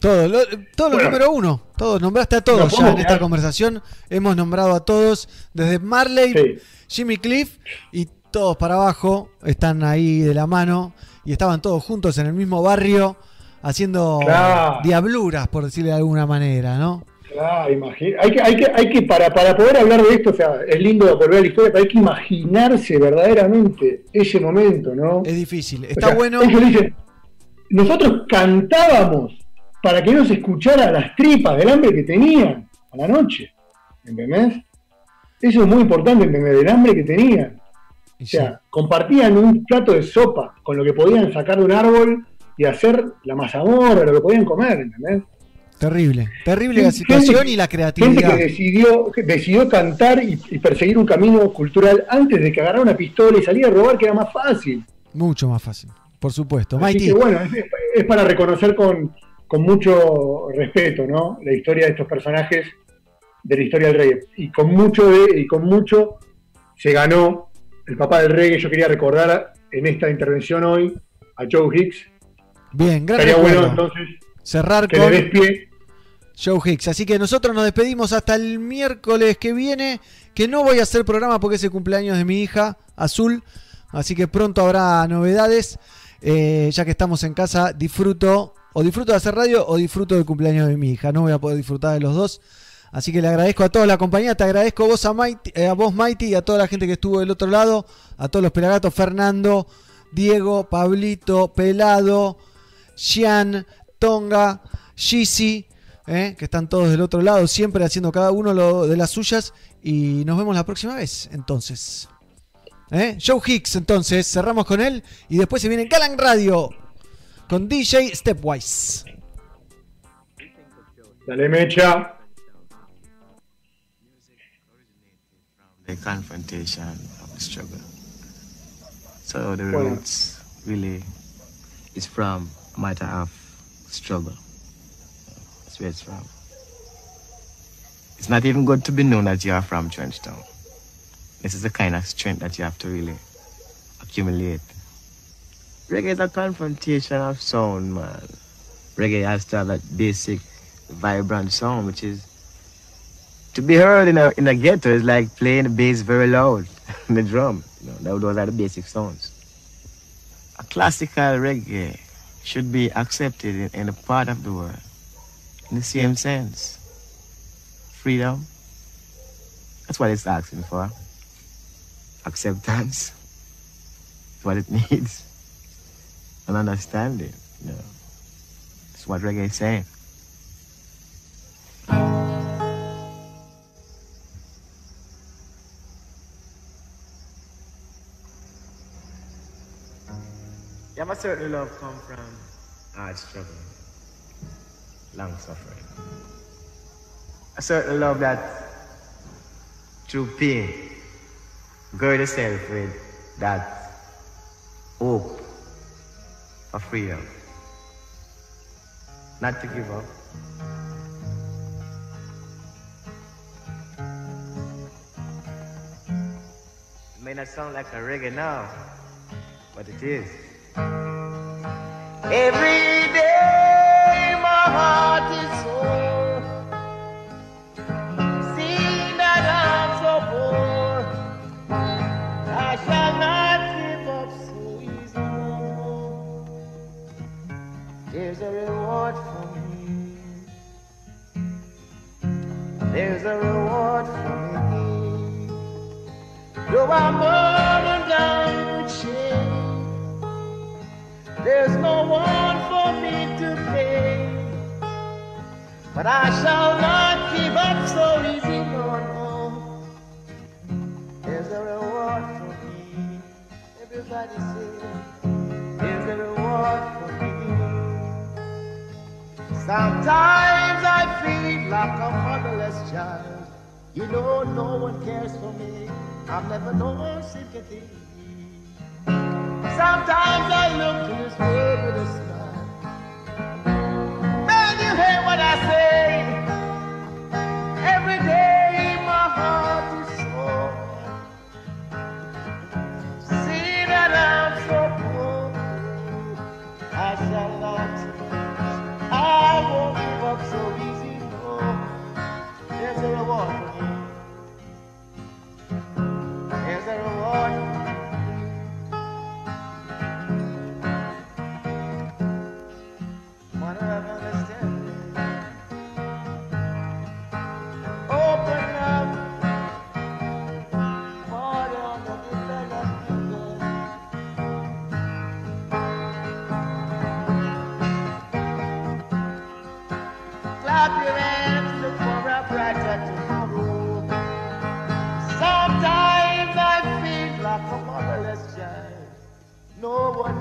Speaker 1: Todo, lo, todo lo
Speaker 20: Bueno.
Speaker 1: número uno. Todos, nombraste a todos ya en esta conversación. Hemos nombrado a todos, desde Marley, Jimmy Cliff y todos para abajo. Están ahí de la mano y estaban todos juntos en el mismo barrio haciendo
Speaker 20: Claro.
Speaker 1: diabluras, por decirle de alguna manera, ¿no?
Speaker 20: Claro, imagina- Hay que, hay que, hay que para, para poder hablar de esto, o sea, es lindo volver a la historia, pero hay que imaginarse verdaderamente ese momento, ¿no?
Speaker 1: Es difícil.
Speaker 20: O
Speaker 1: Está
Speaker 20: sea,
Speaker 1: bueno.
Speaker 20: dicen, nosotros cantábamos para que no se escuchara las tripas del hambre que tenían a la noche. ¿Entendés? Eso es muy importante entender, el hambre que tenían. O sea, compartían un plato de sopa con lo que podían sacar de un árbol y hacer la mazamorra, lo que podían comer, ¿entendés?
Speaker 1: Terrible. Terrible la
Speaker 20: Gente-
Speaker 1: situación y la
Speaker 20: Gente
Speaker 1: creatividad.
Speaker 20: que decidió, que decidió cantar y, y perseguir un camino cultural antes de que agarrara una pistola y salir a robar, que era más fácil.
Speaker 1: Mucho más fácil. Por supuesto.
Speaker 20: Así
Speaker 1: Mighty.
Speaker 20: que bueno, es, es para reconocer con, con mucho respeto, ¿no? La historia de estos personajes de la historia del reggae. Y con mucho de, y con mucho se ganó el papá del reggae. Yo quería recordar en esta intervención hoy a Joe Hicks.
Speaker 1: Bien,
Speaker 20: Estaría
Speaker 1: recuerdo.
Speaker 20: bueno entonces
Speaker 1: Cerrar
Speaker 20: que
Speaker 1: con
Speaker 20: le des pie.
Speaker 1: Joe Hicks. Así que nosotros nos despedimos hasta el miércoles que viene, que no voy a hacer programa porque es el cumpleaños de mi hija, Azul. Así que pronto habrá novedades. Eh, ya que estamos en casa, disfruto, o disfruto de hacer radio o disfruto del cumpleaños de mi hija. No voy a poder disfrutar de los dos. Así que le agradezco a toda la compañía, te agradezco a vos, a, Mighty- eh, a vos, Mighty, y a toda la gente que estuvo del otro lado, a todos los pelagatos, Fernando, Diego, Pablito, Pelado, Xian, Tonga, Gisi, eh, que están todos del otro lado, siempre haciendo cada uno lo de las suyas. Y nos vemos la próxima vez, entonces. ¿Eh? Joe Hicks, entonces, cerramos con él. Y después se viene Galan Radio con DJ Stepwise.
Speaker 20: Dale mecha.
Speaker 24: the confrontation of the struggle. So the
Speaker 20: Well-
Speaker 24: roots really is from a matter of struggle. That's where it's from. It's not even good to be known that you are from Trenchtown. This is the kind of strength that you have to really accumulate. Reggae is a confrontation of sound, man. Reggae has to have that basic, vibrant sound, which is to be heard in a in a ghetto is like playing the bass very loud, [laughs] the drum. You know, those are the basic sounds. A classical reggae should be accepted in, in a part of the world in the same sense. Freedom. That's what it's asking for. Acceptance. That's what it [laughs] needs. And understanding. You know. That's what reggae is saying. Yeah, my certain love come from ah, hard struggle, long suffering. A certain love that through pain, gird yourself with that hope for freedom. Not to give up. It may not sound like a reggae now, but it is. Every day my heart is sore.
Speaker 2: There's a reward for me. Though I'm burdened down with shame, there's no one for me to pay. But I shall not give up so easy, no, no. There's a reward for me. Everybody say, there's a reward for me. Sometimes Feel like a motherless child. You know, no one cares for me. I've never known sympathy. Sometimes I look to this world with a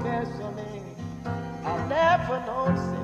Speaker 2: gasoline. I never
Speaker 7: noticed.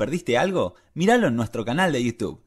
Speaker 7: Perdiste algo? Míralo en nuestro canal de YouTube.